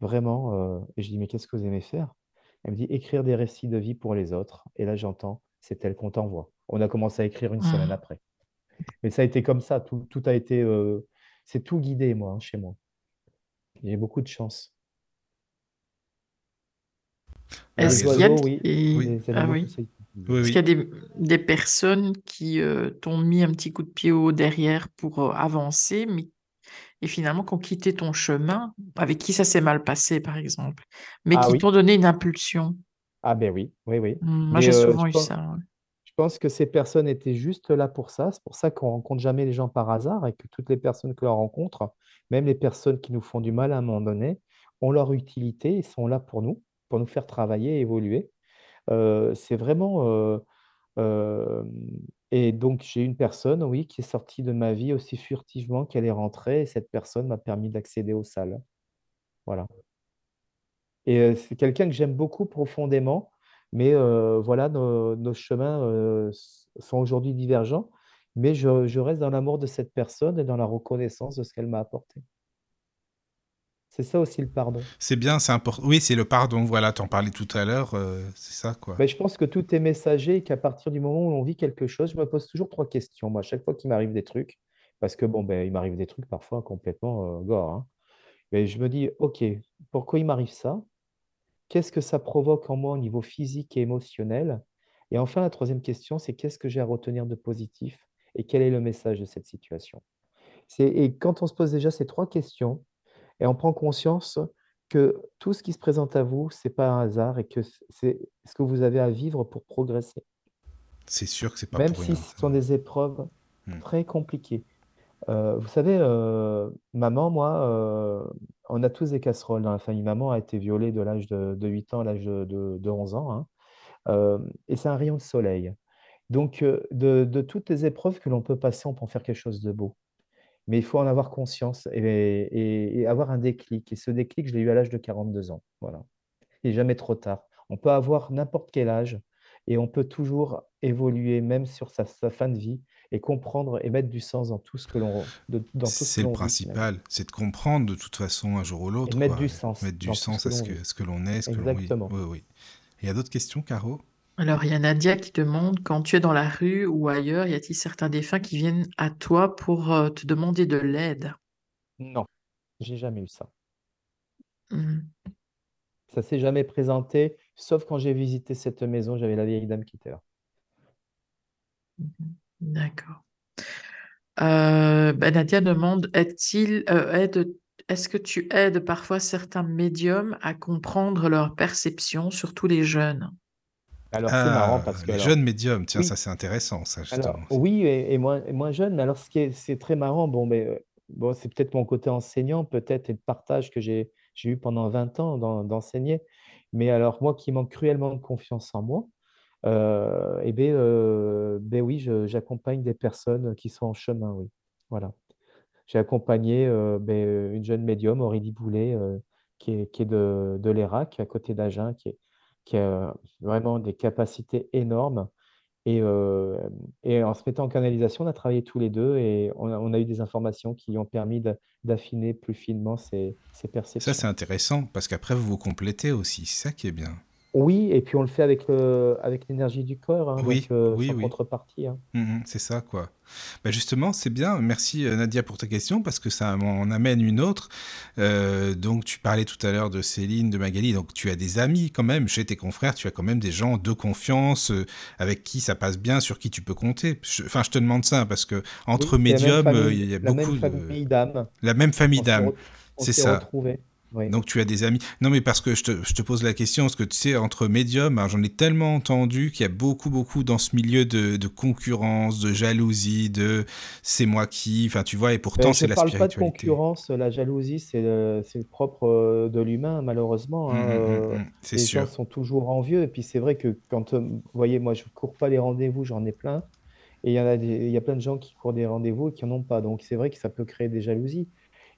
vraiment. Et je dis, mais qu'est-ce que vous aimez faire? Elle me dit, écrire des récits de vie pour les autres. Et là, j'entends, c'est elle qu'on t'envoie. On a commencé à écrire une semaine Mhm. après. Mais ça a été comme ça, tout, tout a été, euh, c'est tout guidé, moi, hein, chez moi. J'ai beaucoup de chance. Ah, Est-ce qu'il y a oui, Oui. Ah oui. y a des, des personnes qui euh, t'ont mis un petit coup de pied au derrière pour euh, avancer, mais et finalement qui ont quitté ton chemin, avec qui ça s'est mal passé, par exemple, mais Ah qui oui, t'ont donné une impulsion? Ah ben oui, oui, oui. Hmm, Moi, j'ai euh, souvent eu pense, ça. ouais. je pense que ces personnes étaient juste là pour ça. C'est pour ça qu'on rencontre jamais les gens par hasard et que toutes les personnes que l'on rencontre, même les personnes qui nous font du mal à un moment donné, ont leur utilité et sont là pour nous, pour nous faire travailler et évoluer. Euh, c'est vraiment. euh, euh, et donc, j'ai une personne, oui, qui est sortie de ma vie aussi furtivement qu'elle est rentrée, et cette personne m'a permis d'accéder aux salles. Voilà. Et euh, c'est quelqu'un que j'aime beaucoup profondément, mais euh, voilà, nos, nos chemins euh, sont aujourd'hui divergents, mais je, je reste dans l'amour de cette personne et dans la reconnaissance de ce qu'elle m'a apporté. C'est ça aussi le pardon. C'est bien, c'est important. Oui, c'est le pardon, voilà, t'en parlais tout à l'heure, euh, c'est ça, quoi. Ben, je pense que tout est messager et qu'à partir du moment où on vit quelque chose, je me pose toujours trois questions. Moi, à chaque fois qu'il m'arrive des trucs, parce que bon, ben, il m'arrive des trucs parfois complètement, heu, gore, hein. Mais je me dis: «OK, pourquoi il m'arrive ça? Qu'est-ce que ça provoque en moi au niveau physique et émotionnel?» et enfin la troisième question, c'est qu'est-ce que j'ai à retenir de positif et quel est le message de cette situation? C'est et quand on se pose déjà ces 3 questions et on prend conscience que tout ce qui se présente à vous, c'est pas un hasard et que c'est ce que vous avez à vivre pour progresser. C'est sûr que c'est pas Même pour si rien, ce sont des épreuves Mmh. très compliquées. Heu, vous savez, heu, maman, moi, heu, on a tous des casseroles dans la famille. Maman a été violée de l'âge de de 8 ans à l'âge de de de 11 ans, hein, et c'est un rayon de soleil. Donc de toutes les épreuves que l'on peut passer, on peut en faire quelque chose de beau. Mais il faut en avoir conscience et avoir un déclic et ce déclic, je l'ai eu à l'âge de 42 ans, voilà. Il est jamais trop tard. On peut avoir n'importe quel âge et on peut toujours évoluer même sur sa fin de vie et comprendre et mettre du sens dans tout ce que l'on dans ce C'est le principal, c'est de comprendre de toute façon un jour ou l'autre, mettre du sens Mettre du sens à ce que ce que l'on est, ce que l'on oui, Exactement. oui, oui. Il y a d'autres questions, Caro? Alors, il y a Nadia qui demande, quand tu es dans la rue ou ailleurs, y a-t-il certains défunts qui viennent à toi pour euh, te demander de l'aide? Non, j'ai jamais eu ça. Mhm. Ça s'est jamais présenté, sauf quand j'ai visité cette maison, j'avais la vieille dame qui était là. Mhm. D'accord. Euh, ben, Nadia demande, est-il, euh, aide, est-ce que tu aides parfois certains médiums à comprendre leur perception, surtout les jeunes? Alors c'est marrant Ah, parce que les alors jeunes médiums, tiens, ça c'est intéressant ça alors justement. oui et et moins et moins jeune, mais alors ce qui est c'est très marrant, bon, beh, heu, bon, c'est peut-être mon côté enseignant peut-être et de partage que j'ai j'ai eu pendant 20 ans d'en d'enseigner. Mais alors moi qui manque cruellement de confiance en moi, heu et beh, heu, beh, oui, j'accompagne des personnes qui sont en chemin, oui. Voilà. J'ai accompagné, beh, heu, une jeune médium, Aurélie Boulet, heu, qui est qui est de de Lérac, à côté d'Agen, qui est qui a vraiment des capacités énormes et en se mettant en canalisation, on a travaillé tous les 2 et on a on a eu des informations qui ont permis d'affiner plus finement ses Ça perceptions. c'est intéressant parce qu'après vous vous complétez aussi, c'est ça qui est bien. Oui et puis on le fait avec le avec l'énergie du corps, hein, donc Oui, heu, oui, sans oui. contrepartie, hein. Mmh mh, c'est ça, quoi. Bah, justement, c'est bien. Merci, heu, Nadia, pour ta question parce que ça m'en amène une autre. Heu, donc tu parlais tout à l'heure de Céline, de Magali, donc tu as des amis quand même. Chez tes confrères, tu as quand même des gens de confiance, avec qui ça passe bien, sur qui tu peux compter. Je enfin, je te demande ça parce la même médiums, il y a la même beaucoup de famille d'âmes. la même famille d'âmes, c'est ça. Oui. Donc tu as des amis. Non, mais parce que je te, je te pose la question, parce que tu sais, entre médiums, hein, j'en ai tellement entendu qu'il y a beaucoup, beaucoup dans ce milieu de, de concurrence, de jalousie, de c'est moi qui, enfin tu vois, et pourtant je c'est la parle pas de spiritualité. concurrence, la jalousie, c'est le propre, heu, de l'humain malheureusement, hein, hum, heu, hum, c'est les gens sont toujours envieux et puis c'est vrai que quand, vous voyez, moi je cours pas les rendez-vous, j'en ai plein et il y en a des y a plein de gens qui courent des rendez-vous et qui en ont pas, donc c'est vrai que ça peut créer des jalousies.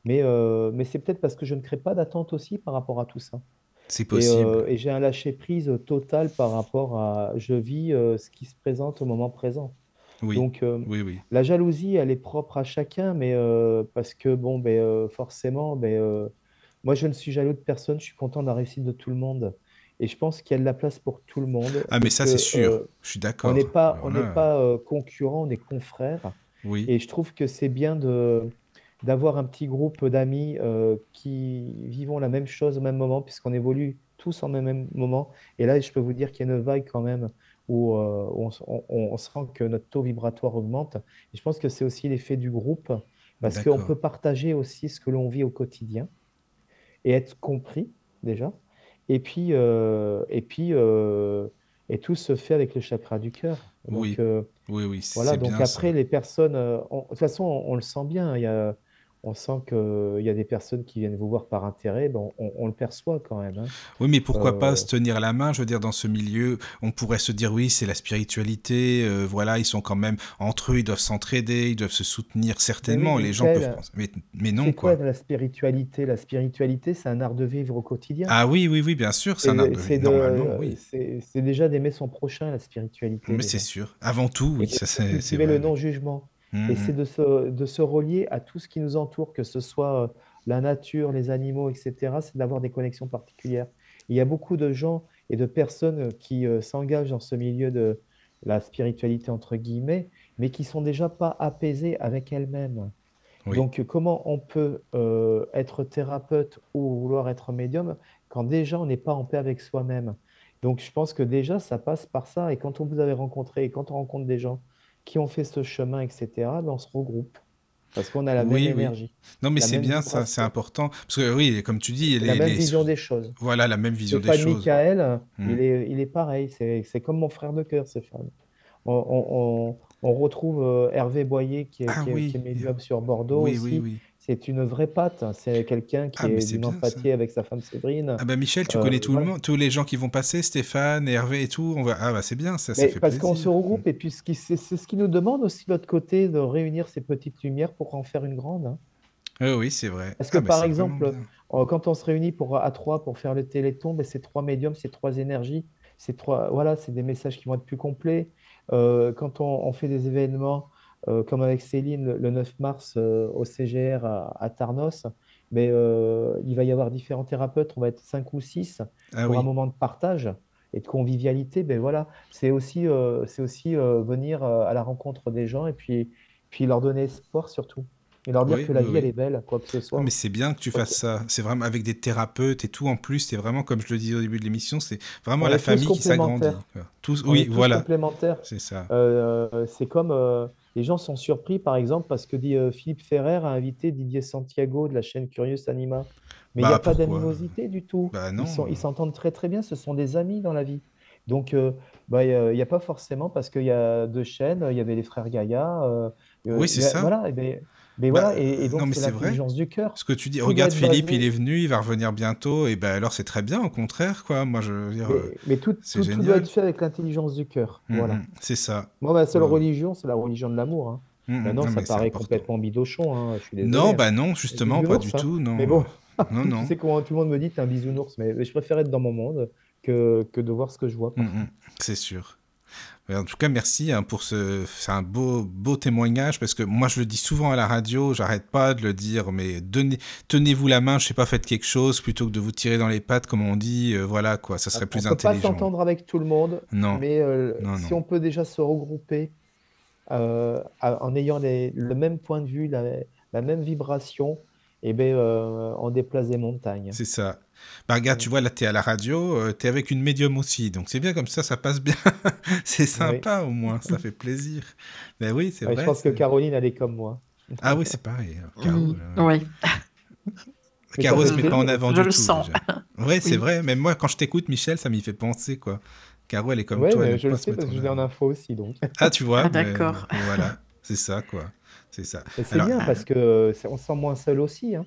Mais heu, mais c'est peut-être parce que je ne crée pas d'attente aussi par rapport à tout ça C'est possible. et j'ai un lâcher prise, total par rapport à je vis, heu, ce qui se présente au moment présent. Oui, Donc, oui, oui. la jalousie, elle est propre à chacun, mais parce que bon, heu, forcément, heu, moi je ne suis jaloux de personne, je suis content de la réussite de tout le monde et je pense qu'il y a de la place pour tout le monde Ah, mais ça c'est sûr, je suis on n'est d'accord. pas on n'est pas, heu, concurrents, on est confrères oui, et je trouve que c'est bien de d'avoir un petit groupe d'amis, heu, qui vivons la même chose au même moment puisqu'on évolue tous en même moment. Et là, je peux vous dire qu'il y a une vague quand même où, où on on on sent que notre taux vibratoire augmente. Et je pense que c'est aussi l'effet du groupe parce qu'on peut partager aussi ce que l'on vit au quotidien et être compris déjà. Et puis, heu et puis, et tout se fait avec le chakra du cœur. Donc Oui, oui, oui, voilà, donc bien après ça. les personnes, on de toute façon, on on le sent bien, il y a on sent qu'il y a des personnes qui viennent vous voir par intérêt, ben, on on le perçoit quand même, hein. Oui, mais pourquoi pas se Heu, tenir la main? Je veux dire, dans ce milieu, on pourrait se dire, oui, c'est la spiritualité, euh, voilà, ils sont quand même entre eux, ils doivent s'entraider, ils doivent se soutenir, oui, certainement, les gens peuvent penser. Mais, mais non, c'est quoi quoi. la spiritualité? La spiritualité, c'est un art de vivre au quotidien. Ah oui, oui, oui, bien sûr, c'est un art de c'est Normalement, de oui. c'est déjà d'aimer son prochain, la spiritualité Mais c'est sûr. Avant tout, et oui, de ça c'est le oui. Et Mhm. c'est de se de se relier à tout ce qui nous entoure, que ce soit, heu, la nature, les animaux et cetera, c'est d'avoir des connexions particulières. Il y a beaucoup de gens et de personnes, heu, qui, heu, s'engagent dans ce milieu de la «spiritualité» entre guillemets mais qui sont déjà pas apaisées avec elles-mêmes. Oui. Donc, comment on peut euh, être thérapeute ou vouloir être médium quand déjà on n'est pas en paix avec soi-même? Donc, je pense que déjà, ça passe par ça. Et quand on vous avez rencontré, et quand on rencontre des gens qui ont fait ce chemin, etc., ben, on se regroupe parce qu'on a la même Oui, oui. énergie, Non, mais c'est bien ça, c'est important. Parce que oui, comme tu dis, et la les, même les... vision des choses. voilà la même vision des choses. Michael, Hmm. il est, il est pareil. C'est, c'est comme mon frère de cœur, Stéphane. On, on- on- on retrouve euh, Hervé Boyer, qui est, Ah qui est, qui est oui, médium sur Bordeaux oui, oui, aussi. C'est une vraie patte. C'est quelqu'un qui Ah, est d'une bien ça. empathie avec sa femme Séverine. Ah bah Michel, tu Euh, connais tout le monde, tous les gens qui vont passer, Stéphane, Hervé et tout. On va... Ah bah c'est bien, ça, ça fait parce qu'on se regroupe, et puis c'est ce qui nous demande aussi de l'autre côté, de réunir ces petites lumières pour en faire une grande. hein. Oui, oui, c'est vrai. Parce que Ah bah par exemple, euh, quand on se réunit pour, à trois pour faire le Téléthon, ben, c'est trois médiums, c'est trois énergies, c'est trois, voilà, c'est des messages qui vont être plus complets. Euh, quand on, on fait des événements euh, comme avec Céline le, le 9 mars euh, au CGR à, à Tarnos, mais euh, il va y avoir différents thérapeutes, on va être cinq ou six Ah pour un moment de partage et de convivialité. Ben voilà, c'est aussi, c'est aussi venir à la rencontre des gens et puis, puis leur donner espoir surtout. Et leur dire oui, que la oui, vie, elle est belle, quoi que ce Ah, mais soit. c'est bien que tu fasses ça. C'est vraiment avec des thérapeutes et tout en plus. C'est vraiment, comme je le disais au début de l'émission, c'est vraiment la famille qui s'agrandit. Tous, On oui, est tous voilà, complémentaires. c'est ça. Euh, c'est comme euh, les gens sont surpris, par exemple, parce que euh, Philippe Ferrer a invité Didier Santiago de la chaîne Curious Anima. Mais il n'y a Bah pas d'animosité du tout. Bah Ils s'entendent très très bien. Ce sont des amis dans la vie. Donc, euh, bah, il n'y a, pas forcément parce qu'il y a deux chaînes. Il y avait les frères Gaïa. euh, Oui, c'est ça. voilà. Et ben, mais Bah voilà. Et, et non, donc mais c'est c'est l'intelligence du cœur. Ce que tu dis, Tout regarde Philippe, il est venu, il va revenir bientôt, et ben alors c'est très bien, au contraire, quoi. Moi, je veux dire, euh, Mais, mais tout, c'est tout, tout doit être fait avec l'intelligence du cœur. Mm, Voilà. c'est ça. Moi, ma seule religion, c'est la religion de l'amour. hein. Mm, mm, Maintenant, non, ça mais c'est paraît complètement bidochon, hein, je suis désolé. Non, hein. bah non, Les justement, pas du hein. tout, Mais non. bon, Non, tu non. sais comment tout le monde me dit, t'es un bisounours, mais mais je préfère être dans mon monde que, que de voir ce que je vois Mm, parfois. mm, c'est sûr. En tout cas, merci hein, pour ce. C'est un beau, beau témoignage parce que moi, je le dis souvent à la radio, j'arrête pas de le dire, mais tenez-vous la main, je sais pas, faites quelque chose plutôt que de vous tirer dans les pattes, comme on dit. euh, voilà, quoi, ça On serait ne plus peut pas intelligent. s'entendre avec tout le monde, Non, mais euh, non, si non. on peut déjà se regrouper euh, en ayant les- le même point de vue, la, la même vibration, et ben, euh, on déplace des montagnes. C'est ça. Bah, regarde, tu vois, là, t'es à la radio, euh, t'es avec une médium aussi, donc c'est bien comme ça, ça passe bien. c'est Oui. sympa au moins, ça fait plaisir. Ben oui, c'est Ouais, je vrai. pense que Caroline, elle est comme moi. Ah oui, c'est pareil. euh, Caro, Mm, euh, oui, Mais Caro se met pas en avant je du le tout sens. déjà. Ouais, c'est Oui. vrai. Même moi, quand je t'écoute, Michel, ça m'y fait penser, quoi. Caro, elle est comme Ouais, toi, elle mais je le sais parce que je l'ai en info aussi, donc. Ah, tu vois, Ah, mais d'accord. voilà, c'est ça, quoi. C'est ça. Et c'est Alors, bien parce que c'est- on se sent moins seul aussi, hein.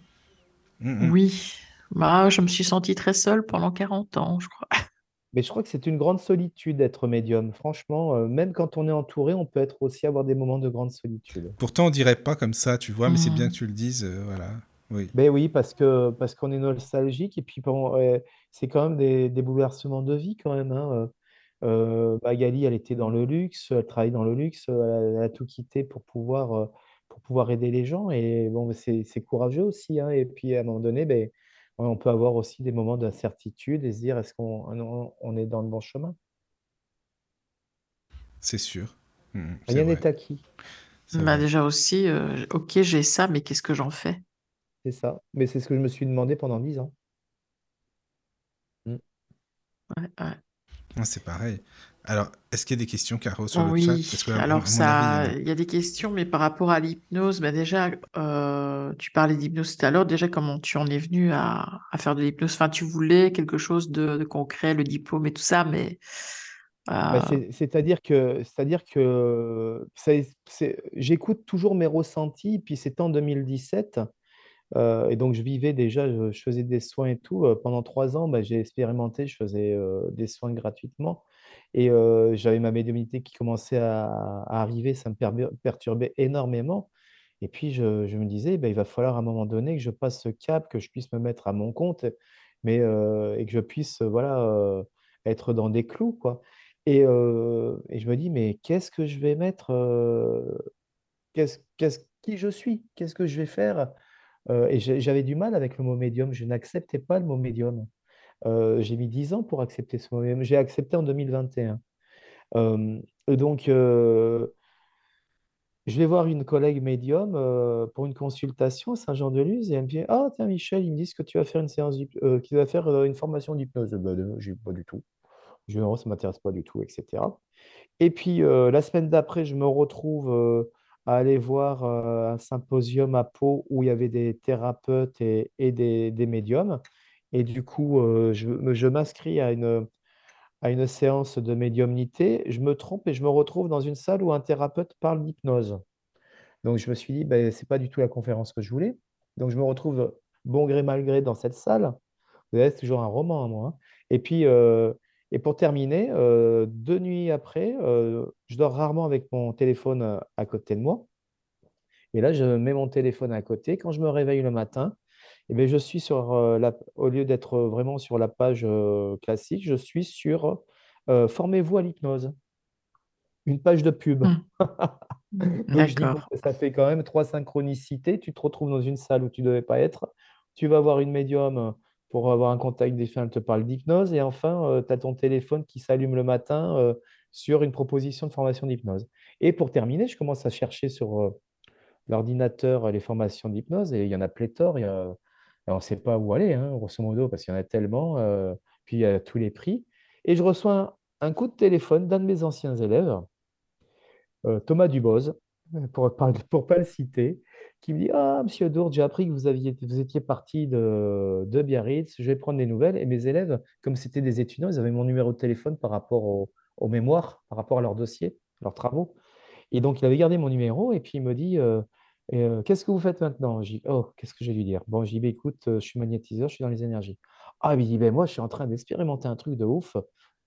mm, mm, Oui, bah, je me suis sentie très seule pendant 40 ans, je crois. Mais je crois que c'est une grande solitude d'être médium. Franchement, euh, même quand on est entouré, on peut être aussi avoir des moments de grande solitude. pourtant, on dirait pas comme ça, tu vois, mais c'est bien Mm. que tu le dises, euh, voilà. Oui, Ben oui, parce que parce qu'on est nostalgique et puis bon, ouais, c'est quand même des, des bouleversements de vie quand même, hein. Euh, euh, Magali, elle était dans le luxe, elle travaille dans le luxe, elle a, elle a tout quitté pour pouvoir pour pouvoir aider les gens et bon, c'est c'est courageux aussi, hein. Et puis à un moment donné, ben on peut avoir aussi des moments d'incertitude et se dire est-ce qu'on on on est dans le bon chemin? c'est sûr. Mm, mm, c'est Rien n'est acquis, Bah, déjà aussi, euh, ok, j'ai ça, mais qu'est-ce que j'en fais? c'est ça. Mais c'est ce que je me suis demandé pendant dix ans. Ouais, ouais. Ah, c'est pareil. Alors, est-ce qu'il y a des questions, Caro, sur le chat? Parce Oui, que, alors mon avis, il y en ça, a. il y a des questions, mais par rapport à l'hypnose, bah déjà, euh, tu parlais d'hypnose tout à l'heure, déjà comment tu en es venu à, à faire de l'hypnose? Enfin, tu voulais quelque chose de, de concret, le diplôme et tout ça, mais Bah, euh, c'est c'est-à-dire que c'est-à-dire que c'est c'est j'écoute toujours mes ressentis, puis c'était en 2017, heu et donc je vivais déjà, je je faisais des soins et tout, pendant 3 ans, bah, j'ai expérimenté, je faisais, des soins gratuitement et j'avais ma médiumnité qui commençait à arriver, ça me perturbait énormément et puis je me disais: «Bah, il va falloir à un moment donné que je passe ce cap, que je puisse me mettre à mon compte, mais et que je puisse, voilà, être dans des clous, quoi» et je me dis: «Mais qu'est-ce que je vais mettre, qui je suis? Qu'est-ce que je vais faire?» et j'avais du mal avec le mot médium, je n'acceptais pas le mot médium. Heu, j'ai mis 10 ans pour accepter ce médium. J'ai accepté en 2021. Hem et donc heu je vais voir une collègue médium euh, pour une consultation à Saint-Jean-de-Luz et elle me dit, Ah, tiens, Michel, ils me disent que tu vas faire une séance, euh, qu'il va faire euh, une formation d'hypnose. Ben, euh, j'ai dit, pas du tout. Je non, ça ne m'intéresse pas du tout, etc. Et puis, euh, la semaine d'après, je me retrouve euh, à aller voir euh, un symposium à Pau où il y avait des thérapeutes et, des médiums. Et du coup, euh, je, m'inscris à une, à une séance de médiumnité. Je me trompe et je me retrouve dans une salle où un thérapeute parle d'hypnose. Donc, je me suis dit, ben, ce n'est pas du tout la conférence que je voulais. Donc, je me retrouve bon gré mal gré dans cette salle. Vous c'est toujours un roman, moi. hein. Et puis, euh, et pour terminer, euh, deux nuits après, je dors rarement avec mon téléphone à côté de moi. Et là, je mets mon téléphone à côté. Quand je me réveille le matin, eh bien, je suis sur euh, la, au lieu d'être vraiment sur la page euh, classique, je suis sur euh, Formez-vous à l'hypnose, une page de pub. Donc, je dis, bon, D'accord. ça fait quand même trois synchronicités. Tu te retrouves dans une salle où tu ne devais pas être. Tu vas voir une médium pour avoir un contact défunt, elle te parle d'hypnose. Et enfin, tu as ton téléphone qui s'allume le matin sur une proposition de formation d'hypnose. Et pour terminer, je commence à chercher sur l'ordinateur les formations d'hypnose et il y en a pléthore. il y a- on ne sait pas où aller, hein, grosso modo, parce qu'il y en a tellement. euh, puis il y a tous les prix. Et je reçois un, coup de téléphone d'un de mes anciens élèves euh, Thomas Duboz, pour ne pas le citer, qui me dit Ah, monsieur Dourdes, j'ai appris que vous, aviez, vous étiez parti de, de Biarritz, je vais prendre des nouvelles. Et mes élèves, comme c'était des étudiants, ils avaient mon numéro de téléphone par rapport au, aux mémoires, par rapport à leurs dossiers, leurs travaux. Et donc, il avait gardé mon numéro et puis il me dit euh, Euh, Qu'est-ce que vous faites maintenant? Oh, qu'est-ce que j'ai dû dire? Bon, j'ai dit, Bah, écoute, je suis magnétiseur, je suis dans les énergies. Ah, il dit, ben, moi, je suis en train d'expérimenter un truc de ouf.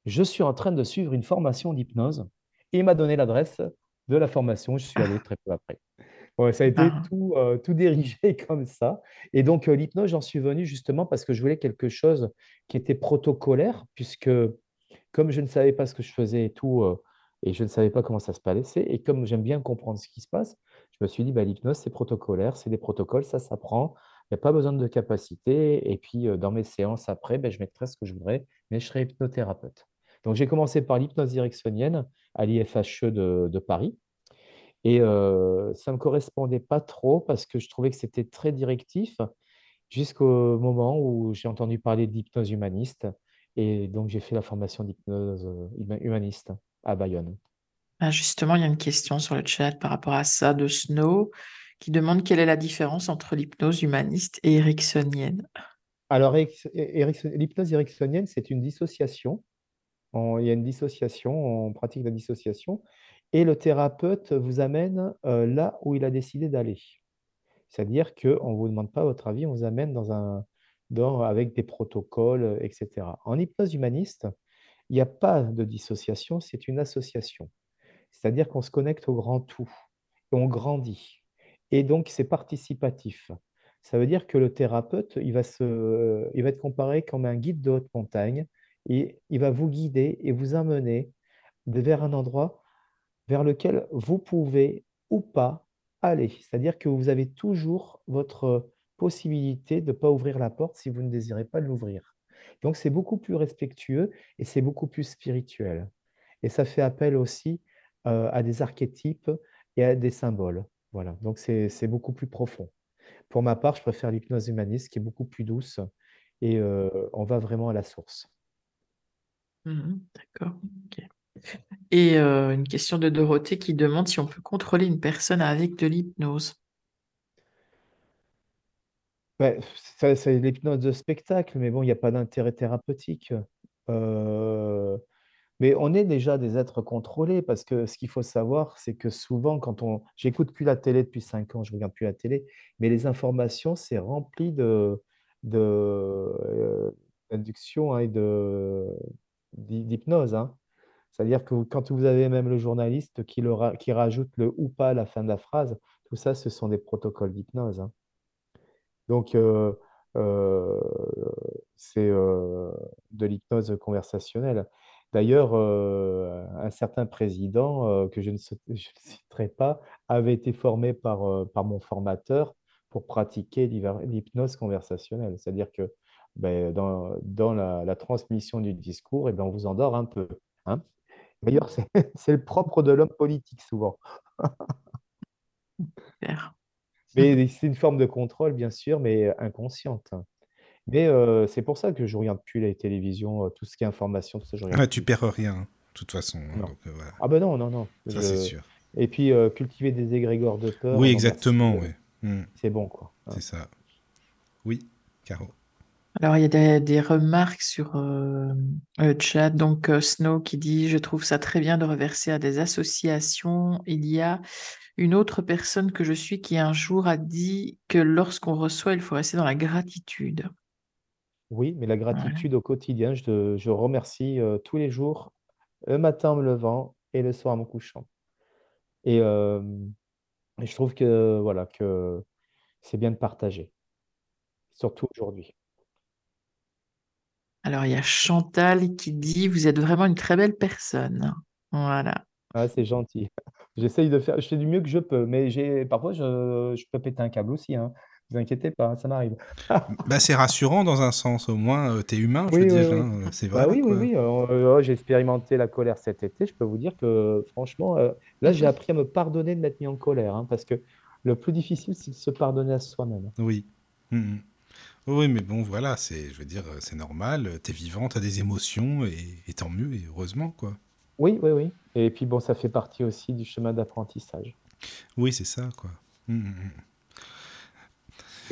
Je suis en train de suivre une formation d'hypnose. Et il m'a donné l'adresse de la formation. Je suis allé Ah, très peu après. Ouais, ça a été ben, tout, euh, tout dirigé comme ça. Et donc, euh, l'hypnose, j'en suis venu justement parce que je voulais quelque chose qui était protocolaire, puisque comme je ne savais pas ce que je faisais et tout, euh, et je ne savais pas comment ça se passait, et comme j'aime bien comprendre ce qui se passe, je me suis dit, bah, l'hypnose, c'est protocolaire, c'est des protocoles, ça s'apprend, il n'y a pas besoin de capacité. Et puis, euh, dans mes séances après, ben, je mettrai ce que je voudrais, mais je serai hypnothérapeute. Donc, j'ai commencé par l'hypnose directionnelle à l'IFHE de, Paris. Et euh, ça ne me correspondait pas trop parce que je trouvais que c'était très directif jusqu'au moment où j'ai entendu parler de l'hypnose humaniste. Et donc, j'ai fait la formation d'hypnose euh, huma- humaniste à Bayonne. Ben, justement, il y a une question sur le chat par rapport à ça de Snow qui demande quelle est la différence entre l'hypnose humaniste et ericksonienne. Alors, l'hypnose ericksonienne, c'est une dissociation. On- il y a une dissociation, on pratique la dissociation. Et le thérapeute vous amène euh, là où il a décidé d'aller. C'est-à-dire qu'on ne vous demande pas votre avis, on vous amène dans un, avec des protocoles, etc. En hypnose humaniste, il n'y a pas de dissociation, c'est une association. C'est-à-dire qu'on se connecte au grand tout, on grandit. Et donc, c'est participatif. Ça veut dire que le thérapeute, il va, se, il va être comparé comme un guide de haute montagne, et il va vous guider et vous amener vers un endroit vers lequel vous pouvez ou pas aller. C'est-à-dire que vous avez toujours votre possibilité de ne pas ouvrir la porte si vous ne désirez pas l'ouvrir. Donc, c'est beaucoup plus respectueux et c'est beaucoup plus spirituel. Et ça fait appel aussi euh, à des archétypes et à des symboles. Voilà, donc c'est beaucoup plus profond. Pour ma part, je préfère l'hypnose humaniste qui est beaucoup plus douce et euh, on va vraiment à la source. Mhm, d'accord. Et euh, une question de Dorothée qui demande si on peut contrôler une personne avec de l'hypnose. Ouais, ça, c'est l'hypnose de spectacle, mais bon, il n'y a pas d'intérêt thérapeutique. Euh, mais on est déjà des êtres contrôlés parce que ce qu'il faut savoir, c'est que souvent, quand on... J'écoute plus la télé depuis cinq ans, je regarde plus la télé, mais les informations, c'est rempli de, de, euh, d'induction hein, et de, d'hy- d'hypnose. hein. C'est-à-dire que quand vous avez même le journaliste qui, le qui rajoute le ou pas à la fin de la phrase, tout ça, ce sont des protocoles d'hypnose. hein. Donc, euh, euh, c'est de l'hypnose conversationnelle. D'ailleurs, euh, un certain président, euh, que je ne, sa- je ne citerai pas, avait été formé par, euh, par mon formateur pour pratiquer l'hypnose conversationnelle. C'est-à-dire que ben, dans, dans la, la transmission du discours, eh ben, on vous endort un peu. hein. D'ailleurs, c'est le propre de l'homme politique souvent. Mais c'est une forme de contrôle, bien sûr, mais inconsciente. Mais euh, c'est pour ça que je regarde plus les télévisions, euh, tout ce qui est information, tout ça, je regarde Ouais, tu plus. perds rien, hein, de toute façon. hein, Non. donc, euh, voilà. Ah ben non, non, non. Ça, c'est Je... sûr. Et puis, euh, cultiver des égrégores de peur, Oui, non merci, exactement, ouais. Hmm, c'est bon, quoi. hein. c'est ça. Oui, Caro. Alors, il y a des, des remarques sur euh, le chat. Donc, euh, Snow qui dit, je trouve ça très bien de reverser à des associations. Il y a une autre personne que je suis qui un jour a dit que lorsqu'on reçoit, il faut rester dans la gratitude. Oui, mais la gratitude au quotidien, je, je remercie euh, tous les jours, le matin en me levant et le soir en me couchant. Et, euh, et je trouve que voilà que c'est bien de partager, surtout aujourd'hui. Alors, il y a Chantal qui dit, vous êtes vraiment une très belle personne. Voilà. Ah, c'est gentil. J'essaye de faire, je fais du mieux que je peux, mais j'ai parfois je, je peux péter un câble aussi, hein. Vous inquiétez pas, ça m'arrive. Bah, c'est rassurant dans un sens, au moins, euh, t'es humain, je veux Oui, dire, oui. hein, c'est Bah vrai, oui, oui, quoi. oui. euh, euh, j'ai expérimenté la colère cet été. Je peux vous dire que franchement, là, j'ai appris à me pardonner de m'être mis en colère, hein, parce que le plus difficile, c'est de se pardonner à soi-même. Oui. Mhm. Oui, mais bon, voilà, c'est, je veux dire, c'est normal, t'es vivant, t'as des émotions, et, et tant mieux, et heureusement, quoi. Oui, oui, oui. Et puis bon, ça fait partie aussi du chemin d'apprentissage. Oui, c'est ça, quoi. Mhm.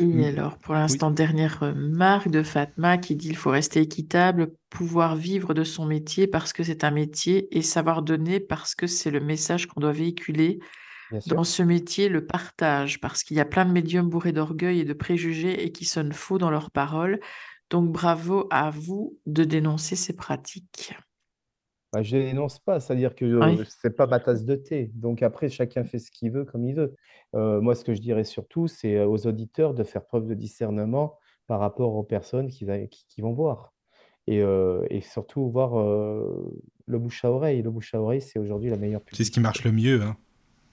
Et Mm. alors, pour Oui. l'instant, dernière remarque de Fatma qui dit il faut rester équitable, pouvoir vivre de son métier parce que c'est un métier et savoir donner parce que c'est le message qu'on doit véhiculer dans ce métier, le partage, parce qu'il y a plein de médiums bourrés d'orgueil et de préjugés et qui sonnent faux dans leurs paroles. Donc, bravo à vous de dénoncer ces pratiques. Bah, je dénonce pas, c'est-à-dire que Oui. euh, c'est pas ma tasse de thé. Donc après, chacun fait ce qu'il veut comme il veut. Euh, moi, ce que je dirais surtout, c'est euh, aux auditeurs de faire preuve de discernement par rapport aux personnes qui, va- qui, qui vont voir. Et, euh, et surtout voir euh, le bouche à oreille. Le bouche à oreille, c'est aujourd'hui la meilleure C'est ce qui marche le mieux, hein.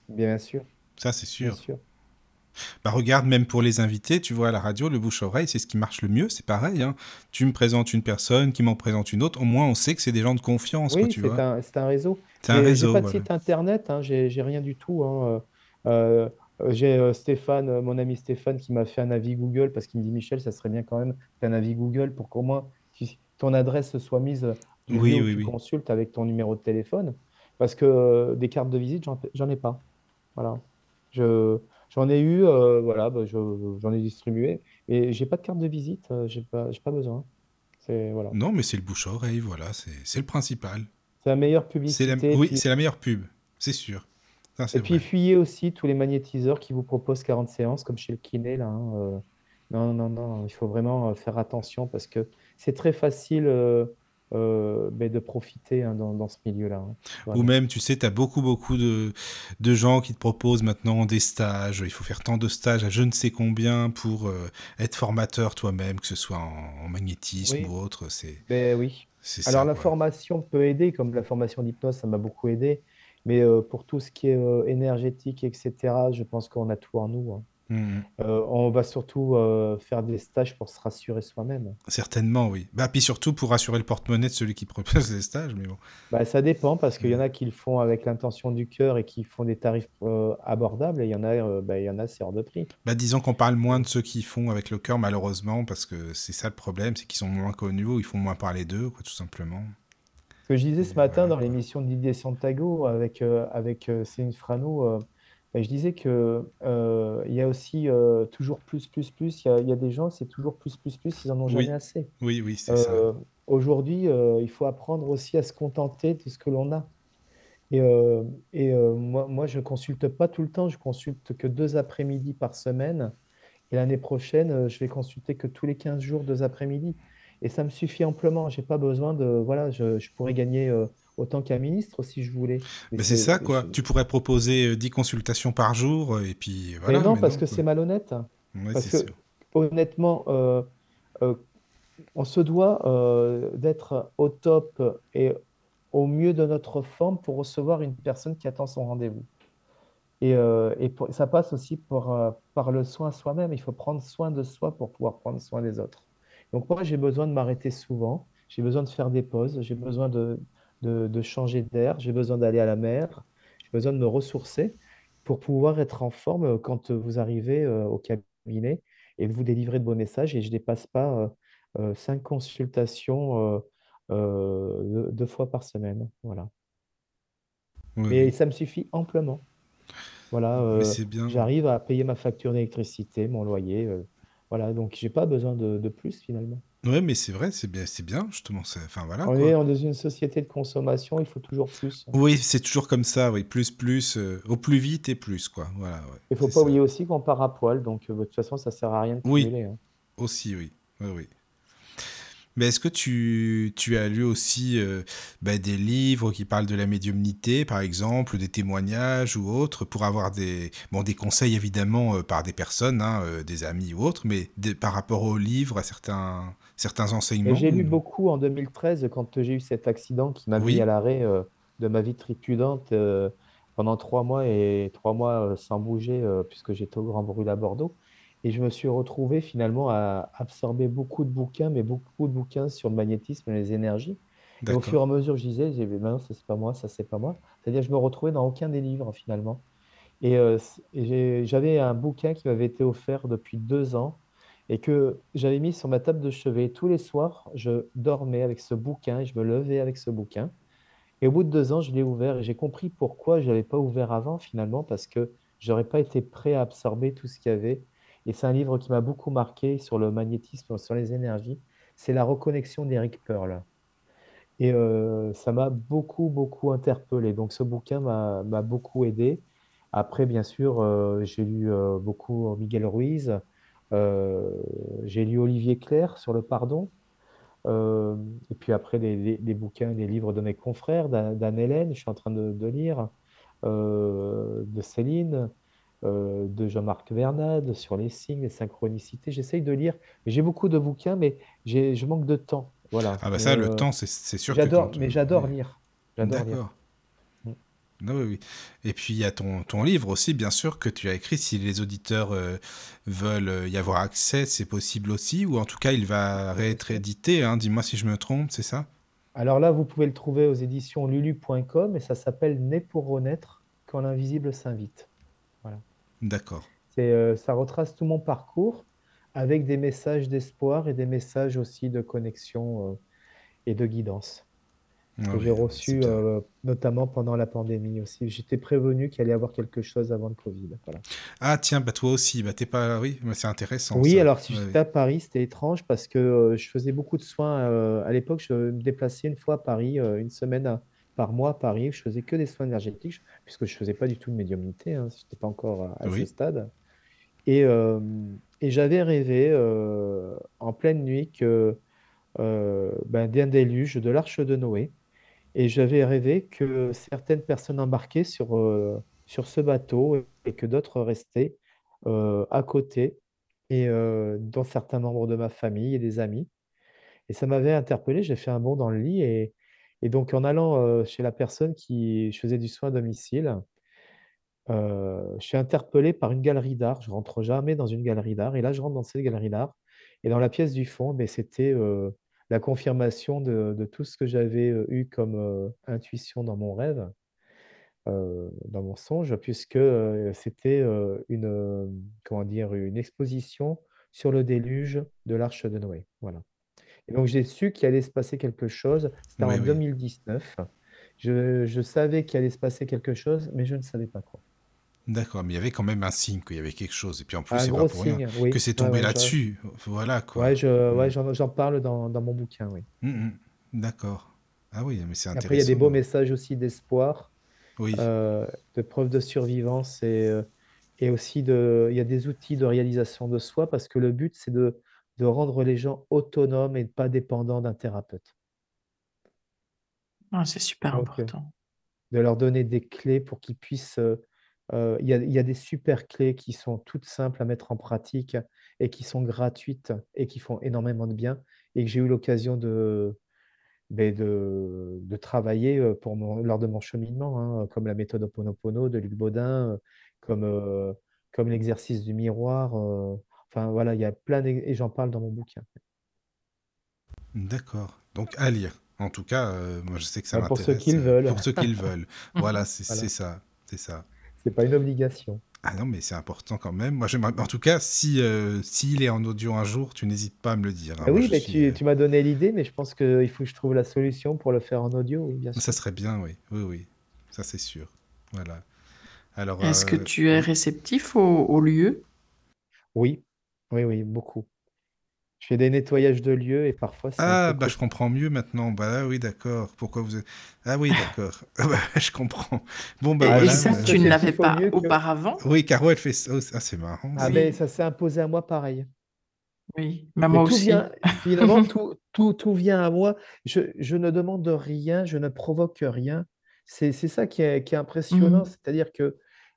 Bien sûr, Ça, c'est bien sûr. sûr. Bah, regarde, même pour les invités, tu vois, à la radio, le bouche-oreille, c'est ce qui marche le mieux, c'est pareil, hein. Tu me présentes une personne, qui m'en présente une autre, au moins on sait que c'est des gens de confiance, quoi, Oui, tu c'est un, c'est un réseau. C'est un réseau, pas de voilà. site internet, hein, j'ai j'ai rien du tout. hein, euh, euh, j'ai euh, Stéphane, mon ami Stéphane, qui m'a fait un avis Google parce qu'il me dit Michel, ça serait bien quand même un avis Google pour qu'au moins ton adresse soit mise Oui, oui, tu oui. consultes avec ton numéro de téléphone. Parce que euh, des cartes de visite, j'en j'en ai pas. Voilà. Je, j'en ai eu, euh, voilà, bah, je- j'en ai distribué. Et j'ai pas de carte de visite, euh, j'ai pas, j'ai pas besoin. C'est voilà. Non, mais c'est le bouche-oreille, voilà, c'est c'est le principal. C'est la meilleure C'est la... publicité. Oui, puis- c'est la meilleure pub, c'est sûr. Ça, Et puis vrai. fuyez aussi tous les magnétiseurs qui vous proposent 40 séances, comme chez le kiné, là. hein, euh. Non, non, non, il faut vraiment euh, faire attention parce que c'est très facile euh, euh, de profiter hein, dans, dans ce milieu-là. hein. Voilà. Ou même, tu sais, tu as beaucoup, beaucoup de, de gens qui te proposent maintenant des stages. Il faut faire tant de stages à je ne sais combien pour euh, être formateur toi-même, que ce soit en, en magnétisme Oui. ou autre. C'est Ben oui. c'est Alors ça, la formation peut aider, comme la formation d'hypnose, ça m'a beaucoup aidé. Mais euh, pour tout ce qui est énergétique, etc., je pense qu'on a tout en nous. hein. Mhm. Euh, on va surtout euh, faire des stages pour se rassurer soi-même. Certainement, oui. Bah, puis surtout pour rassurer le porte-monnaie de celui qui propose les stages, mais bon. Bah, ça dépend parce qu'il y en Mm. a qui le font avec l'intention du cœur et qui font des tarifs euh, abordables et il y en a, bah, il y en a, c'est hors de prix. Bah, disons qu'on parle moins de ceux qui font avec le cœur, malheureusement, parce que c'est ça le problème, c'est qu'ils sont moins connus ou ils font moins parler d'eux, quoi, tout simplement. Ce que je disais ce matin dans l'émission de Didier Santago avec, avec Céline Frano, bah, je disais que euh, il y a aussi euh, toujours plus, plus, plus. Il y a, il y a des gens, c'est toujours plus, plus, plus, ils en ont Oui. jamais assez. Oui, oui, c'est ça. Euh, aujourd'hui, euh, il faut apprendre aussi à se contenter de ce que l'on a. Et, euh, et moi, moi, je consulte pas tout le temps, je consulte que deux après-midi par semaine. Et l'année prochaine, je vais consulter que tous les 15 jours, deux après-midi. Et ça me suffit amplement. J'ai pas besoin de. Voilà, je, je pourrais gagner autant qu'un ministre si je voulais. Mais Mais c'est ça, quoi. je- Tu pourrais proposer euh, 10 consultations par jour, euh, et puis Mais voilà. non, mais parce que c'est malhonnête. Ouais, parce que- sûr. Honnêtement, euh, euh, on se doit euh, d'être au top et au mieux de notre forme pour recevoir une personne qui attend son rendez-vous. Et, euh, et pour- ça passe aussi euh, par le soin soi-même. Il faut prendre soin de soi pour pouvoir prendre soin des autres. Donc moi, j'ai besoin de m'arrêter souvent. J'ai besoin de faire des pauses. J'ai besoin de, de, de changer d'air. J'ai besoin d'aller à la mer. J'ai besoin de me ressourcer pour pouvoir être en forme euh, quand vous arrivez euh, au cabinet et vous délivrer de beaux messages. Et je ne dépasse pas euh, euh, cinq consultations euh, euh, deux, fois par semaine. Voilà. Oui, Mais oui. ça me suffit amplement. Voilà, Mais euh, c'est bien. j'arrive à payer ma facture d'électricité, mon loyer. euh, voilà, donc j'ai pas besoin de, de plus finalement. Ouais, mais c'est vrai, c'est bien, c'est bien, justement. c'est- Enfin, voilà, On est quoi. dans une société de consommation, il faut toujours plus. Oui, c'est toujours comme ça, oui. Plus, plus, euh, au plus vite et plus, quoi. Voilà, ouais. Il faut C'est pas ça. oublier aussi qu'on part à poil, donc euh, de toute façon, ça sert à rien de Oui, cumuler. hein. aussi, oui. Oui, oui. Mais est-ce que tu, tu as lu aussi euh, bah, des livres qui parlent de la médiumnité, par exemple, ou des témoignages ou autres, pour avoir des, bon, des conseils évidemment euh, par des personnes, hein, euh, des amis ou autres, mais des- par rapport aux livres, à certains, certains enseignements j'ai lu ou- beaucoup en 2013 quand j'ai eu cet accident qui m'a mis à l'arrêt euh, de ma vie tripudante euh, pendant trois mois et trois mois euh, sans bouger puisque j'étais au Grand Brûle à Bordeaux. Et je me suis retrouvé finalement à absorber beaucoup de bouquins, mais beaucoup de bouquins sur le magnétisme et les énergies. Et au fur et à mesure, je disais, j'ai non, ça c'est pas moi, ça c'est pas moi. C'est-à-dire, je me retrouvais dans aucun des livres finalement. Et, euh, j'avais un bouquin qui m'avait été offert depuis deux ans et que j'avais mis sur ma table de chevet. Tous les soirs, je dormais avec ce bouquin et je me levais avec ce bouquin. Et au bout de deux ans, je l'ai ouvert et j'ai compris pourquoi je ne l'avais pas ouvert avant finalement, parce que j'aurais pas été prêt à absorber tout ce qu'il y avait. Et c'est un livre qui m'a beaucoup marqué sur le magnétisme, sur les énergies. C'est La reconnexion d'Eric Pearl. Et euh, ça m'a beaucoup, beaucoup interpellé. Donc ce bouquin m'a beaucoup aidé. Après, bien sûr, euh, j'ai lu euh, beaucoup Miguel Ruiz. Euh, j'ai lu Olivier Clerc sur le pardon. Euh, et puis après, des, des- des bouquins, des livres de mes confrères, d'Anne Hélène, je suis en train de, de lire, euh, de Céline, euh, de Jean-Marc Vernade, sur les signes, les synchronicités. J'essaye de lire. J'ai beaucoup de bouquins, mais je manque de temps. Voilà. Ah bah Mais ça, le euh, temps, c'est sûr que j'adore, mais j'adore lire. J'adore. Ah oui, oui. Et puis il y a ton, ton livre aussi, bien sûr, que tu as écrit. Si les auditeurs euh, veulent euh, y avoir accès, c'est possible aussi. Ou en tout cas, il va être édité. Hein. Dis-moi si je me trompe, c'est ça? Alors là, vous pouvez le trouver aux éditions lulu.com et ça s'appelle Né pour renaître quand l'invisible s'invite. Voilà. D'accord. Euh, ça retrace tout mon parcours avec des messages d'espoir et des messages aussi de connexion euh, et de guidance Ah que oui, j'ai ah reçu euh, notamment pendant la pandémie aussi. J'étais prévenu qu'il allait y avoir quelque chose avant le Covid. Voilà. Ah tiens, bah toi aussi, bah t'es pas... Oui, mais c'est intéressant Oui, ça. alors si Ouais, j'étais à Paris, c'était étrange parce que euh, je faisais beaucoup de soins. euh, à l'époque, je me déplaçais une fois à Paris, une semaine à- par mois à Paris. Je faisais que des soins énergétiques puisque je faisais pas du tout de médiumnité. Hein, je n'étais pas encore à, ce stade. Et, et j'avais rêvé en pleine nuit que ben, d'un déluge de l'arche de Noé. Et j'avais rêvé que certaines personnes embarquaient sur, euh, sur ce bateau et que d'autres restaient euh, à côté, et euh, dont certains membres de ma famille et des amis. Et ça m'avait interpellé, j'ai fait un bond dans le lit. Et, et donc en allant chez la personne qui je faisais du soin à domicile, je suis interpellé par une galerie d'art. Je rentre jamais dans une galerie d'art. Et là, je rentre dans cette galerie d'art. Et dans la pièce du fond, ben, c'était la confirmation de, de tout ce que j'avais euh, eu comme euh, intuition dans mon rêve, euh, dans mon songe, puisque euh, c'était une, comment dire, une exposition sur le déluge de l'Arche de Noé. Voilà. Et donc, j'ai su qu'il allait se passer quelque chose. C'était Oui, en oui. 2019. Je, je savais qu'il allait se passer quelque chose, mais je ne savais pas quoi. D'accord, mais il y avait quand même un signe qu'il y avait quelque chose. Et puis en plus, Un c'est pas gros pour rien signe, que oui. c'est Ouais, tombé ouais, je, là-dessus. Voilà quoi. ouais, je, Mm. ouais, j'en, j'en parle dans, dans mon bouquin, oui. Mm, mm. D'accord. Ah oui, mais c'est Après, il y a des beaux intéressant. messages aussi d'espoir, Oui, euh, de preuve de survivance et, euh, et aussi de, il y a des outils de réalisation de soi parce que le but, c'est de, de rendre les gens autonomes et pas dépendants d'un thérapeute. Ah, c'est super Donc, euh, important. de leur donner des clés pour qu'ils puissent. euh, il y a, il y a des super clés qui sont toutes simples à mettre en pratique et qui sont gratuites et qui font énormément de bien et que j'ai eu l'occasion de, ben, de, de travailler euh, pour mon- lors de mon cheminement, hein, comme la méthode Oponopono de Luc Baudin, euh, comme, euh, comme l'exercice du miroir. euh, enfin, voilà, il y a plein et j'en parle dans mon bouquin. d'accord. Donc à lire. En tout cas, euh, moi je sais que ça Euh, Pour ceux m'intéresse. qui le euh, veulent. pour ceux qui le veulent. Voilà, c'est Voilà. c'est ça. C'est ça. C'est pas une obligation. Ah non, mais c'est important quand même. Moi. En tout cas, si euh, s'il est en audio un jour, tu n'hésites pas à me le dire. hein. Ah oui, mais suis. tu, euh, tu m'as donné l'idée, mais je pense qu'il faut que je trouve la solution pour le faire en audio, oui, bien sûr. Ça serait bien, oui. Oui, oui. Ça, c'est sûr. Voilà. Alors, Est-ce que euh, tu es réceptif au, au lieu? Oui, oui, oui, beaucoup. Je fais des nettoyages de lieux et parfois Ah, bah je comprends mieux maintenant. Bah là, oui, d'accord. Pourquoi vous êtes... Ah oui, d'accord. Ah bah, je comprends. Bon, bah Et, ça, tu ne l'avais pas que... auparavant? Oui, Caro, elle fait ça. Oh, ah, c'est marrant, Ah ça. ben, Oui, ça s'est imposé à moi pareil. oui. Bah, Mais moi tout aussi. vient, finalement, tout, tout, tout vient à moi. Je, je ne demande rien, je ne provoque rien. C'est, c'est ça qui est, qui est impressionnant. Mhm. C'est-à-dire que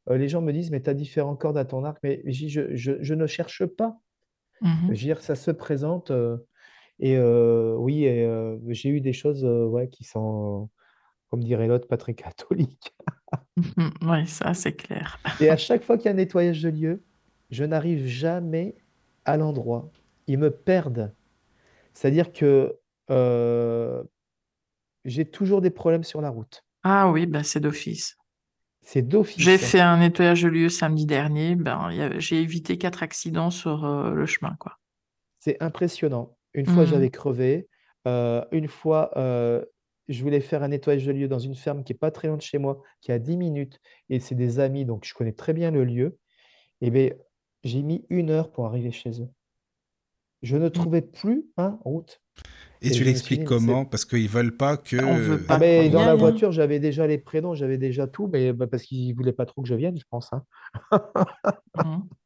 euh, les gens me disent, mais tu as différents cordes à ton arc, mais je, je, je ne cherche pas. Je Mhm. veux dire, ça se présente. euh, et euh, oui, et, euh, j'ai eu des choses ouais, qui sont, comme dirait l'autre, pas très catholiques. Ouais, ça, c'est clair. Et à chaque fois qu'il y a un nettoyage de lieu, je n'arrive jamais à l'endroit. Ils me perdent. C'est-à-dire que euh, j'ai toujours des problèmes sur la route. Ah oui, bah, c'est d'office. C'est J'ai fait un nettoyage de lieu samedi dernier. Ben, y j'ai évité quatre accidents sur euh, le chemin, quoi. C'est impressionnant. Une fois, Mhm. j'avais crevé. Euh, une fois, euh, je voulais faire un nettoyage de lieu dans une ferme qui est pas très loin de chez moi, qui est à 10 minutes. Et c'est des amis, donc je connais très bien le lieu. Et bien, j'ai mis une heure pour arriver chez eux. Je ne Mhm. trouvais plus un route. Et Et tu l'expliques mais comment? Parce qu'ils veulent pas que... On veut euh, Ah pas ben, y dans la hein. voiture, j'avais déjà les prénoms, j'avais déjà tout, mais bah, parce qu'ils voulaient pas trop que je vienne, je pense. hein. Mhm.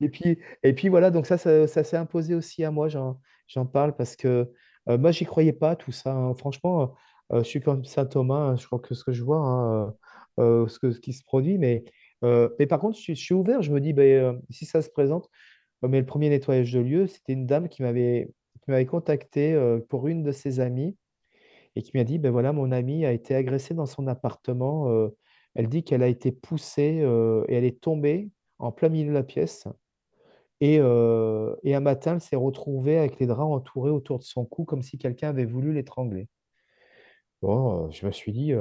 Et puis, et puis voilà, donc ça, ça, ça s'est imposé aussi à moi, j'en, j'en parle parce que euh, moi, j'y croyais pas, tout ça. hein. Franchement, euh, je suis comme saint Thomas, hein, je crois que ce que je vois, hein, euh, euh, ce que, ce qui se produit, mais, euh, mais par contre, je suis, je suis ouvert, je me dis, ben, euh, si ça se présente, mais le premier nettoyage de lieu, c'était une dame qui m'avait qui m'avait contacté euh, pour une de ses amies et qui m'a dit, ben voilà, mon amie a été agressée dans son appartement. euh, elle dit qu'elle a été poussée euh, et elle est tombée en plein milieu de la pièce. Et, et un matin, elle s'est retrouvée avec les draps entourés autour de son cou, comme si quelqu'un avait voulu l'étrangler. Bon, je me suis dit,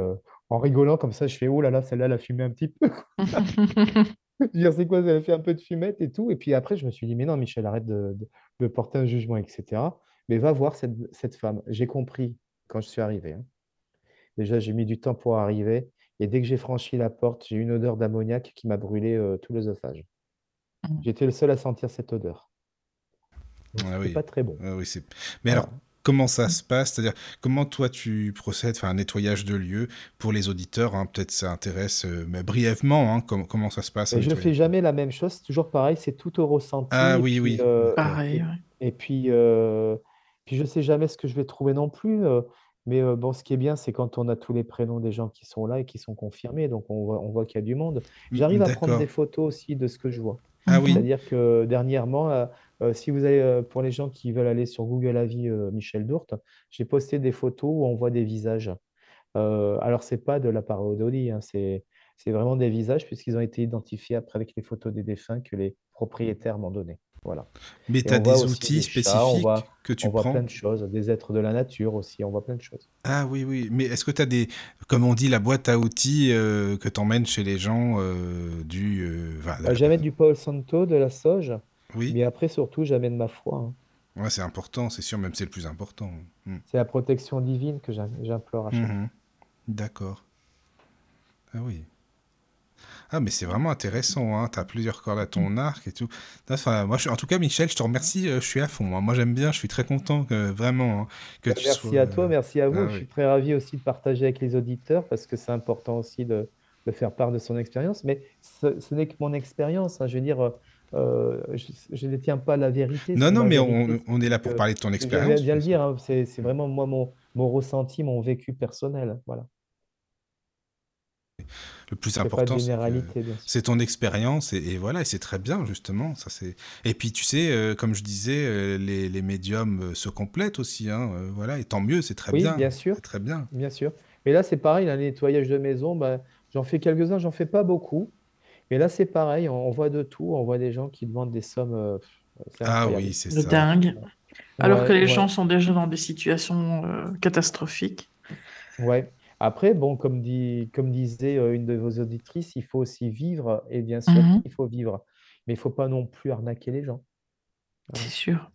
en rigolant comme ça, je fais, oh là là, celle-là, elle a fumé un petit peu. dire, c'est quoi? Elle a fait un peu de fumette et tout. Et puis après, je me suis dit, mais non, Michel, arrête de, de- de porter un jugement, etc. Mais va voir cette, cette femme. J'ai compris quand je suis arrivé. hein. Déjà, j'ai mis du temps pour arriver. Et dès que j'ai franchi la porte, j'ai eu une odeur d'ammoniac qui m'a brûlé euh, tout l'œsophage. Mhm. J'étais le seul à sentir cette odeur. Ah oui. pas très bon. Ah oui. Mais alors. Comment ça se passe? C'est-à-dire, comment toi tu procèdes, enfin, un nettoyage de lieu pour les auditeurs, hein, peut-être ça intéresse, euh, mais brièvement, hein, com- comment ça se passe Et je fais nettoyage? jamais la même chose, c'est toujours pareil, c'est tout au ressenti. Ah oui, puis, oui, euh. Pareil, et, ouais. et puis, euh, puis je sais jamais ce que je vais trouver non plus. euh, mais euh, bon, ce qui est bien, c'est quand on a tous les prénoms des gens qui sont là et qui sont confirmés, donc on voit, on voit qu'il y a du monde. M- J'arrive à prendre des photos aussi de ce que je vois. Ah. C'est-à-dire que dernièrement, euh, euh, si vous allez, euh, pour les gens qui veulent aller sur Google Avis Michel Dourte, j'ai posté des photos où on voit des visages. Alors, c'est pas de la parodie, hein, c'est, vraiment des visages puisqu'ils ont été identifiés après avec les photos des défunts que les propriétaires m'ont donné. Voilà. mais tu as on des outils des chats, on voit, spécifiques que tu on voit plein prends? de choses, des êtres de la nature aussi, on voit plein de choses. Ah oui, oui. Mais est-ce que tu as des, comme on dit, la boîte à outils euh, que tu emmènes chez les gens euh, du... euh, enfin, Euh, j'amène du Paul Santo, de la sauge, oui, mais après, surtout, j'amène ma foi. hein. ouais, c'est important, c'est sûr, même c'est le plus important. Mm. C'est la protection divine que j'im- j'implore à chaque. Mhm. D'accord. Ah oui. Ah, mais c'est vraiment intéressant, hein. Tu as plusieurs cordes à ton arc et tout. Enfin, moi, je- en tout cas, Michel, je te remercie, euh, je suis à fond. hein. Moi, j'aime bien, je suis très content que, vraiment, hein, que Bah, tu Merci sois... à toi, merci à vous. Ah Je oui. suis très ravi aussi de partager avec les auditeurs parce que c'est important aussi de, de faire part de son expérience. Mais ce, ce n'est que mon expérience. hein. Je veux dire, euh, je, ne détiens pas la vérité. Non, non, ma mais on, on est là pour parler de ton je viens expérience. bien le dire. hein. C'est c'est vraiment moi mon, mon ressenti, mon vécu personnel. Voilà. Le plus important, c'est ton expérience et, et voilà, et c'est très bien, justement. Ça, c'est... Et puis, tu sais, euh, comme je disais, euh, les, les médiums euh, se complètent aussi, hein, euh, voilà, et tant mieux, c'est très Oui, bien. bien sûr, très bien. bien sûr. Mais là, c'est pareil, un nettoyage de maison, bah, j'en fais quelques-uns, j'en fais pas beaucoup. Mais là, c'est pareil, on, on voit de tout. On voit des gens qui demandent des sommes. euh, Ah incroyable. oui, c'est ça. dingue. Alors que les ouais. gens sont déjà dans des situations euh, catastrophiques. Ouais. Après, bon, comme dit, comme disait euh, une de vos auditrices, il faut aussi vivre, et bien sûr Mhm, qu'il faut vivre, mais il faut pas non plus arnaquer les gens. c'est sûr.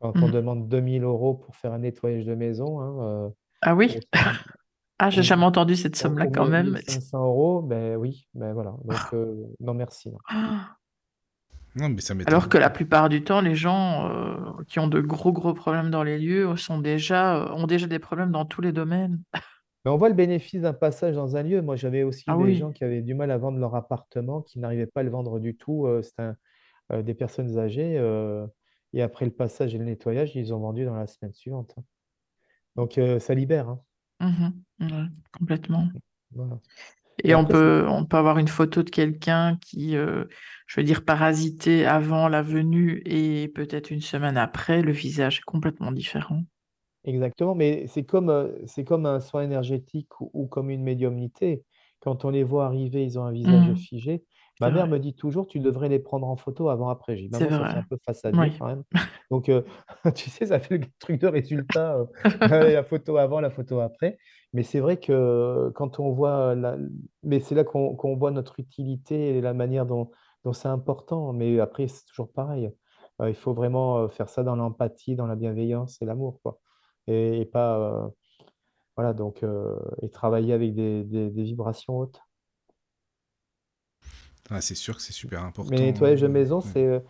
Quand on Mhm. demande 2000 euros pour faire un nettoyage de maison, hein, euh, Ah ou, oui? cin- Ah, j'ai jamais entendu cette somme-là quand même même. 1500 euros, ben oui, ben voilà. Donc, euh, non, merci. non. Ah. Non, mais ça Alors que la plupart du temps, les gens euh, qui ont de gros gros problèmes dans les lieux sont déjà, euh, ont déjà des problèmes dans tous les domaines. Mais on voit le bénéfice d'un passage dans un lieu. Moi, j'avais aussi Ah des gens qui avaient du mal à vendre leur appartement, qui n'arrivaient pas à le vendre du tout. euh, C'était un- euh, des personnes âgées. euh, et après le passage et le nettoyage, ils ont vendu dans la semaine suivante. hein. Donc, euh, ça libère. hein. Ouais, complètement. Voilà. Et Et on après, c'est peut, on peut avoir une photo de quelqu'un qui, euh, je veux dire, parasité avant la venue et peut-être une semaine après, le visage est complètement différent. Exactement. Mais c'est comme, euh, c'est comme un soin énergétique ou, ou comme une médiumnité. Quand on les voit arriver, ils ont un visage Mhm. figé. C'est Ma mère vrai, me dit toujours, tu devrais les prendre en photo avant-après. J'ai dit, c'est maman, ça vrai. fait un peu face à Dieu Oui. quand même. Donc, euh, tu sais, ça fait le truc de résultat, euh, la photo avant, la photo après. Mais c'est vrai que quand on voit, la... mais c'est là qu'on qu'on voit notre utilité et la manière dont, dont c'est important. Mais après, c'est toujours pareil. Il faut vraiment faire ça dans l'empathie, dans la bienveillance et l'amour, quoi. Et, et pas, euh, voilà, donc, euh, et travailler avec des, des- des vibrations hautes. Ah, c'est sûr que c'est super Mais important. nettoyage de hein. maison, Ouais. c'est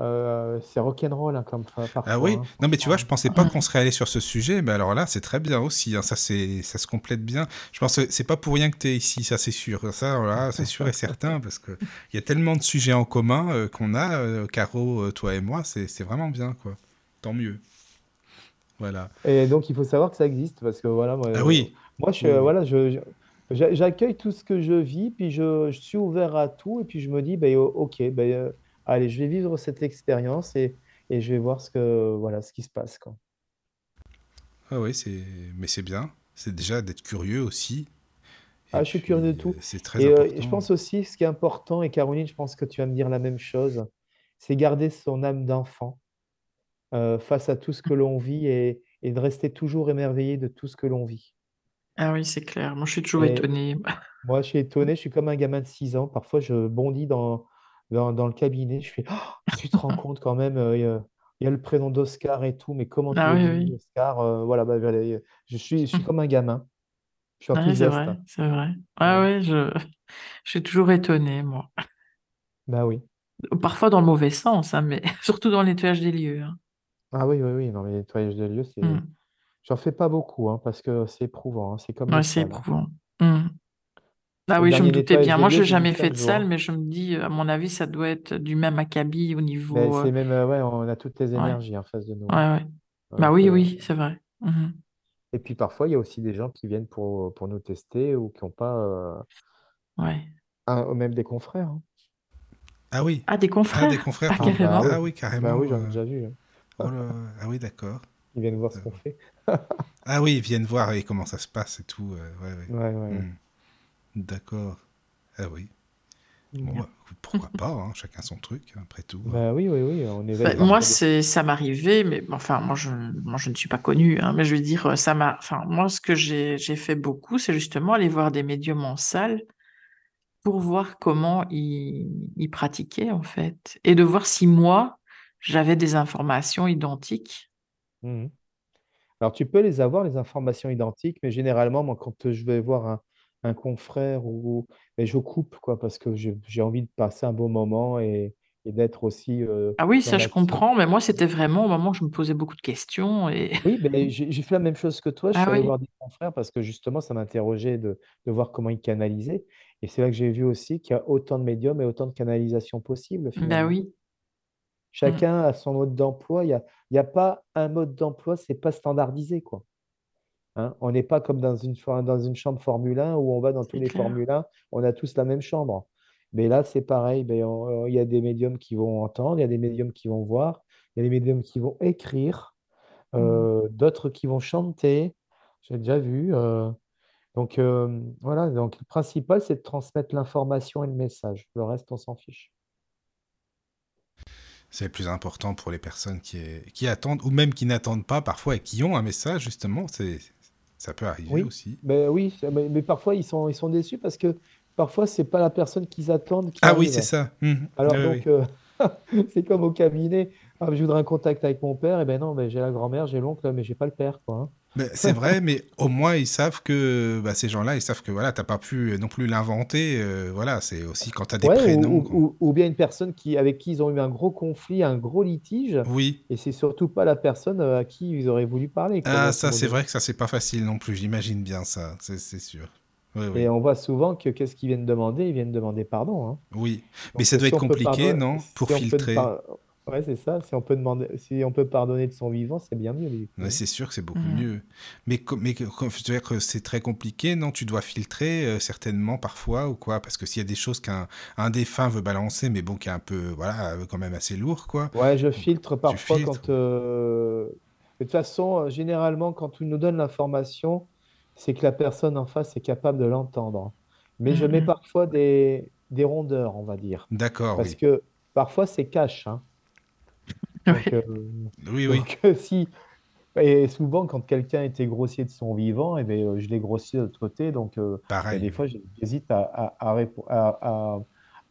euh, c'est rock'n'roll hein, comme Ah parfois. oui, hein, non mais tu vois, je pensais pas qu'on serait allé sur ce sujet, mais alors là, c'est très bien aussi, hein, ça c'est, ça se complète bien. Je pense que c'est pas pour rien que tu es ici, ça c'est sûr. Ça, voilà, c'est sûr et certain, parce que il y a tellement de sujets en commun euh, qu'on a, euh, Caro, euh, toi et moi, c'est, c'est vraiment bien, quoi. Tant mieux. Voilà. Et donc, il faut savoir que ça existe parce que voilà, moi, Ah oui, moi je, suis, oui, oui. voilà, je, je- j'a- j'accueille tout ce que je vis, puis je, je suis ouvert à tout, et puis je me dis, ben, o- ok, ben, euh, allez, je vais vivre cette expérience et, et je vais voir ce que, voilà, ce qui se passe, quoi. Ah oui, c'est, mais c'est bien. C'est déjà d'être curieux aussi, et Ah, je suis curieux de tout. euh, c'est très Et euh, je important. pense aussi, ce qui est important, et Caroline, je pense que tu vas me dire la même chose, c'est garder son âme d'enfant euh, face à tout ce que l'on vit et, et de rester toujours émerveillé de tout ce que l'on vit. Ah oui, c'est clair. Moi, je suis toujours Et étonnée. moi, je suis étonné, je suis comme un gamin de 6 ans. Parfois, je bondis dans, dans, dans le cabinet. Je fais, Oh, tu te rends compte quand même, euh, il y a, le prénom d'Oscar et tout, mais comment tu Ah es oui, oui. Oscar? Euh, voilà, bah, je suis, je suis comme un gamin. Je suis c'est enthousiaste. vrai, c'est vrai. Ah Ouais. ouais, je, je suis toujours étonnée, moi. Bah oui. Parfois dans le mauvais sens, hein, mais surtout dans nettoyage des lieux. hein. Ah oui, oui, oui. Non, mais nettoyage de lieux, c'est. Hmm. J'en fais pas beaucoup, hein, parce que c'est éprouvant. hein, C'est comme les Ouais, c'est salles. hein. éprouvant. Hmm. Ah Le oui, je me dernier doutais nettoyage bien. Moi, je lieux, n'ai jamais fait de salle, mais je me dis, à mon avis, ça doit être du même acabit au Mais niveau. euh, c'est même, euh, ouais, on a toutes les Ouais, énergies en face de nous. ouais, hein. ouais. Bah Donc, oui, euh, oui, c'est vrai. Mhm. Et puis parfois, il y a aussi des gens qui viennent pour, pour nous tester ou qui n'ont pas, euh, Ouais. un- même des confrères. hein. Ah oui, Ah, des ah des confrères? confrères Ah, qui Ah bah carrément. oui, Ah oui, bah carrément. oui, j'en ai euh, déjà vu. hein. Oh là, ah oui, d'accord. Ils viennent voir ce Euh, qu'on fait. Ah oui, ils viennent voir et comment ça se passe et tout. euh, ouais, ouais. Ouais, ouais, ouais. Hmm. D'accord. Ah oui. Bon, Mm. bah, pourquoi pas, hein, chacun son truc, après tout. Bah oui, oui, oui, on Bah, moi, c'est, ça m'arrivait, mais enfin, moi, je, moi, je ne suis pas connue, hein, mais je veux dire, ça m'a, enfin, moi, ce que j'ai, j'ai fait beaucoup, c'est justement aller voir des médiums en salle pour voir comment ils, ils pratiquaient, en fait, et de voir si moi, j'avais des informations identiques. Mhm. Alors, tu peux les avoir, les informations identiques, mais généralement, moi, quand je vais voir un, un confrère ou, mais je coupe, quoi, parce que j'ai envie de passer un beau moment et, et d'être aussi euh, Ah oui, ça, je comprends, mais moi, c'était vraiment au moment où je me posais beaucoup de questions et... Oui, ben, j'ai fait la même chose que toi. Je Ah suis allé oui, voir des confrères parce que justement, ça m'interrogeait de, de voir comment ils canalisaient. Et c'est là que j'ai vu aussi qu'il y a autant de médiums et autant de canalisations possibles finalement. oui. Mm. Chacun a son mode d'emploi. Il n'y a, y a pas un mode d'emploi, c'est pas standardisé, quoi. Hein, on n'est pas comme dans une, for- dans une chambre Formule 1 où on va dans tous les. Formule 1, on a tous la même chambre. Mais là, c'est pareil. ben, il y a des médiums qui vont entendre, il y a des médiums qui vont voir, il y a des médiums qui vont écrire, Mm. euh, d'autres qui vont chanter. J'ai déjà vu. euh, donc euh, voilà, donc le principal, c'est de transmettre l'information et le message. Le reste, on s'en fiche. C'est le plus important pour les personnes qui, qui attendent, ou même qui n'attendent pas parfois et qui ont un message, justement. C'est Ça peut arriver Oui, aussi. ben oui, mais, mais parfois ils sont, ils sont déçus parce que parfois c'est pas la personne qu'ils attendent qui Ah oui, c'est ça. Mhm. Alors Oui, donc, oui. euh, c'est comme au cabinet. Ah, je voudrais un contact avec mon père. Et ben non, j'ai la grand-mère, j'ai l'oncle, mais j'ai pas le père, quoi. C'est vrai, mais au moins ils savent que bah, ces gens-là, ils savent que voilà, t'as pas pu non plus l'inventer. euh, voilà, c'est aussi quand t'as des Ouais, ou, prénoms. ou- quand- ou- ou bien une personne qui, avec qui ils ont eu un gros conflit, un gros litige, Oui. et c'est surtout pas la personne euh, à qui ils auraient voulu parler, quoi, Ah, ça, c'est vrai que ça, c'est pas facile non plus. J'imagine bien ça. C'est sûr. Oui, oui. Et on voit souvent que qu'est-ce qu'ils viennent demander? Ils viennent demander pardon, hein. Oui. Mais Donc, ça euh, doit si être compliqué, non? Pour si filtrer? Ouais, c'est ça. Si on peut demander, si on peut pardonner de son vivant, c'est bien mieux, du coup, Ouais, hein. c'est sûr que c'est beaucoup Mhm. mieux. Mais, co- mais que- co- je veux dire que c'est très compliqué, non? Tu dois filtrer euh, certainement parfois ou quoi? Parce que s'il y a des choses qu'un un défunt veut balancer, mais bon, qui est un peu, voilà, euh, quand même assez lourd, quoi. Ouais, je filtre parfois filtres. quand. euh, De toute façon, généralement, quand on nous donne l'information, c'est que la personne en face est capable de l'entendre. Mais je mets Mhm. parfois des, des rondeurs, on va dire. D'accord, Parce oui. que parfois, c'est cash, hein. Donc, euh, Oui, oui. donc euh, si. Et souvent, quand quelqu'un était grossier de son vivant, eh ben, euh, je l'ai grossi de l'autre côté. Donc, euh, Pareil. des fois, j'hésite à, à, à-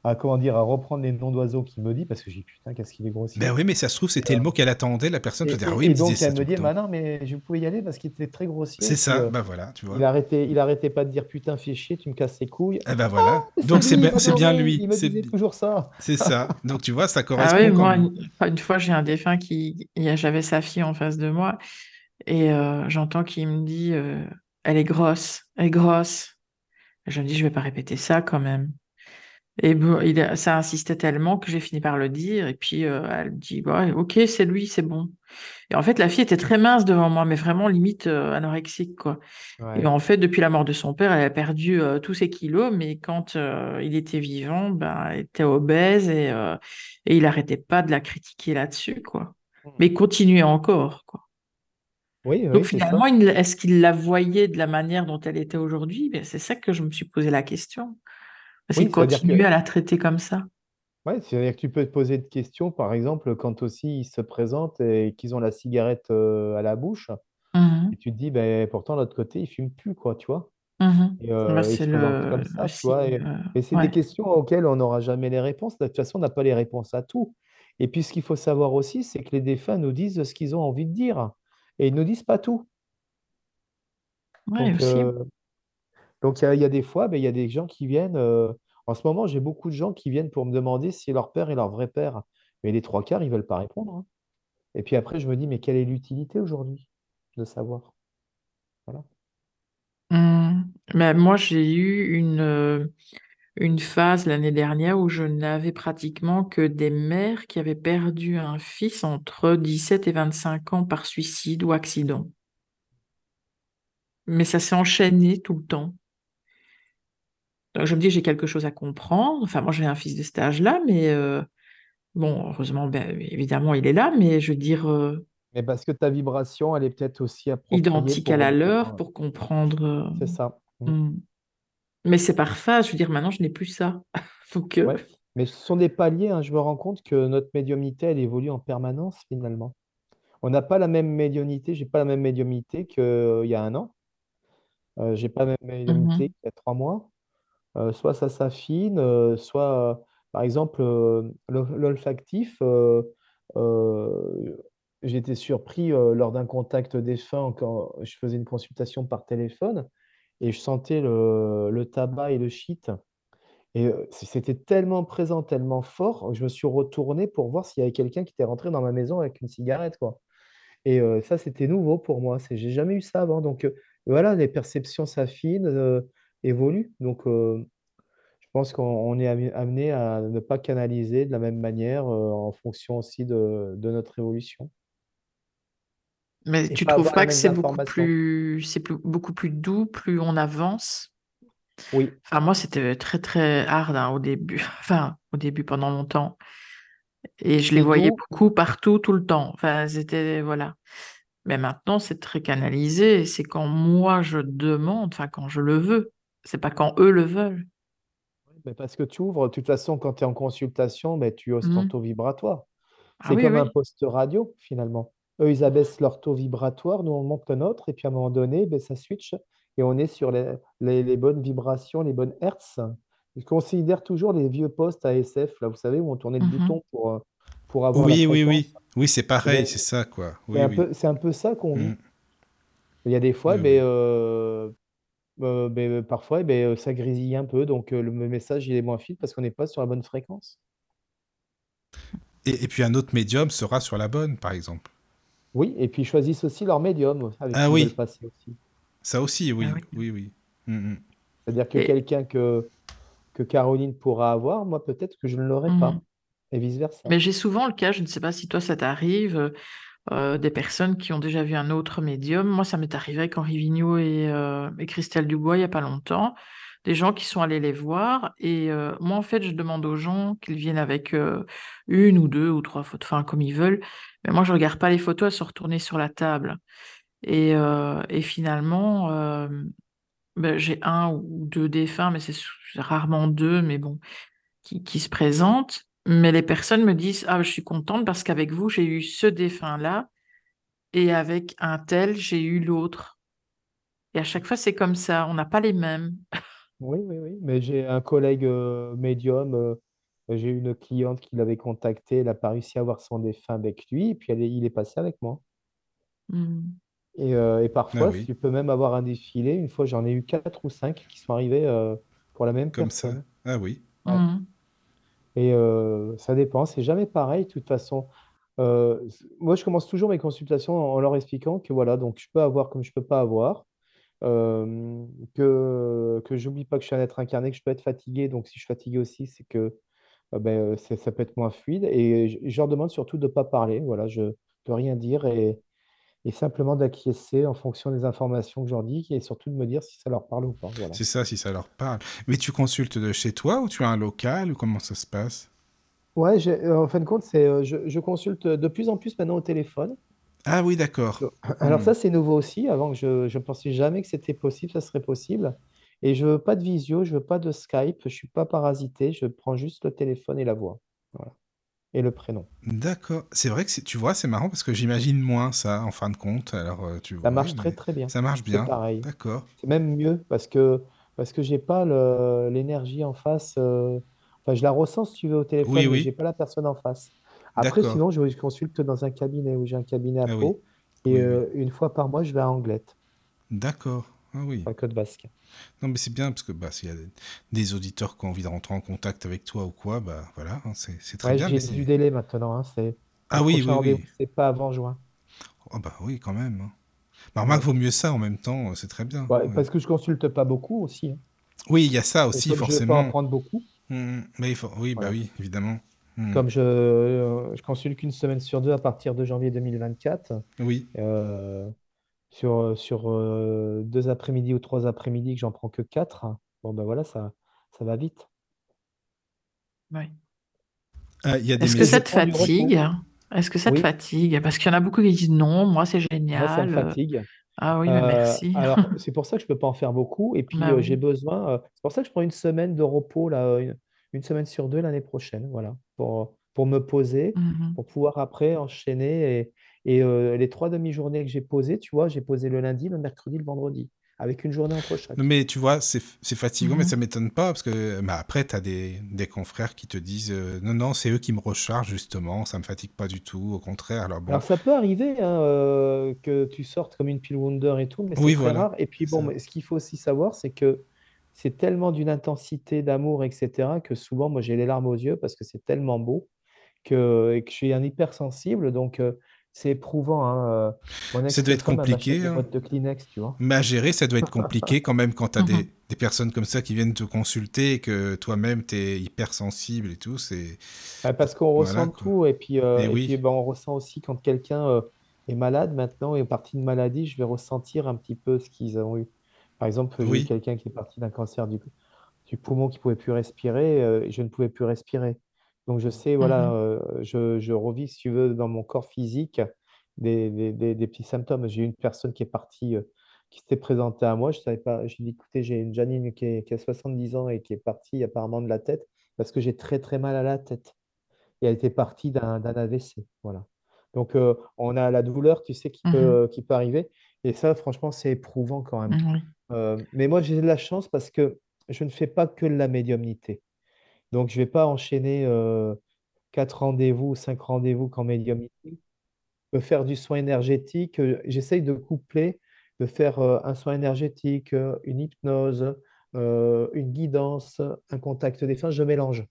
à- comment dire, à reprendre les noms d'oiseaux qu'il me dit parce que j'ai dit putain, qu'est-ce qu'il est grossier. Ben oui, mais ça se trouve, c'était le mot qu'elle attendait. La personne Et, peut dire, ah oui, et me donc, ça elle me dit, bah non, mais je pouvais y aller parce qu'il était très grossier. C'est ça, bah voilà, tu vois. il arrêtait, il arrêtait pas de dire putain, fais chier, tu me casses les couilles. Eh ben voilà. C'est Donc c'est bien, c'est bien Honoré, lui. Il me C'est disait toujours ça. c'est ça. Donc tu vois, ça Ah correspond oui, quand moi, une, fois, j'ai un défunt qui, j'avais sa fille en face de moi et euh, j'entends qu'il me dit, euh, elle est grosse, elle est grosse. Je me dis, je vais pas répéter ça quand même. Et bon, il a- ça insistait tellement que j'ai fini par le dire. Et puis euh, elle dit, ouais, ok, c'est lui, c'est bon. Et en fait, la fille était très mince devant moi, mais vraiment limite euh, anorexique, quoi. Et Ouais. en fait, depuis la mort de son père, elle a perdu euh, tous ses kilos, mais quand il était vivant, ben, elle était obèse et, et il arrêtait pas de la critiquer là-dessus, quoi. Mais il continuait encore, quoi. Oui, Donc oui, finalement, est-ce qu'il la voyait de la manière dont elle était aujourd'hui? Ben, c'est ça que je me suis posé la question. Oui, c'est-à-dire continuait que, à la traiter comme ça. ouais, c'est-à-dire que tu peux te poser de questions, par exemple, quand aussi ils se présentent et qu'ils ont la cigarette euh, à la bouche, Mhm, et tu te dis, ben, pourtant, de l'autre côté, ils fument plus, quoi, tu vois? Et, Ben, euh, ils c'est se présentent le, comme le ça, tu vois? signe. Et, euh, et c'est des questions auxquelles on n'aura jamais les réponses. De toute façon, on n'a pas les réponses à tout. Et puis, ce qu'il faut savoir aussi, c'est que les défunts nous disent ce qu'ils ont envie de dire. Et ils ne nous disent pas tout. Ouais, Donc, aussi. Donc il y a, des fois, ben, il y a des gens qui viennent. euh, en ce moment, j'ai beaucoup de gens qui viennent pour me demander si leur père est leur vrai père. Mais les trois quarts, ils ne veulent pas répondre. hein. Et puis après, je me dis, mais quelle est l'utilité aujourd'hui de savoir? Voilà. Hmm. Mais moi, j'ai eu une, euh, une phase l'année dernière où je n'avais pratiquement que des mères qui avaient perdu un fils entre 17 et 25 ans par suicide ou accident. Mais ça s'est enchaîné tout le temps. Donc, je me dis, j'ai quelque chose à comprendre. Enfin, moi, j'ai un fils de cet âge-là, mais euh, bon, heureusement, ben, évidemment, il est là, mais je veux dire, euh, Mais parce que ta vibration, elle est peut-être aussi identique à la leur pour comprendre. C'est euh, ça. Mm. hmm. Mais c'est par phase. Je veux dire, maintenant, je n'ai plus ça. Donc, Ouais. Mais ce sont des paliers. hein. Je me rends compte que notre médiumnité, elle évolue en permanence finalement. On n'a pas la même médiumnité. J'ai pas la même médiumnité qu'il y a un an. J'ai pas la même médiumnité mhm. qu'il y a trois mois. Euh, soit ça s'affine, euh, soit, par exemple, euh, l'ol- l'olfactif. été surpris lors d'un contact défunt quand je faisais une consultation par téléphone et je sentais le, le tabac et le shit. Et c'était tellement présent, tellement fort, je me suis retourné pour voir s'il y avait quelqu'un qui était rentré dans ma maison avec une cigarette, quoi. Et ça, c'était nouveau pour moi. J'ai jamais eu ça avant. Donc voilà, les perceptions s'affinent, évoluent. Donc euh, je pense qu'on on est amené à ne pas canaliser de la même manière euh, en fonction aussi de, de notre évolution Mais et tu pas trouves pas que c'est beaucoup plus, c'est plus- beaucoup plus doux plus on avance? Oui, Enfin, moi, c'était très, très hard hein, au début. Enfin, au début, pendant longtemps. Et je les voyais beaucoup partout, tout le temps. Enfin, c'était, voilà. Mais maintenant, c'est très canalisé. C'est quand moi, je demande, enfin, quand je le veux. C'est pas quand eux le veulent. Mais parce que tu ouvres, de toute façon, quand tu es en consultation, ben, tu oses ton Mhm. taux vibratoire. Ah C'est oui, comme un oui. poste radio, finalement. eux, ils abaissent leur taux vibratoire, nous, on monte le nôtre, et puis à un moment donné, ben, ça switch, et on est sur les, les, les bonnes vibrations, les bonnes hertz. Je considère toujours les vieux postes ASF, là, vous savez, où on tournait le Mhm. bouton pour, euh, pour avoir la Oui, oui, oui. Oui, c'est Eh pareil, ben, c'est ça, quoi. c'est Oui, un oui. peu, c'est un peu ça qu'on vit. Il y a des fois, Oui, ben, oui. Euh, euh, ben, parfois, eh ben, ça grésille un peu, donc euh, le message il est moins fil parce qu'on n'est pas sur la bonne fréquence. Et, et puis un autre médium sera sur la bonne, par exemple. Oui, et puis ils choisissent aussi leur médium avec Ah qui ils veulent oui, passer aussi. ça aussi, Ah oui, oui. oui, oui. Mm, mm. C'est-à-dire que Et, quelqu'un que, que Caroline pourra avoir, moi peut-être que je ne l'aurai mhm. pas, et vice-versa. Mais j'ai souvent le cas, je ne sais pas si toi ça t'arrive, euh, euh, des personnes qui ont déjà vu un autre médium. Moi, ça m'est arrivé avec Henri Vigneault et, euh, Christelle Dubois il n'y a pas longtemps. Des gens qui sont allés les voir. Et euh, moi, en fait, je demande aux gens qu'ils viennent avec une ou deux ou trois photos, enfin, comme ils veulent. Mais moi, je regarde pas les photos, elles sont retournées sur la table. Et, et finalement, ben, j'ai un ou deux défunts, mais c'est rarement deux, mais bon, qui, qui se présentent. Mais les personnes me disent, ah, je suis contente parce qu'avec vous, j'ai eu ce défunt-là et avec un tel, j'ai eu l'autre. Et à chaque fois, c'est comme ça, on n'a pas les mêmes. Oui, oui, oui. Mais j'ai un collègue euh, médium, euh, j'ai une cliente qui l'avait contacté, elle n'a pas réussi à avoir son défunt avec lui, et puis elle est- il est passé avec moi. Hmm. Et, euh, et Ah parfois, oui, tu peux même avoir un défilé. Une fois, j'en ai eu quatre ou cinq qui sont arrivés euh, pour la même comme ça. personne. Ah oui. Ouais. Hmm. Et euh, ça dépend, c'est jamais pareil. De toute façon, Euh, moi, je commence toujours mes consultations en, leur expliquant que voilà, donc je peux avoir comme je peux pas avoir. Euh, que, que j'oublie pas que je suis un être incarné, que je peux être fatigué. Donc, si je suis fatigué aussi, c'est que ben, ça peut être moins fluide. Et je, je leur demande surtout de ne pas parler. Voilà, je de rien dire et, et simplement d'acquiescer en fonction des informations que je leur dis et surtout de me dire si ça leur parle ou pas. Voilà. C'est ça, si ça leur parle. Mais tu consultes de chez toi ou tu as un local ou comment ça se passe? Ouais, euh, en fin de compte, c'est, euh, je, je consulte de plus en plus maintenant au téléphone. Ah oui, d'accord. Alors Hmm. ça, c'est nouveau aussi. Avant, que je ne pensais jamais que c'était possible, ça serait possible. Et je veux pas de visio, je veux pas de Skype, je suis pas parasité, je prends juste le téléphone et la voix. Voilà. Et le prénom. D'accord. C'est vrai que tu vois, c'est marrant parce que j'imagine moins ça en fin de compte. Alors, euh, tu Ça vois, marche très très bien. ça marche bien. pareil. D'accord. C'est même mieux parce que parce que j'ai pas l'énergie en face. euh, Enfin, je la ressens si tu veux au Oui, téléphone, mais j'ai oui. pas la personne en face. Après, sinon, je, consulte dans un cabinet où j'ai un cabinet à Ah oui. Et Oui, oui. euh, une fois par mois, je vais à Anglette, D'accord. Ah oui. dans le Côte Basque. Non, mais c'est bien parce que bah, s'il y a des, auditeurs qui ont envie de rentrer en contact avec toi ou quoi, bah voilà, hein, c'est très Ouais, bien. J'ai du délai maintenant. hein, c'est Ah oui, oui, oui. c'est pas avant juin. Oh bah oui, quand même. hein. Bah, remarque, vaut mieux ça en même temps, c'est très bien. Ouais, ouais. parce que je consulte pas beaucoup aussi. hein. Oui, il y a ça aussi, comme je vais pas en forcément. prendre beaucoup, Hmm, Mais il faut... Oui, bah oui, évidemment. Hmm. Comme je, euh, je consulte qu'une semaine sur deux à partir de janvier 2024, Oui, euh, sur, sur euh, deux après-midi ou trois après-midi que j'en prends que quatre, bon ben voilà, ça, ça va vite. Ouais. Ah, il y a des Est-ce que ça te fatigue? Est-ce que ça te Oui, fatigue? Parce qu'il y en a beaucoup qui disent non, moi c'est moi ça me génial. euh, fatigue. Ah oui, mais Euh, merci. alors, c'est pour ça que je peux pas en faire beaucoup. Et puis, Bah euh, j'ai oui. besoin. euh, c'est pour ça que je prends une semaine de repos, là, euh, une, une semaine sur deux l'année prochaine. Voilà. Pour, pour me poser, Mhm. pour pouvoir après enchaîner. Et, et, euh, les trois demi-journées que j'ai posées, tu vois, j'ai posé le lundi, le mercredi, le vendredi, avec une journée entre Non, chaque. mais tu vois, c'est fatigant, mais Mhm. ça m'étonne pas parce que bah, après, tu as des, des confrères qui te disent euh, non, non, c'est eux qui me rechargent justement, ça me fatigue pas du tout, au contraire. Alors bon, Alors, ça peut arriver hein, euh, que tu sortes comme une pile Wonder et tout, mais c'est oui, très voilà, rare. Et puis, bon, mais ce qu'il faut aussi savoir, c'est que c'est tellement d'une intensité d'amour, etc., que souvent, moi, j'ai les larmes aux yeux parce que c'est tellement beau que, et que je suis un hypersensible. Donc, euh, c'est éprouvant. hein, euh, Ça doit être compliqué, hein. de Kleenex, tu vois. Mais à gérer, ça doit être compliqué quand même quand tu as Mhm. des, des personnes comme ça qui viennent te consulter et que toi-même, tu es hypersensible et tout. C'est. Ouais, Parce qu'on Voilà, ressent quoi. tout. Et puis, euh, Et et puis ben, on ressent aussi quand quelqu'un euh, est malade maintenant et est parti de maladie, je vais ressentir un petit peu ce qu'ils ont eu. Par exemple, j'ai eu oui, quelqu'un qui est parti d'un cancer du, du poumon qui pouvait plus respirer euh, et je ne pouvais plus respirer. Donc je sais, voilà, Mhm. euh, je, je revis, si tu veux, dans mon corps physique des, des, des- des petits symptômes. J'ai eu une personne qui est partie, euh, qui s'était présentée à moi. Je savais pas. J'ai dit, écoutez, j'ai une Janine qui, est- qui a 70 ans et qui est partie apparemment de la tête parce que j'ai très très mal à la tête. Et elle était partie d'un d'un AVC. Voilà. Donc, euh, on a la douleur, tu sais, qui peut, qui peut arriver. Et ça, franchement, c'est éprouvant quand même. Euh, mais moi, j'ai de la chance parce que je ne fais pas que de la médiumnité. Donc, je ne vais pas enchaîner euh, quatre rendez-vous, cinq rendez-vous qu'en médiumnité. Je peux faire du soin énergétique. euh, J'essaye de coupler, de faire euh, un soin énergétique, une hypnose, euh, une guidance, un contact défunt. Je mélange.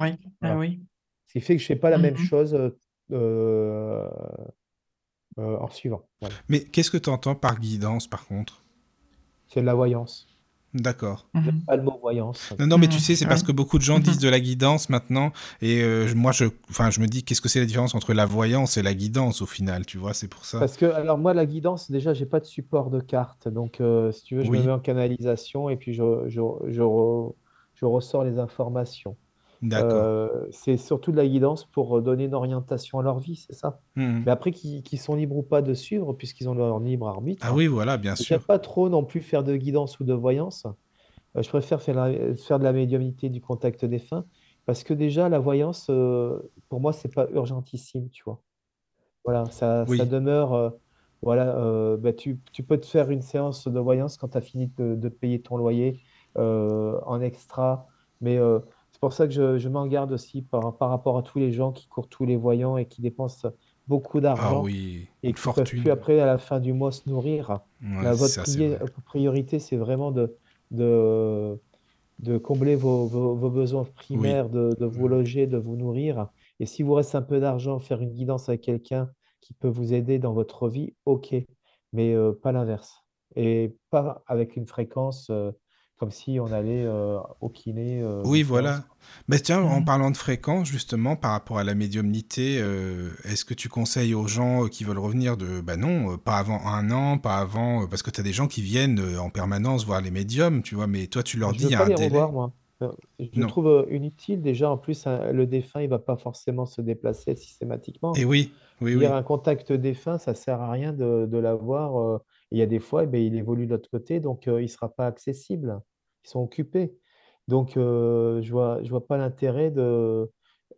Oui. Ah oui. Ce qui fait que je ne fais pas la même Mhm. chose euh, euh, euh, en suivant. Voilà. Mais qu'est-ce que tu entends par guidance, par contre? C'est de la voyance. D'accord. Mhm. pas le mot voyance. Non, non, mais tu Mhm. sais, c'est parce que beaucoup de gens disent Mhm. de la guidance maintenant, et euh, moi, je, enfin, je me dis, qu'est-ce que c'est la différence entre la voyance et la guidance au final, tu vois, c'est pour ça. Parce que, alors moi, la guidance, déjà, j'ai pas de support de carte. Donc, euh, si tu veux, je me mets en canalisation et puis je, je, je, re- je ressors les informations. D'accord. Euh, c'est surtout de la guidance pour donner une orientation à leur vie, c'est ça? Mhm. Mais après, qu'ils sont libres ou pas de suivre, puisqu'ils ont leur libre arbitre. Ah oui, voilà, bien sûr. pas trop non plus faire de guidance ou de voyance. Euh, je préfère faire, la- faire de la médiumnité, du contact défunt, parce que déjà, la voyance, euh, pour moi, c'est pas urgentissime, tu vois. Voilà, ça, demeure. voilà, euh, bah, tu, tu peux te faire une séance de voyance quand tu as fini de, payer ton loyer euh, en extra. Mais euh, pour ça que je, je m'en garde aussi par, par rapport à tous les gens qui courent tous les voyants et qui dépensent beaucoup Ah d'argent oui, et qui ne peuvent plus après, à la fin du mois, se nourrir. Ouais, Là, votre ça, c'est priorité, c'est vraiment de, de, de combler vos, vos- vos besoins Oui. primaires, de, de vous loger, de vous nourrir. Et si vous reste un peu d'argent, faire une guidance avec quelqu'un qui peut vous aider dans votre vie, ok, mais euh, pas l'inverse. Et pas avec une fréquence euh, comme si on allait euh, au kiné, euh, Oui, voilà. Mais tiens, en Mhm. parlant de fréquence, justement, par rapport à la médiumnité, euh, est-ce que tu conseilles aux gens qui veulent revenir de... Bah non, pas avant un an, pas avant... Parce que tu as des gens qui viennent en permanence voir les médiums, tu vois, mais toi, tu leur Je dis, il y a pas un les délai. revoir, moi. Je Non. trouve inutile déjà. En plus, hein, le défunt, il va pas forcément se déplacer systématiquement. Et oui, oui, Dire oui. un contact défunt, ça sert à rien de, de l'avoir. Il y a des fois, eh ben, il évolue de l'autre côté, donc euh, il sera pas accessible. Ils sont occupés. Donc, euh, je vois, je vois pas l'intérêt de...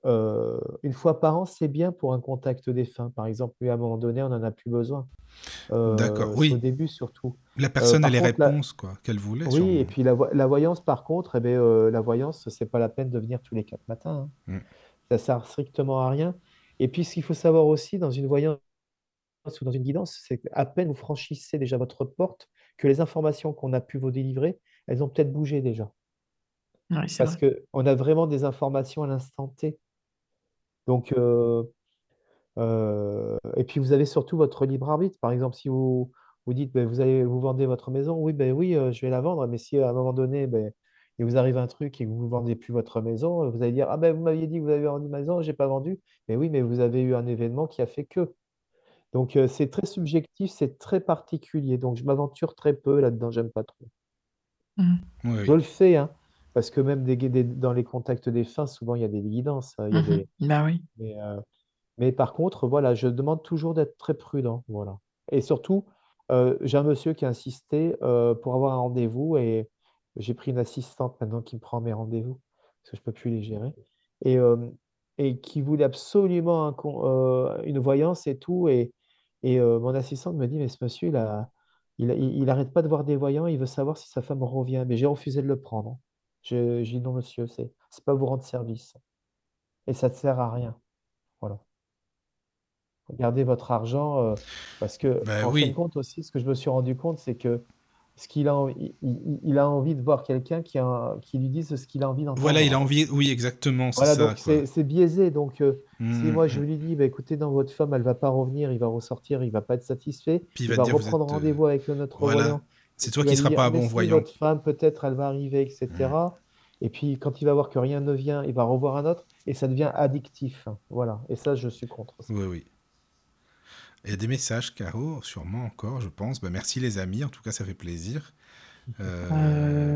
euh, une fois par an, c'est bien pour un contact défunt. Par exemple, lui, à un moment donné, on n'en a plus besoin. D'accord, c'est au oui. début surtout. La personne a les contre, la... réponses, quoi, qu'elle voulait, oui, et puis la, vo- la voyance, par contre, eh euh, la voyance, c'est pas la peine de venir tous les quatre matins. hein. Mm. Ça sert strictement à rien. Et puis, ce qu'il faut savoir aussi dans une voyance ou dans une guidance, c'est qu'à peine vous franchissez déjà votre porte, que les informations qu'on a pu vous délivrer, elles ont peut-être bougé déjà. Parce qu'on a vraiment des informations à l'instant T. Donc, euh, euh, et puis vous avez surtout votre libre arbitre. Par exemple, si vous vous dites, ben, vous allez vous vendez votre maison, oui, ben oui, euh, je vais la vendre. Mais si à un moment donné, ben, il vous arrive un truc et que vous ne vendez plus votre maison, vous allez dire, ah ben vous m'aviez dit que vous avez vendu ma maison, j'ai pas vendu. Mais oui, mais vous avez eu un événement qui a fait que. Donc euh, c'est très subjectif, c'est très particulier. Donc je m'aventure très peu là-dedans, j'aime pas trop. Oui, Je oui. le fais, hein, parce que même des, des- dans les contacts des fins, souvent il y a des guidances, il y a Mhm. des, Bah oui. mais, euh, mais par contre, voilà, je demande toujours d'être très prudent, voilà. Et surtout, euh, j'ai un monsieur qui a insisté euh, pour avoir un rendez-vous et j'ai pris une assistante maintenant qui me prend mes rendez-vous parce que je peux plus les gérer et, euh, et qui voulait absolument un con- euh, une voyance et tout et, et euh, mon assistante me dit mais ce monsieur il a, il, il, il arrête pas de voir des voyants, il veut savoir si sa femme revient. Mais j'ai refusé de le prendre. Je, j'ai dit non monsieur, c'est c'est pas vous rendre service et ça ne sert à rien. Voilà. Gardez votre argent euh, parce que, Ben en fin de compte aussi, ce que je me suis rendu compte, c'est que ce qu'il a, en- il, a envie de voir quelqu'un qui, a- qui lui dise ce qu'il a envie Voilà, il a d'entendre. envie... Oui, exactement, Voilà, ça, donc c'est c'est biaisé. Donc, euh, si Mm, moi je mm. lui dis, bah, écoutez, dans votre femme, elle va pas revenir, il va ressortir, il va pas être satisfait, Puis il va dire, reprendre êtes... euh, rendez-vous avec le notre Voilà. voyant. C'est toi qui va seras pas un bon si voyant. votre femme, peut-être, elle va arriver, etc. Mm. Et puis, quand il va voir que rien ne vient, il va revoir un autre et ça devient addictif. Voilà. Et ça, je suis contre ça. Oui, oui. Il y a des messages, Caro, sûrement encore, je pense. Ben, merci les amis, en tout cas, ça fait plaisir. Euh,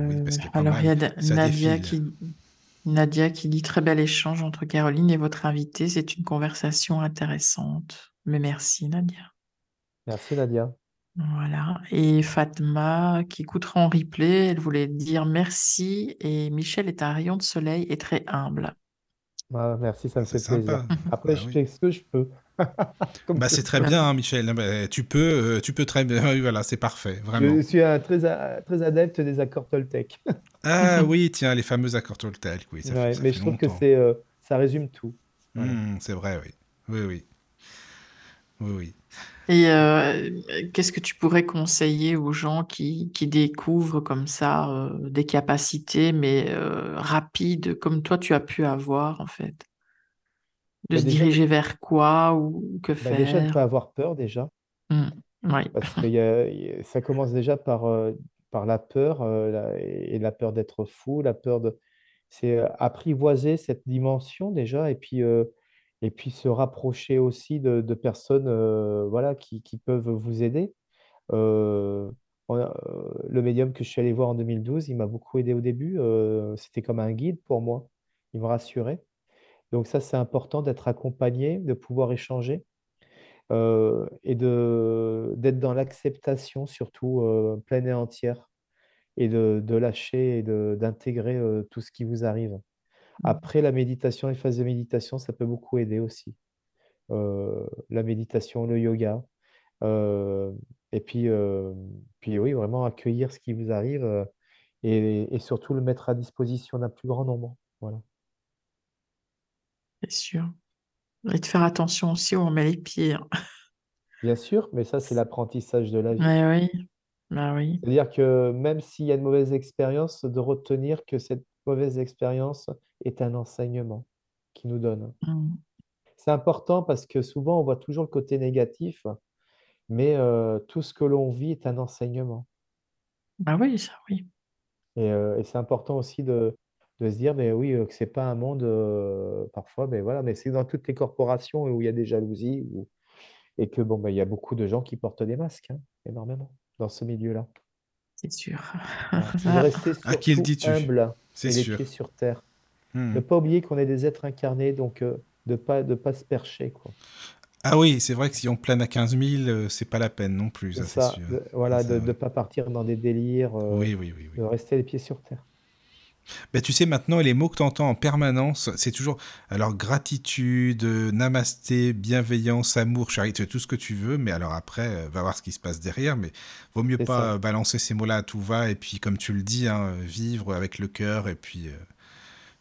oui, Euh, parce alors, il y a Nadia défile. qui, Nadia qui dit très bel échange entre Caroline et votre invité. C'est une conversation intéressante. Mais merci, Nadia. Merci, Nadia. Voilà. Et Fatma qui écoutera en replay, elle voulait dire merci. Et Michel est un rayon de soleil et très humble. Ah, merci, ça me fait plaisir. sympa. Après, Bah je oui. fais ce que je peux, Bah c'est très bien, hein, Michel. Bah, tu peux, euh, tu peux très bien. Oui, voilà, c'est parfait, Je vraiment. suis un très, a- très adepte des accords Toltec. Ah oui, tiens, les fameux accords Toltec, oui, ça fait, Ouais, ça mais fait je trouve que c'est, euh, ça résume tout. Voilà. Hmm, c'est vrai, oui. Oui, oui. Oui, oui. Et euh, qu'est-ce que tu pourrais conseiller aux gens qui, qui découvrent comme ça euh, des capacités, mais euh, rapides, comme toi tu as pu avoir en fait? De Bah, se déjà, de, diriger vers quoi ou que bah, déjà, de faire? pas avoir peur, déjà. Oui, Parce que y a- y a- ça commence déjà par, euh, par la peur, euh, la- et la peur d'être fou, la peur de... C'est euh, apprivoiser cette dimension déjà, et puis, et puis se rapprocher aussi de, de personnes voilà, qui, qui peuvent vous aider. On le médium que je suis allé voir en 2012, il m'a beaucoup aidé au début. c'était comme un guide pour moi. Il me rassurait. Donc ça, c'est important d'être accompagné, de pouvoir échanger euh, et de d'être dans l'acceptation surtout euh, pleine et entière et de, de lâcher et de d'intégrer euh, tout ce qui vous arrive. Après, la méditation, les phases de méditation, ça peut beaucoup aider aussi. La méditation, le yoga. et puis, puis oui, vraiment accueillir ce qui vous arrive et, et surtout le mettre à disposition d'un plus grand nombre. Voilà. C'est sûr. Et de faire attention aussi où on met les pieds. hein. Bien sûr, mais ça, c'est l'apprentissage de la vie. Ouais, oui, bah oui. C'est-à-dire que même s'il y a une mauvaise expérience, de retenir que cette mauvaise expérience est un enseignement qui nous donne. Hmm. C'est important parce que souvent on voit toujours le côté négatif, mais euh, tout ce que l'on vit est un enseignement. Bah oui, ça oui. Et, euh, et c'est important aussi de, de se dire, mais oui, euh, que c'est pas un monde euh, parfois, mais voilà, mais c'est dans toutes les corporations où il y a des jalousies où- et que bon, bah, il y a beaucoup de gens qui portent des masques, hein, énormément, dans ce milieu-là. C'est sûr. Voilà. Rester À qui le surtout dis-tu? humble C'est et les sûr. pieds sur terre. Hmm. Ne pas oublier qu'on est des êtres incarnés, donc euh, de pas de pas se percher, quoi. Ah oui, c'est vrai que si on plane à 15 000, euh, c'est pas la peine non plus, C'est ça c'est ça, sûr. de- voilà, Ça, de ouais. pas partir dans des délires, euh, Oui, oui, oui, oui. de rester les pieds sur terre. Ben, tu sais, maintenant, les mots que tu entends en permanence, c'est toujours alors gratitude, euh, namasté, bienveillance, amour, charité, tout ce que tu veux, mais alors après, euh, va voir ce qui se passe derrière, mais vaut mieux pas ça. euh, balancer ces mots-là à tout va, et puis, comme tu le dis, hein, vivre avec le cœur, et puis euh,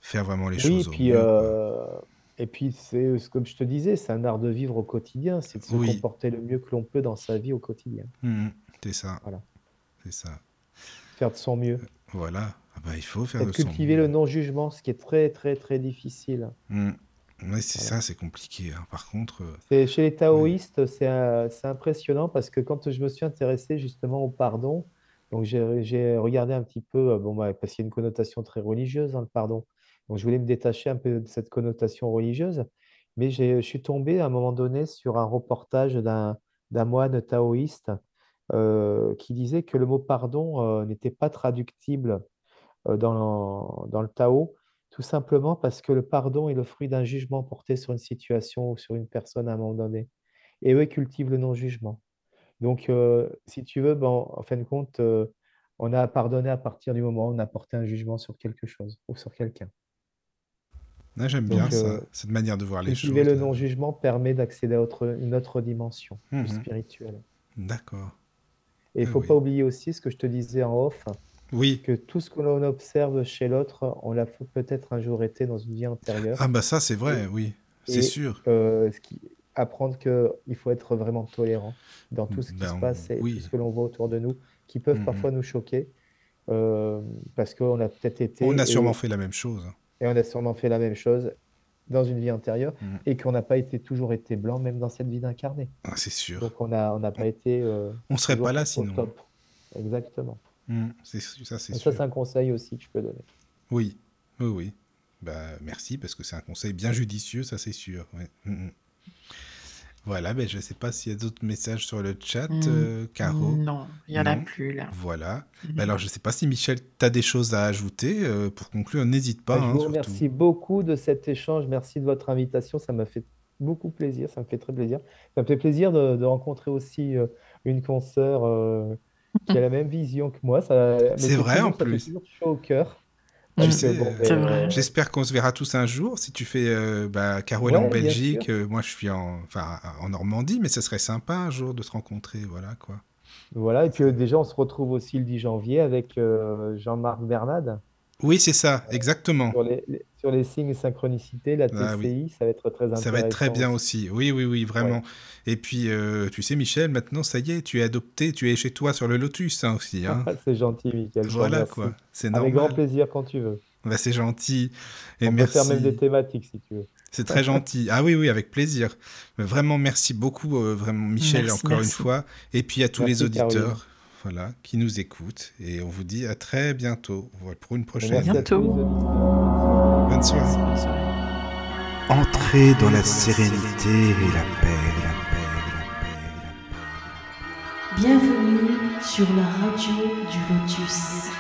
faire vraiment les Oui, choses au puis mieux, euh, et puis c'est ce- comme je te disais, c'est un art de vivre au quotidien, c'est de se Oui, comporter le mieux que l'on peut dans sa vie au quotidien. Mhm, c'est ça, Voilà, c'est ça. faire de son mieux. Voilà, ah ben, il faut faire son cultiver le non-jugement, ce qui est très très très difficile. Mhm. Ouais, c'est Voilà. ça, c'est compliqué. hein. Par contre, euh, chez les ouais. taoïstes, c'est euh, c'est impressionnant parce que quand je me suis intéressé justement au pardon, donc j'ai regardé un petit peu, euh, bon, bah, parce qu'il y a une connotation très religieuse dans le pardon. Donc je voulais me détacher un peu de cette connotation religieuse, mais je suis tombé à un moment donné sur un reportage d'un moine taoïste euh, qui disait que le mot pardon n'était pas traductible euh, dans, dans le Tao, tout simplement parce que le pardon est le fruit d'un jugement porté sur une situation ou sur une personne à un moment donné. Et eux, ils cultivent le non-jugement. Donc, euh, si tu veux, ben, en fin de compte, euh, on a pardonné à partir du moment où on a porté un jugement sur quelque chose ou sur quelqu'un. là, j'aime bien ça, cette manière de voir les cultiver choses. le non-jugement permet d'accéder à autre- une autre dimension, Mhm. spirituelle. D'accord. Et il Ah ne faut oui. pas oublier aussi ce que je te disais en off, Oui. que tout ce que l'on observe chez l'autre, on l'a peut-être un jour été dans une vie antérieure. Ah bah ça, c'est vrai, Et, oui. C'est sûr. euh, ce qui, apprendre qu'il faut être vraiment tolérant dans tout ce qui se Ben passe et tout ce que l'on voit autour de nous, qui peuvent parfois nous choquer, euh, parce qu'on a peut-être été On a sûrement et, fait la même chose. et on a sûrement fait la même chose dans une vie antérieure Mhm. et qu'on n'a pas été, toujours été blanc, même dans cette vie d'incarné. Ah, c'est sûr. Donc on n'a on pas été euh, On serait pas là sinon. top. Exactement. C'est ça, c'est Et ça, sûr. c'est un conseil aussi que je peux donner. Oui, oui, oui. Bah merci parce que c'est un conseil bien judicieux, ça c'est sûr. ouais. Mhm. Voilà, ben je sais pas s'il y a d'autres messages sur le chat, euh, Caro. Non, il n'y en a plus là. Voilà. Ben alors je sais pas si Michel, tu as des choses à ajouter euh, pour conclure. N'hésite pas, je hein, vous surtout. remercie beaucoup de cet échange. Merci de votre invitation. Ça m'a fait beaucoup plaisir. Ça me fait très plaisir. Ça me fait plaisir de, de rencontrer aussi euh, une consoeur euh, qui a la même vision que moi. Ça, C'est vrai en fait plus. toujours chaud au cœur. Mm. bon, euh, J'espère qu'on se verra tous un jour. Si tu fais euh, bah, Caro elle est en Belgique, euh, moi je suis en, enfin, en Normandie, mais ce serait sympa un jour de se rencontrer, voilà quoi. Voilà, et puis euh, déjà, on se retrouve aussi le 10 janvier avec euh, Jean-Marc Bernade Oui, c'est ça, exactement. sur les, les- sur les signes et synchronicités, la Ah oui. TCI, ça va être très intéressant. Ça va être très bien aussi. aussi. Oui, oui, oui, vraiment. Ouais. Et puis, euh, tu sais, Michel, maintenant, ça y est, tu es adopté, tu es chez toi sur le Lotus hein, aussi. Hein. C'est gentil, te voilà quoi, c'est Avec grand normal. plaisir quand tu veux. Bah, c'est gentil. Et On peut merci. faire même des thématiques si tu veux. C'est très gentil. Ah oui, oui, avec plaisir. Mais Vraiment, merci beaucoup, euh, vraiment, Michel, Merci, encore une fois. Et puis à tous Merci, les auditeurs Caroline. Voilà, qui nous écoutent. Et on vous dit à très bientôt pour une prochaine. À Bientôt. Bonne soirée. Entrez dans la sérénité et la paix, la paix, la paix, la paix. Bienvenue sur la radio du Lotus.